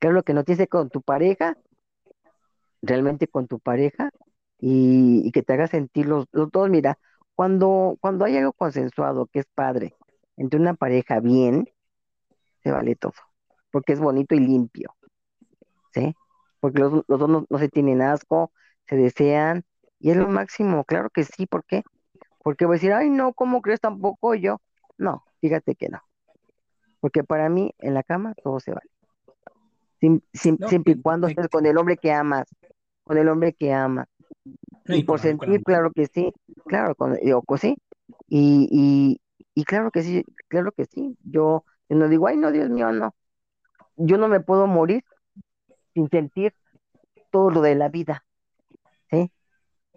Claro que no tienes que con tu pareja, realmente con tu pareja, y, y que te haga sentir los, los dos. Mira, cuando, cuando hay algo consensuado, que es padre, entre una pareja bien, se vale todo, porque es bonito y limpio, ¿sí? Porque los, los dos no, no se tienen asco, se desean, y es lo máximo, claro que sí, ¿por qué? Porque voy a decir, ay, no, ¿cómo crees tampoco yo? No, fíjate que no, porque para mí en la cama todo se vale, Sim- sim- no, siempre y cuando estés con el hombre que amas, con el hombre que amas, no, y por con sentir, claro. que sí, claro, con, digo, pues sí, y, y, y claro que sí, claro que sí, yo no digo, ay, no, Dios mío, no, yo no me puedo morir sin sentir todo lo de la vida, ¿sí?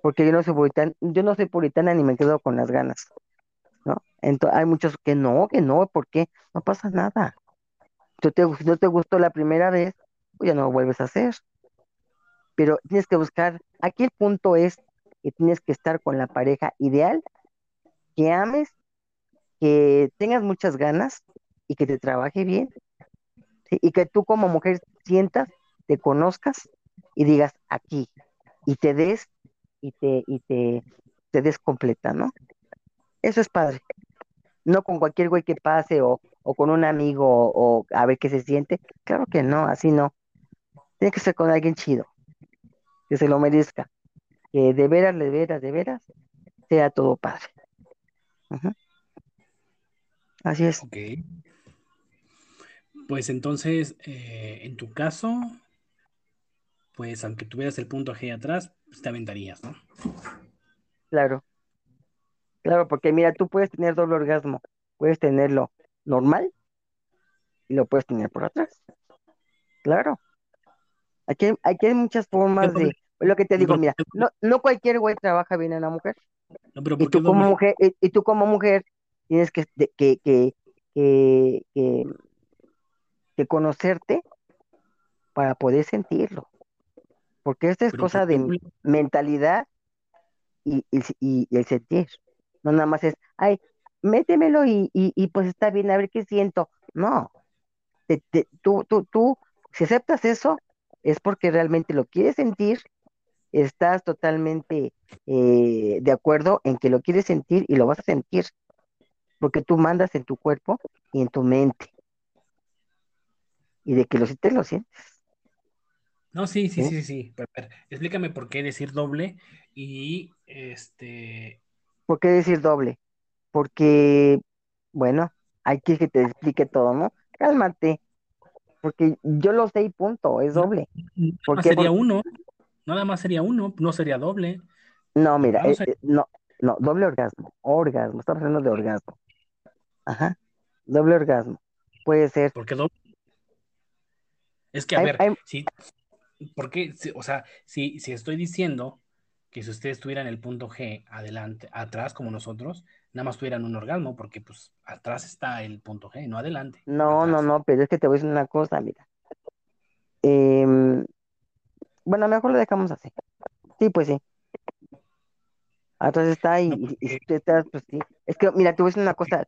Porque yo no soy puritana, yo no soy puritana ni me quedo con las ganas, ¿no? Entonces, hay muchos que no, que no, ¿por qué? No pasa nada. Si no te gustó la primera vez, pues ya no lo vuelves a hacer. Pero tienes que buscar, aquí el punto es que tienes que estar con la pareja ideal, que ames, que tengas muchas ganas y que te trabaje bien, Y que tú como mujer sientas, te conozcas y digas aquí, y te des y te, y te, te des completa, ¿no? Eso es padre. No con cualquier güey que pase o, o con un amigo o, a ver qué se siente. Claro que no, así no. Tiene que ser con alguien chido, que se lo merezca, que de veras, de veras, de veras, sea todo padre. Así es, ok. Pues entonces, eh, en tu caso, pues aunque tuvieras el punto G atrás, pues te aventarías, ¿no? claro, claro, porque mira, tú puedes tener doble orgasmo, puedes tenerlo normal y lo puedes tener por atrás. Claro, aquí, hay- aquí hay muchas ¿Por qué formas de, lo que te digo, pero ¿por mira, no, no cualquier güey trabaja bien en la mujer. No, pero Y ¿por qué tú como mujer, y, y tú como mujer tienes que, de- que, que, que, que, que conocerte para poder sentirlo. Porque esta es Pero ¿por cosa de mentalidad y, y, y- y el sentir. No nada más es, ay, métemelo y, y, y pues está bien, a ver qué siento. No, te- te- tú, tú, tú, si aceptas eso, es porque realmente lo quieres sentir, estás totalmente eh, de acuerdo en que lo quieres sentir y lo vas a sentir. porque tú mandas en tu cuerpo y en tu mente, y de que lo sientes, lo sientes, No, sí, sí, ¿sí? sí, sí. sí. Pero, explícame por qué decir doble y este. ¿Por qué decir doble? Porque, bueno, hay que que te explique todo, ¿no? Cálmate, porque yo lo sé y punto, es no, doble. nada ¿Por qué? sería uno, nada más sería uno, no sería doble. No, mira, verdad, o eh, eh, no, no, doble orgasmo, orgasmo, estamos hablando de orgasmo. Ajá, doble orgasmo. Puede ser. porque do- es que, a ver, hay- si, porque, si- o sea, si, si estoy diciendo que si ustedes tuvieran el punto G adelante, atrás como nosotros, nada más tuvieran un orgasmo, porque pues atrás está el punto G, no adelante, no, no, atrás. no, pero es que te voy a decir una cosa, mira. Em, bueno, mejor lo dejamos así. Sí, pues sí. Atrás está y, No, y- y si tú estás, pues sí. Es que, mira, te voy a decir una cosa.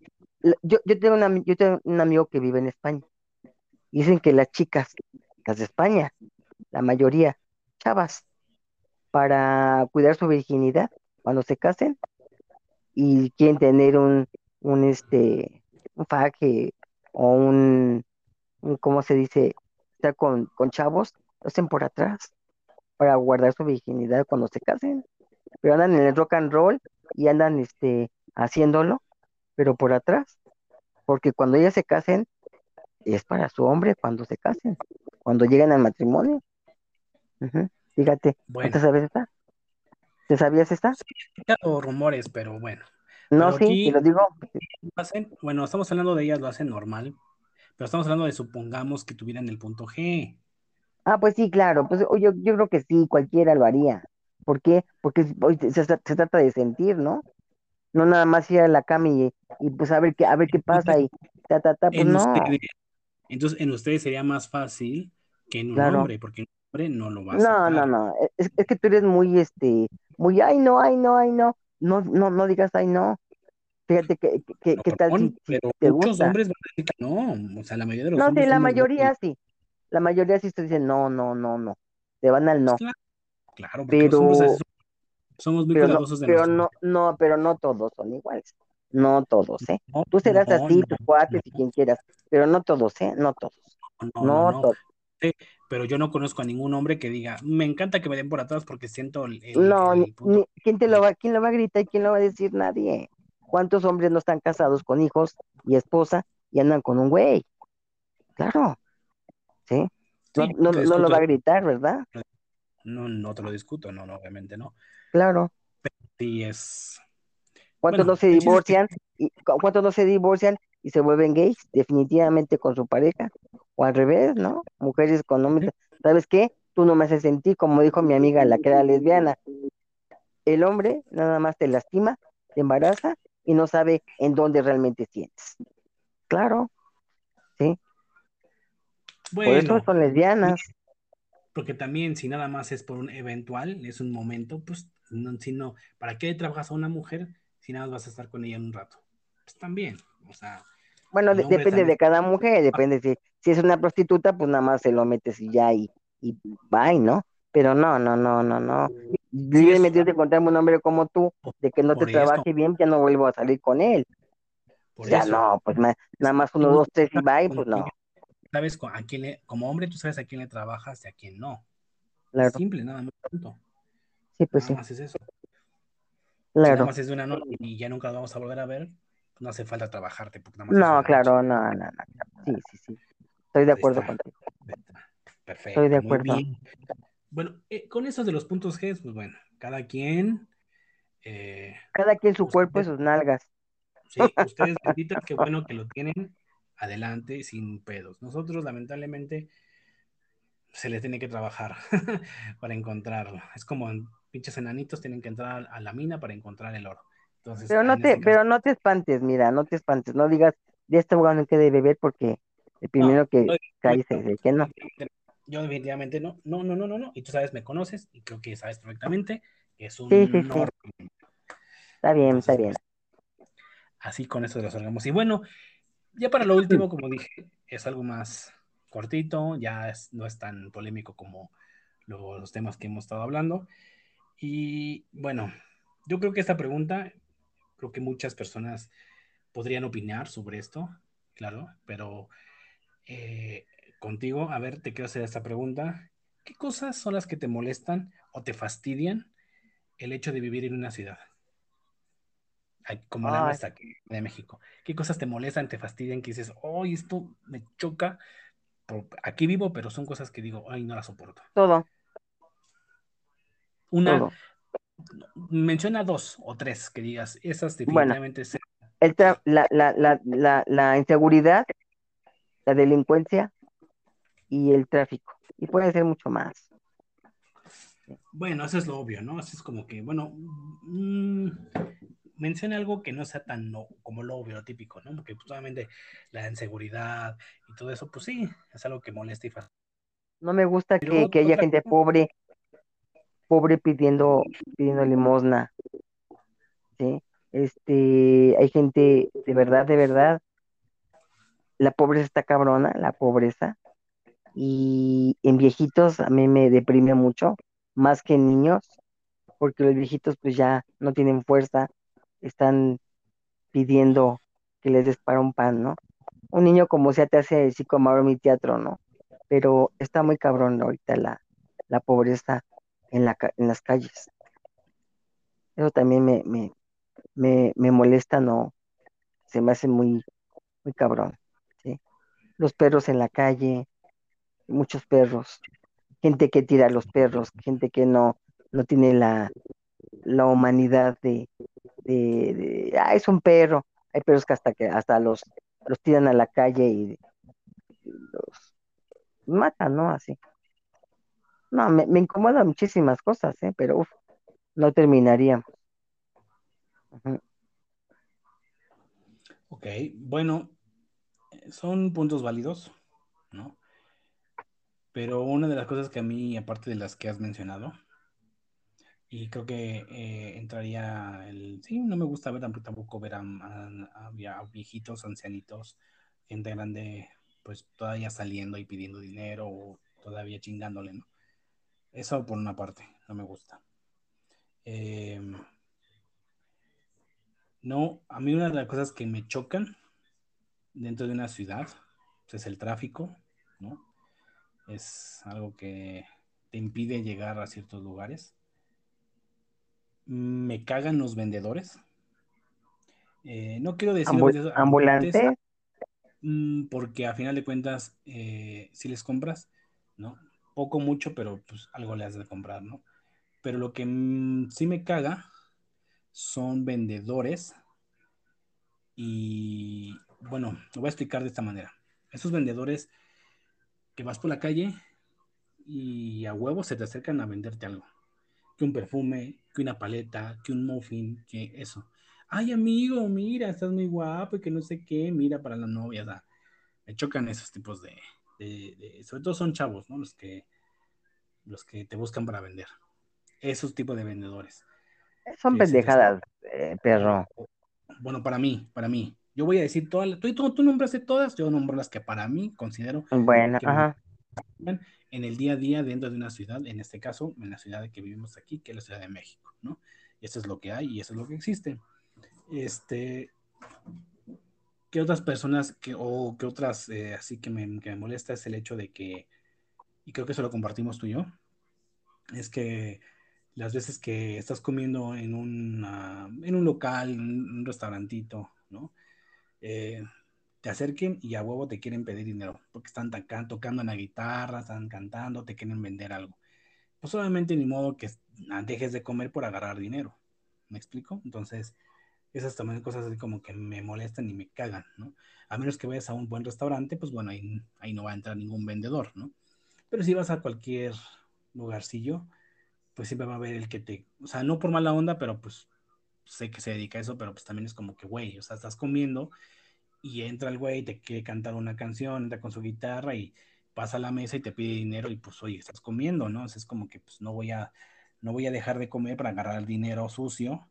Yo, yo tengo una, yo tengo un amigo que vive en España. Dicen que las chicas, las de España, la mayoría, chavas, para cuidar su virginidad, cuando se casen y quieren tener un, un este, un faje o un, un, ¿cómo se dice? Estar con, con chavos, lo hacen por atrás para guardar su virginidad cuando se casen. Pero andan en el rock and roll y andan este, haciéndolo, pero por atrás, porque cuando ellas se casen, es para su hombre cuando se casen, cuando lleguen al matrimonio. Fíjate, ¿no te bueno, sabes esta? ¿Te sabías esta? sí, he escuchado rumores, pero bueno. No, Pero sí, te lo digo. hacen, bueno, estamos hablando de ellas, lo hacen normal, pero estamos hablando de supongamos que tuvieran el punto G. Ah, pues sí, claro, pues yo, yo creo que sí, cualquiera lo haría. ¿Por qué? Porque se, se- se trata de sentir, ¿no? No nada más ir a la cama y, y pues a ver qué, a ver qué pasa y ta, ta, ta, pues no, entonces en ustedes sería más fácil que en un claro. hombre, porque un hombre no lo va a No, no, aceptar. no, e, es, es que tú eres muy, este, muy, ay, no, ay, no, ay, no, no, no, no digas, ay, no. Fíjate que, que, que- No, qué tal si, pero te muchos gusta. hombres van a decir que no, o sea, la mayoría de los No, sí, hombres la mayoría sí, la mayoría sí te dicen, no, no, no, no, te van al Pues no, claro, claro, porque los hombres pero, son- somos muy pero no, cuidadosos de pero no, no, pero no todos son iguales, no todos, ¿eh? No, Tú serás no, así, tus cuates y quien quieras, pero no todos, ¿eh? No todos, no, no, no no. todos. Sí, pero yo no conozco a ningún hombre que diga, me encanta que me den por atrás porque siento el, el- No, el ni- ¿quién te lo va, quién lo va a gritar y quién lo va a decir? Nadie. ¿Cuántos hombres no están casados con hijos y esposa y andan con un güey? Claro, ¿sí? No, Sí, no, lo va a gritar, ¿verdad? no, no te lo discuto, no, no, obviamente no. Claro. Sí, es. ¿Cuántos no Bueno, se divorcian y cu- cuántos no se divorcian y se vuelven gays definitivamente con su pareja? O al revés, ¿no? Mujeres con hombres. ¿Sabes qué? Tú no me haces sentir, como dijo mi amiga, la que era lesbiana. El hombre nada más te lastima, te embaraza y no sabe en dónde realmente sientes. Claro, sí. Por eso Bueno, son lesbianas. porque también si nada más es por un eventual, es un momento, pues no, si no, ¿para qué trabajas a una mujer si nada más vas a estar con ella en un rato? Pues también, o sea, Bueno, de- depende también de cada mujer, depende si, si es una prostituta, pues nada más se lo metes y ya y, y bye, ¿no? Pero no, no, no, no, no. sí Líbreme es Dios de encontrarme un hombre como tú, de que no te eso, trabaje bien, ya no vuelvo a salir con él. por Ya eso. no, pues nada más uno, dos, tres y bye, pues no, sabes a quién le, como hombre, tú sabes a quién le trabajas y a quién no. claro. Simple, nada más. punto. Sí, pues Nada sí, más es eso. Si nada claro. más es de una noche y ya nunca lo vamos a volver a ver, no hace falta trabajarte porque nada más No, claro, no, no, no. claro. Sí, sí, sí. Estoy de acuerdo está. contigo. Perfecto, de muy acuerdo. bien. Bueno, eh, con eso de los puntos G, pues bueno, cada quien, eh, Cada quien su cuerpo y sus nalgas. sí, ustedes benditas, qué bueno que lo tienen adelante sin pedos. Nosotros, lamentablemente, se les tiene que trabajar para encontrarlo. Es como en pinches enanitos tienen que entrar a la mina para encontrar el oro. Entonces, Pero no te, caso, pero no te espantes, mira, no te espantes, no digas de este abogado no quede beber porque el no, primero que cae se dice que no. yo definitivamente no, no, no, no, no, no. Y tú sabes, me conoces y creo que sabes perfectamente que es Sí, sí, un sí, está bien, está bien. pues, así con eso los salgamos. Y bueno, ya para lo último, como dije, es algo más cortito, ya es- no es tan polémico como lo- los temas que hemos estado hablando. Y bueno, yo creo que esta pregunta, creo que muchas personas podrían opinar sobre esto, claro, pero eh, contigo, a ver, te quiero hacer esta pregunta. ¿Qué cosas son las que te molestan o te fastidian el hecho de vivir en una ciudad? Ay, Como la nuestra, aquí, de México. ¿Qué cosas te molestan, te fastidian, que dices, hoy esto me choca? Aquí vivo, pero son cosas que digo, ay, no las soporto. todo, Una, todo. Menciona dos o tres que digas, esas Bueno, definitivamente se- el la, la, la, la, la inseguridad, la delincuencia y el tráfico. Y puede ser mucho más. Bueno, eso es lo obvio, ¿no? Eso es como que, bueno, mm, menciona algo que no sea tan no- como lo obvio, lo típico, ¿no? Porque pues, obviamente la inseguridad y todo eso, pues sí, es algo que molesta y fa- No me gusta que, que haya gente pobre, pobre pidiendo, pidiendo limosna, ¿sí? Este, hay gente, de verdad, de verdad, la pobreza está cabrona, la pobreza. Y en viejitos a mí me deprime mucho, más que en niños, porque los viejitos pues ya no tienen fuerza, están pidiendo que les des para un pan, ¿no? Un niño como sea te hace ahora mi teatro, ¿no? Pero está muy cabrón ahorita la, la pobreza en la, en las calles. Eso también me, me, me, me molesta, ¿no? Se me hace muy, muy cabrón. Los perros en la calle, muchos perros, gente que tira a los perros, gente que no, no tiene la, la humanidad de, de, de, ah, es un perro. Hay perros que hasta que hasta los, los tiran a la calle y los matan, ¿no? Así. No, me, me incomoda muchísimas cosas, ¿eh? Pero uf, no terminaríamos. Ujú. Ok, bueno, son puntos válidos, ¿no? Pero una de las cosas que a mí, aparte de las que has mencionado, y creo que eh, entraría el... Sí, no me gusta ver tampoco, ver a- a- a viejitos, ancianitos, gente grande, pues todavía saliendo y pidiendo dinero o todavía chingándole, ¿no? Eso por una parte, no me gusta. Eh, no, a mí una de las cosas que me chocan dentro de una ciudad pues, es el tráfico, ¿no? Es algo que te impide llegar a ciertos lugares. Me cagan los vendedores. Eh, no quiero decir Ambu- vendedores ambulantes, ambulantes, mm, porque a final de cuentas, eh, si les compras, ¿no? Poco, mucho, pero pues algo le has de comprar, ¿no? Pero lo que mm, sí me caga son vendedores y, bueno, lo voy a explicar de esta manera. Esos vendedores que vas por la calle y a huevo se te acercan a venderte algo. Que un perfume, que una paleta, que un muffin, que eso. Ay, amigo, mira, estás muy guapo y que no sé qué, mira para la novia. Sea, me chocan esos tipos de, de- de- sobre todo son chavos, ¿no? Los que, los que te buscan para vender. Esos tipos de vendedores. son te acercan. pendejadas, eh, perro. Bueno, para mí, para mí. Yo voy a decir todas, tú, tú, tú nombraste todas, yo nombro las que para mí considero Bueno, ajá. en el día a día dentro de una ciudad, en este caso, en la ciudad que vivimos aquí, que es la Ciudad de México, ¿no? Eso es lo que hay y eso es lo que existe. Este, ¿qué otras personas que, o qué otras, eh, así que me, que me molesta es el hecho de que, y creo que eso lo compartimos tú y yo, es que las veces que estás comiendo en, una, en un local, en un restaurantito, ¿no? Eh, te acerquen y a huevo te quieren pedir dinero, porque están tocando en la guitarra, están cantando, te quieren vender algo. Pues obviamente ni modo que ah, dejes de comer por agarrar dinero. ¿Me explico? Entonces, esas también cosas así como que me molestan y me cagan, ¿no? A menos que vayas a un buen restaurante, pues bueno, ahí, ahí no va a entrar ningún vendedor, ¿no? Pero si vas a cualquier lugarcillo, pues siempre va a haber el que te, o sea, no por mala onda, pero pues sé que se dedica a eso, pero pues también es como que, güey, o sea, estás comiendo y entra el güey, te quiere cantar una canción, entra con su guitarra y pasa a la mesa y te pide dinero y pues, oye, estás comiendo, ¿no? es como que pues no voy a, no voy a dejar de comer para agarrar el dinero sucio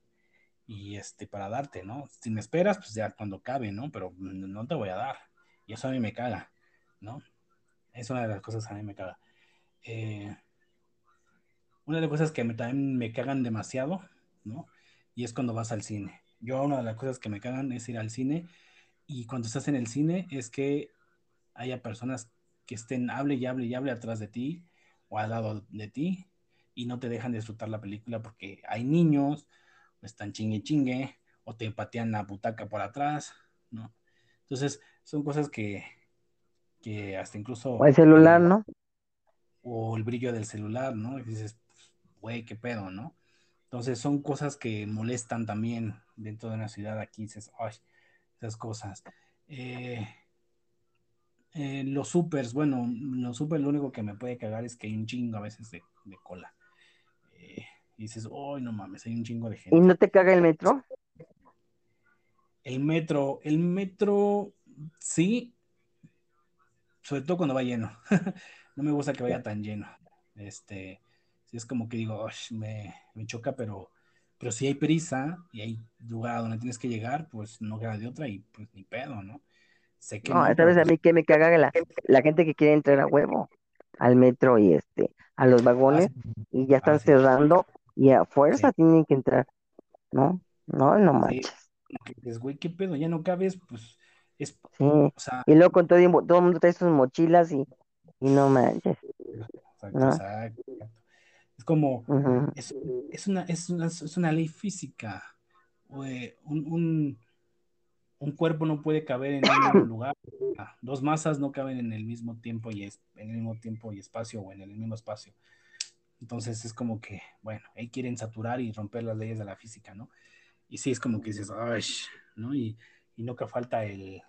y este, para darte, ¿no? Si me esperas, pues ya cuando cabe, ¿no? Pero no te voy a dar. Y eso a mí me caga, ¿no? Es una de las cosas que a mí me caga. Eh, una de las cosas que me, también me cagan demasiado, ¿no? Y es cuando vas al cine. Yo una de las cosas que me cagan es ir al cine y cuando estás en el cine es que haya personas que estén hable y hable y hable atrás de ti o al lado de ti y no te dejan disfrutar la película porque hay niños, están chingue chingue, o te patean la butaca por atrás, ¿no? Entonces, son cosas que, que hasta O incluso el celular, el, ¿no? o el brillo del celular, ¿no? Y dices, güey, qué pedo, ¿no? Entonces son cosas que molestan también dentro de una ciudad. Aquí dices, ay, esas cosas. Eh, eh, los supers, bueno, los supers lo único que me puede cagar es que hay un chingo a veces de, de cola. Y dices, ay, no mames, hay un chingo de gente. ¿Y no te caga el metro? El metro, el metro, sí, sobre todo cuando va lleno. no me gusta que vaya tan lleno. Este, sí es como que digo, me, me, choca, pero, pero si hay prisa y hay lugar donde tienes que llegar, pues no queda de otra y pues ni pedo, ¿no? Sé que no, no ¿sabes a mí que me caga la, la gente que quiere entrar a huevo al metro y este, a los vagones ah, y ya están ah, sí. cerrando y a fuerza sí. tienen que entrar. No, no, no manches. Dices, güey, ¿qué pedo? Ya no cabes, pues es, sí. o sea, y luego con todo, todo el mundo trae sus mochilas y, y no manches. Exacto, ¿no? exacto. Es como, uh -huh. es, es, una, es, una, es una ley física. Un, un, un, cuerpo no puede caber en el mismo lugar. Dos masas no caben en el mismo tiempo y es, en el mismo tiempo y espacio o en el mismo espacio. Entonces es como que, bueno, ahí quieren saturar y romper las leyes de la física, ¿no? Y sí, es como que dices, ay, ¿no? Y, y nunca falta el,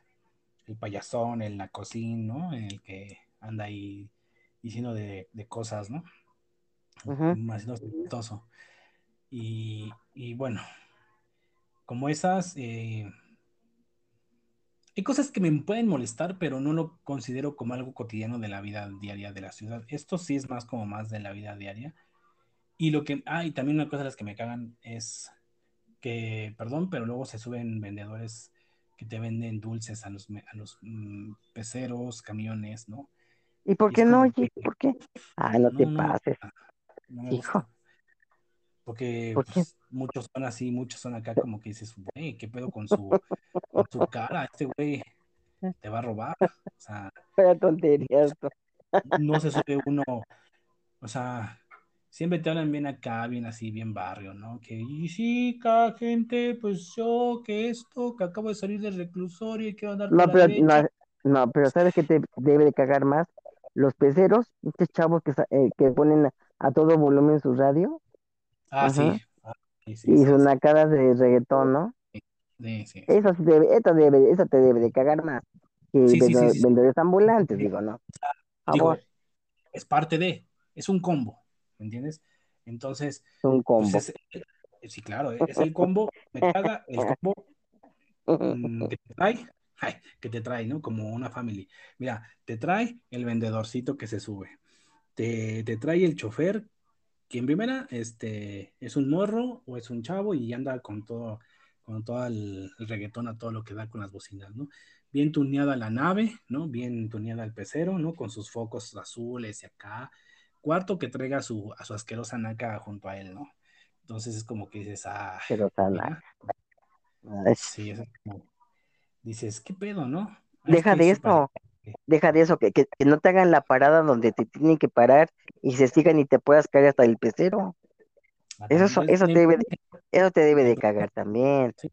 el payasón, el nacocín, ¿no? El que anda ahí diciendo de, de cosas, ¿no? Más chistoso. Y, y, bueno, como esas, eh, hay cosas que me pueden molestar, pero no lo considero como algo cotidiano de la vida diaria de la ciudad. Esto sí es más como más de la vida diaria. Y lo que, ah, y también una cosa de las que me cagan es que, perdón, pero luego se suben vendedores que te venden dulces a los, a los mm, peceros, camiones, ¿no? ¿Y por qué y no? Que, ¿Por qué? Ah, no, no te no, pases. No Hijo. Porque ¿Por pues, muchos son así, muchos son acá como que dices, güey, ¿qué pedo con su, con su cara? Este güey te va a robar. O sea, Vaya tontería esto. No se sube uno, o sea, siempre te hablan bien acá, bien así, bien barrio, ¿no? Que, y sí, cada gente, pues yo, que esto, que acabo de salir del reclusorio y quiero andar no, pero, no, no, pero ¿sabes qué te debe de cagar más? Los peceros, estos chavos que, eh, que ponen a, a, todo volumen su radio. Ah, sí. Ah, sí, sí. Y sus nacadas de reggaetón, ¿no? Sí, sí. Eso, debe, eso, debe, eso te debe de cagar más que sí, vendedores, sí, sí, vendedores ambulantes, digo, ¿no? Digo, es parte de, es un combo. ¿me entiendes? Entonces, un combo. Pues es, sí, claro, es el combo, me caga el combo mmm, que te trae, ay, que te trae, ¿no? Como una family. Mira, te trae el vendedorcito que se sube, te, te trae el chofer, que en primera este, es un morro o es un chavo y anda con todo, con todo el, reggaetón a todo lo que da con las bocinas, ¿no? Bien tuneada la nave, ¿no? Bien tuneada el pecero, ¿no? Con sus focos azules y acá, cuarto que traiga a su, a su asquerosa naca junto a él, ¿no? Entonces es como que dices, ah, mira. sí, es como, dices, ¿qué pedo, no? Deja de eso, para... deja de eso, que, que, que, no te hagan la parada donde te tienen que parar y se sigan y te puedas caer hasta el pecero. Eso, eso, te debe de, eso te debe de cagar también. Sí,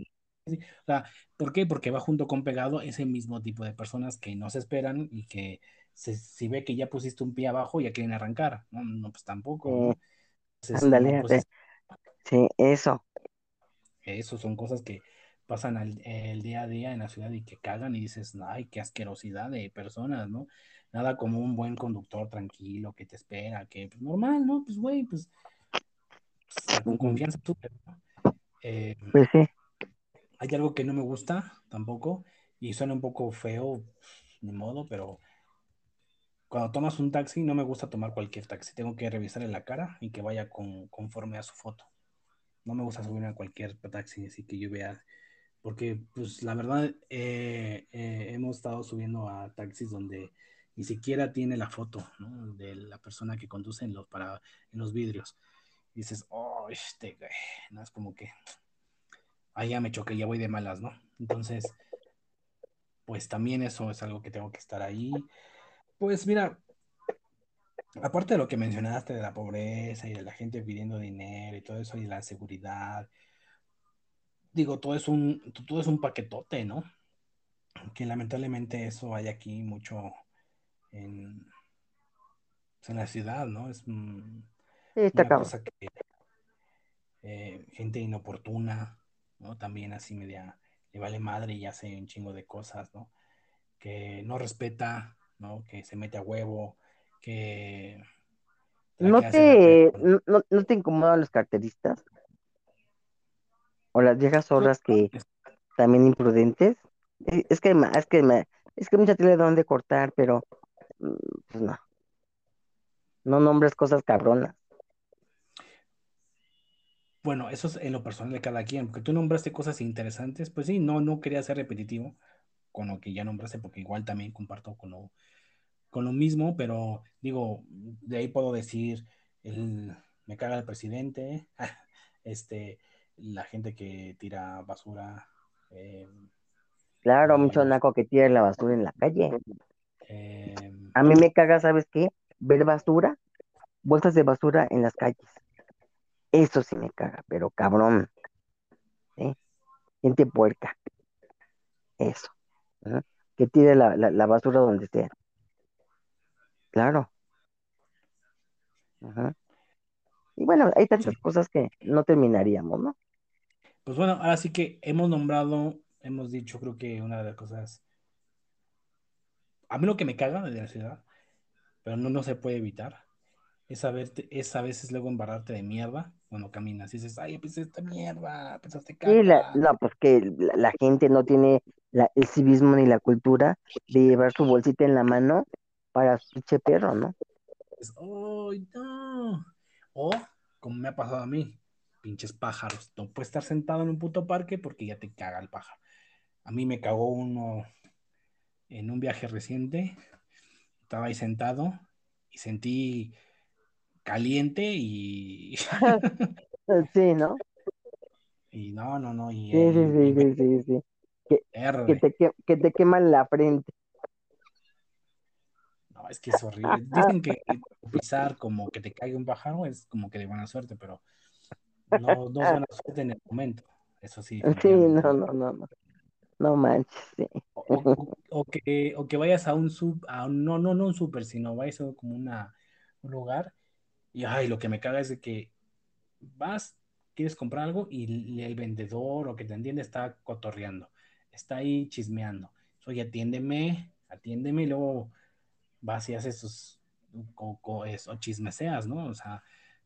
sí. O sea, ¿por qué? Porque va junto con pegado ese mismo tipo de personas que no se esperan y que se, si ve que ya pusiste un pie abajo, ya quieren arrancar. No, no pues tampoco. Andale, no, pues, sí, eso. Eso son cosas que pasan al, el día a día en la ciudad y que cagan y dices, ay, qué asquerosidad de personas, ¿no? Nada como un buen conductor tranquilo que te espera, que pues, normal, ¿no? Pues, güey, pues, pues con confianza tú. ¿no? Eh, pues sí. Hay algo que no me gusta tampoco y suena un poco feo, ni modo, pero cuando tomas un taxi, no me gusta tomar cualquier taxi. Tengo que revisarle la cara y que vaya con, conforme a su foto. No me gusta subir a cualquier taxi, así que yo vea. Porque, pues, la verdad, eh, eh, hemos estado subiendo a taxis donde ni siquiera tiene la foto de la persona que conduce en los, para, en los vidrios. Y dices, oh, este, güey. No es como que. Ah, ya me choqué, ya voy de malas, ¿no? Entonces, pues también eso es algo que tengo que estar ahí. Pues mira, aparte de lo que mencionaste de la pobreza y de la gente pidiendo dinero y todo eso y la seguridad, digo, todo es un, todo es un paquetote, ¿no? Que lamentablemente eso hay aquí mucho en, pues, en la ciudad, ¿no? Es mm, sí, una cosa que eh, gente inoportuna, ¿no? También así media, le vale madre y hace un chingo de cosas, ¿no? Que no respeta, ¿no? Que se mete a huevo, que ¿No te, no, no- no te incomodan los carteristas? ¿O las viejas zorras que también imprudentes? Eh, Es que, es que, es que mucha tela de dónde cortar, pero mm, pues no, no nombres cosas cabronas. Bueno, eso es en lo personal de cada quien, porque tú nombraste cosas interesantes, pues sí, no, no quería ser repetitivo con lo que ya nombraste, porque igual también comparto con lo, con lo mismo, pero digo, de ahí puedo decir, el, me caga el presidente, este, la gente que tira basura, eh, Claro, la- mucho naco que tira la basura en la calle. eh, A mí me caga, ¿sabes qué? Ver basura, bolsas de basura en las calles. Eso sí me caga, pero cabrón, ¿eh? Gente puerca, eso. ¿eh? Que tire la, la, la basura donde sea. Claro. ajá. Y bueno, hay sí. tantas cosas que no terminaríamos, ¿no? Pues bueno, ahora sí que hemos nombrado, hemos dicho, creo que una de las cosas, a mí lo que me caga de la ciudad, pero no, no se puede evitar, es, saberte, es a veces luego embarrarte de mierda cuando caminas y dices, ay, pues esta mierda, pensaste Y la, caca. no, pues que la, la gente no tiene la- el civismo ni la cultura de llevar su bolsita en la mano para su pinche perro, ¿no? ¡ay, no! O, como me ha pasado a mí, pinches pájaros, no puedes estar sentado en un puto parque porque ya te caga el pájaro. A mí me cagó uno en un viaje reciente, estaba ahí sentado y sentí caliente y, Sí, ¿no? y no, no, no, y, Sí, sí, sí, sí, sí. Que, que te, que, que te quema la frente. No, es que es horrible. Dicen que pisar como que te caiga un pájaro es como que de buena suerte, pero no, no es buena suerte en el momento. Eso sí, Sí, no, no, no, no. No manches, sí. O, o- o que, o que vayas a un sub, a un- no, no, no un súper, sino vayas a como una, un lugar y ay, lo que me caga es de que vas, quieres comprar algo y el vendedor o que te entiende está cotorreando, está ahí chismeando. Oye, atiéndeme, atiéndeme y luego vas y haces tus, eso, chismeseas, ¿no? O sea,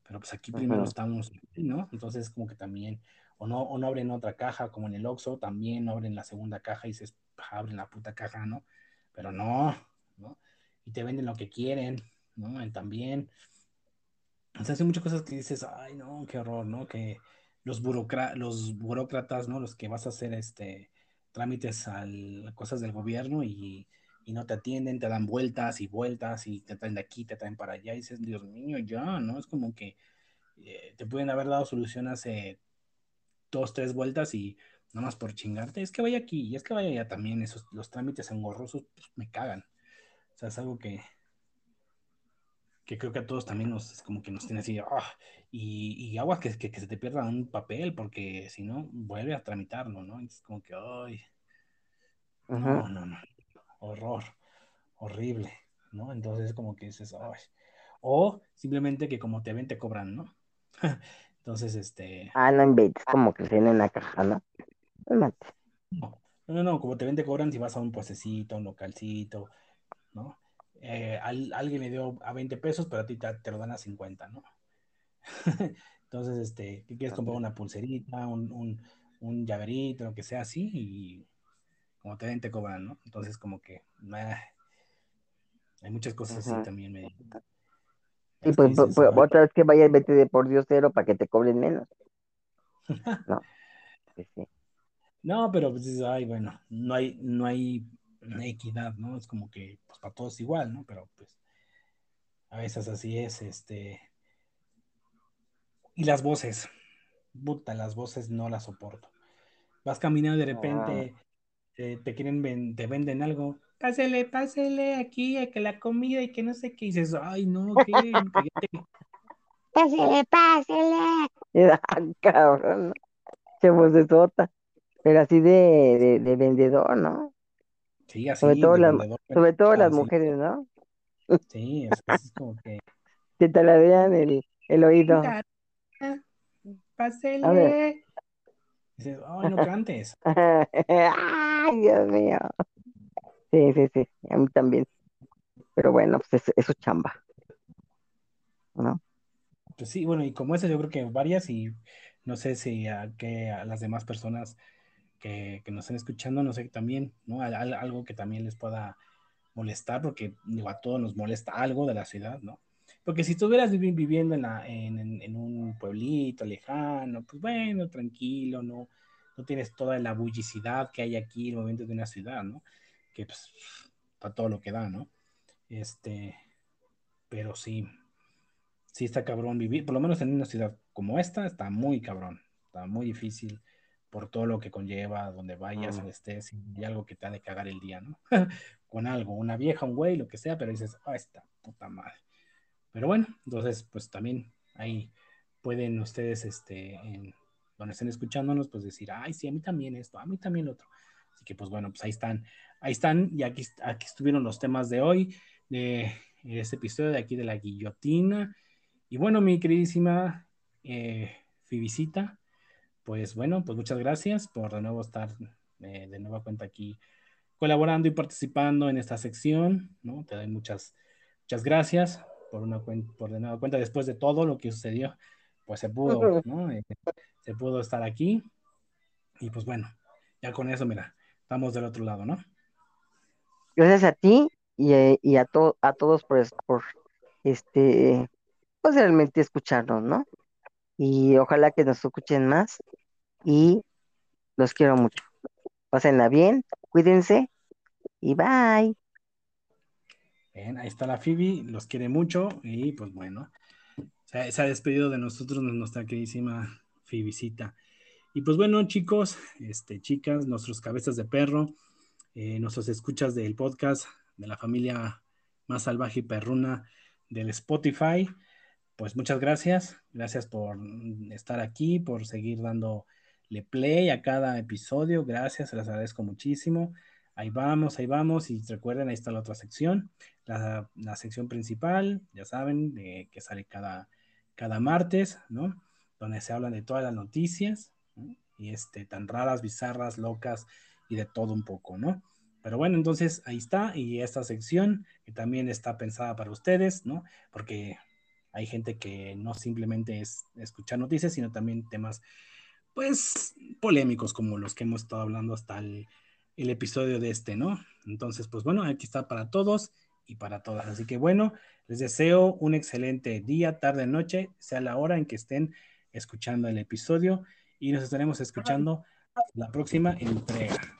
pero pues aquí primero estamos, ¿no? Entonces como que también, o no, o no abren otra caja, como en el Oxxo, también no abren la segunda caja y dices, "Ah, abren la puta caja, ¿no? Pero no, ¿no? Y te venden lo que quieren, ¿no? Y también, o sea, hay muchas cosas que dices, ay, no, qué horror, ¿no? Que los, los burócratas, ¿no? Los que vas a hacer este trámites a cosas del gobierno y, y no te atienden, te dan vueltas y vueltas y te traen de aquí, te traen para allá y dices, Dios mío, ya, ¿no? Es como que eh, te pueden haber dado solución hace dos, tres vueltas y nada más por chingarte, es que vaya aquí y es que vaya allá también, esos, los trámites engorrosos pues, me cagan. O sea, es algo que, que creo que a todos también nos, es como que nos tiene así, ah, y, y agua que, que, que se te pierda un papel, porque si no, vuelve a tramitarlo, ¿no? Es como que, ay, no, no, no, horror, horrible, ¿no? Entonces como que dices, ay, o simplemente que como te ven, te cobran, ¿no? Entonces, este, Ah, no inventes, como que tiene una caja, ¿no? No no, no, no, como te ven, te cobran si vas a un puestecito, un localcito, ¿no? Eh, al, alguien le dio a 20 pesos, pero a ti te, te lo dan a 50, ¿no? Entonces, este, ¿qué quieres comprar? Una pulserita, un, un, un llaverito, lo que sea así, y como te den, te cobran, ¿no? Entonces, como que meh, hay muchas cosas así también, me, Sí, pues, pues, dices, pues, otra vez que vayas, vete de por Dios cero para que te cobren menos. No, pues sí. no, pero pues dices, ay, bueno, no hay, no hay equidad, ¿no? Es como que, pues para todos igual, ¿no? Pero pues a veces así es, este, y las voces, puta, las voces no las soporto. Vas caminando de Ah, te, quieren, ven- te venden algo. Pásele, pásele aquí, a que la comida y que no sé qué. Y dices, ay, no, ¿qué? Pásele, pásele. Ah, cabrón, ¿no? Che vocesota. Pero así de, de, de vendedor, ¿no? Sí, Sobre así, todo de las, vendedor. sobre todo las mujeres, ¿no? sí, es, es como que. Que te la vean el, el oído. Pásele. Dices, ay, no cantes. Ay, Dios mío. Sí, sí, sí, a mí también. Pero bueno, pues es, es chamba, ¿no? Pues sí, bueno, y como esa yo creo que varias y no sé si a, que a las demás personas que, que nos están escuchando, no sé, también, ¿no? Al- al- algo que también les pueda molestar, porque digo, a todos nos molesta algo de la ciudad, ¿no? Porque si estuvieras vivi- viviendo en, la, en, en- en un pueblito lejano, pues bueno, tranquilo, ¿no? No tienes toda la bullicidad que hay aquí en el momento de una ciudad, ¿no? Que pues está todo lo que da, ¿no? Este, pero sí, sí está cabrón vivir, por lo menos en una ciudad como esta, está muy cabrón, está muy difícil por todo lo que conlleva, donde vayas, donde estés, y algo que te ha de cagar el día, ¿no? Con algo, una vieja, un güey, lo que sea, pero dices, ah, esta puta madre. Pero bueno, entonces, pues también ahí pueden ustedes, este, en, donde estén escuchándonos, pues decir, ay, sí, a mí también esto, a mí también lo otro. Así que, pues bueno, pues ahí están, ahí están, y aquí, aquí estuvieron los temas de hoy, de este episodio de aquí de la guillotina. Y bueno, mi queridísima eh, Fibicita, pues bueno, pues muchas gracias por de nuevo estar eh, de nueva cuenta aquí colaborando y participando en esta sección, ¿no? Te doy muchas, muchas gracias por, una por de nueva cuenta, después de todo lo que sucedió, pues se pudo, ¿no? Eh, se pudo estar aquí y pues bueno, ya con eso, mira, estamos del otro lado, ¿no? Gracias a ti y, eh, y a, to- a todos por este, pues realmente escucharnos, ¿no? Y ojalá que nos escuchen más y los quiero mucho. Pásenla bien, cuídense y bye. Bien, ahí está la Phoebe, los quiere mucho y pues bueno, se, ha despedido de nosotros nuestra queridísima Phoebecita. Y pues bueno, chicos, este, chicas, nuestros cabezas de perro, eh, nuestros escuchas del podcast de la familia más salvaje y perruna del Spotify, pues muchas gracias, gracias por estar aquí, por seguir dándole play a cada episodio, gracias, se las agradezco muchísimo. Ahí vamos, ahí vamos, y recuerden, ahí está la otra sección, la, la sección principal, ya saben, de, que sale cada, cada martes, ¿no? Donde se hablan de todas las noticias, ¿no? y este, tan raras, bizarras, locas y de todo un poco, ¿no? Pero bueno, entonces ahí está, y esta sección que también está pensada para ustedes, ¿no? Porque hay gente que no simplemente es escuchar noticias, sino también temas, pues, polémicos como los que hemos estado hablando hasta el, el episodio de este, ¿no? Entonces, pues bueno, aquí está para todos y para todas. Así que bueno, les deseo un excelente día, tarde, noche, sea la hora en que estén escuchando el episodio y nos estaremos escuchando la próxima entrega.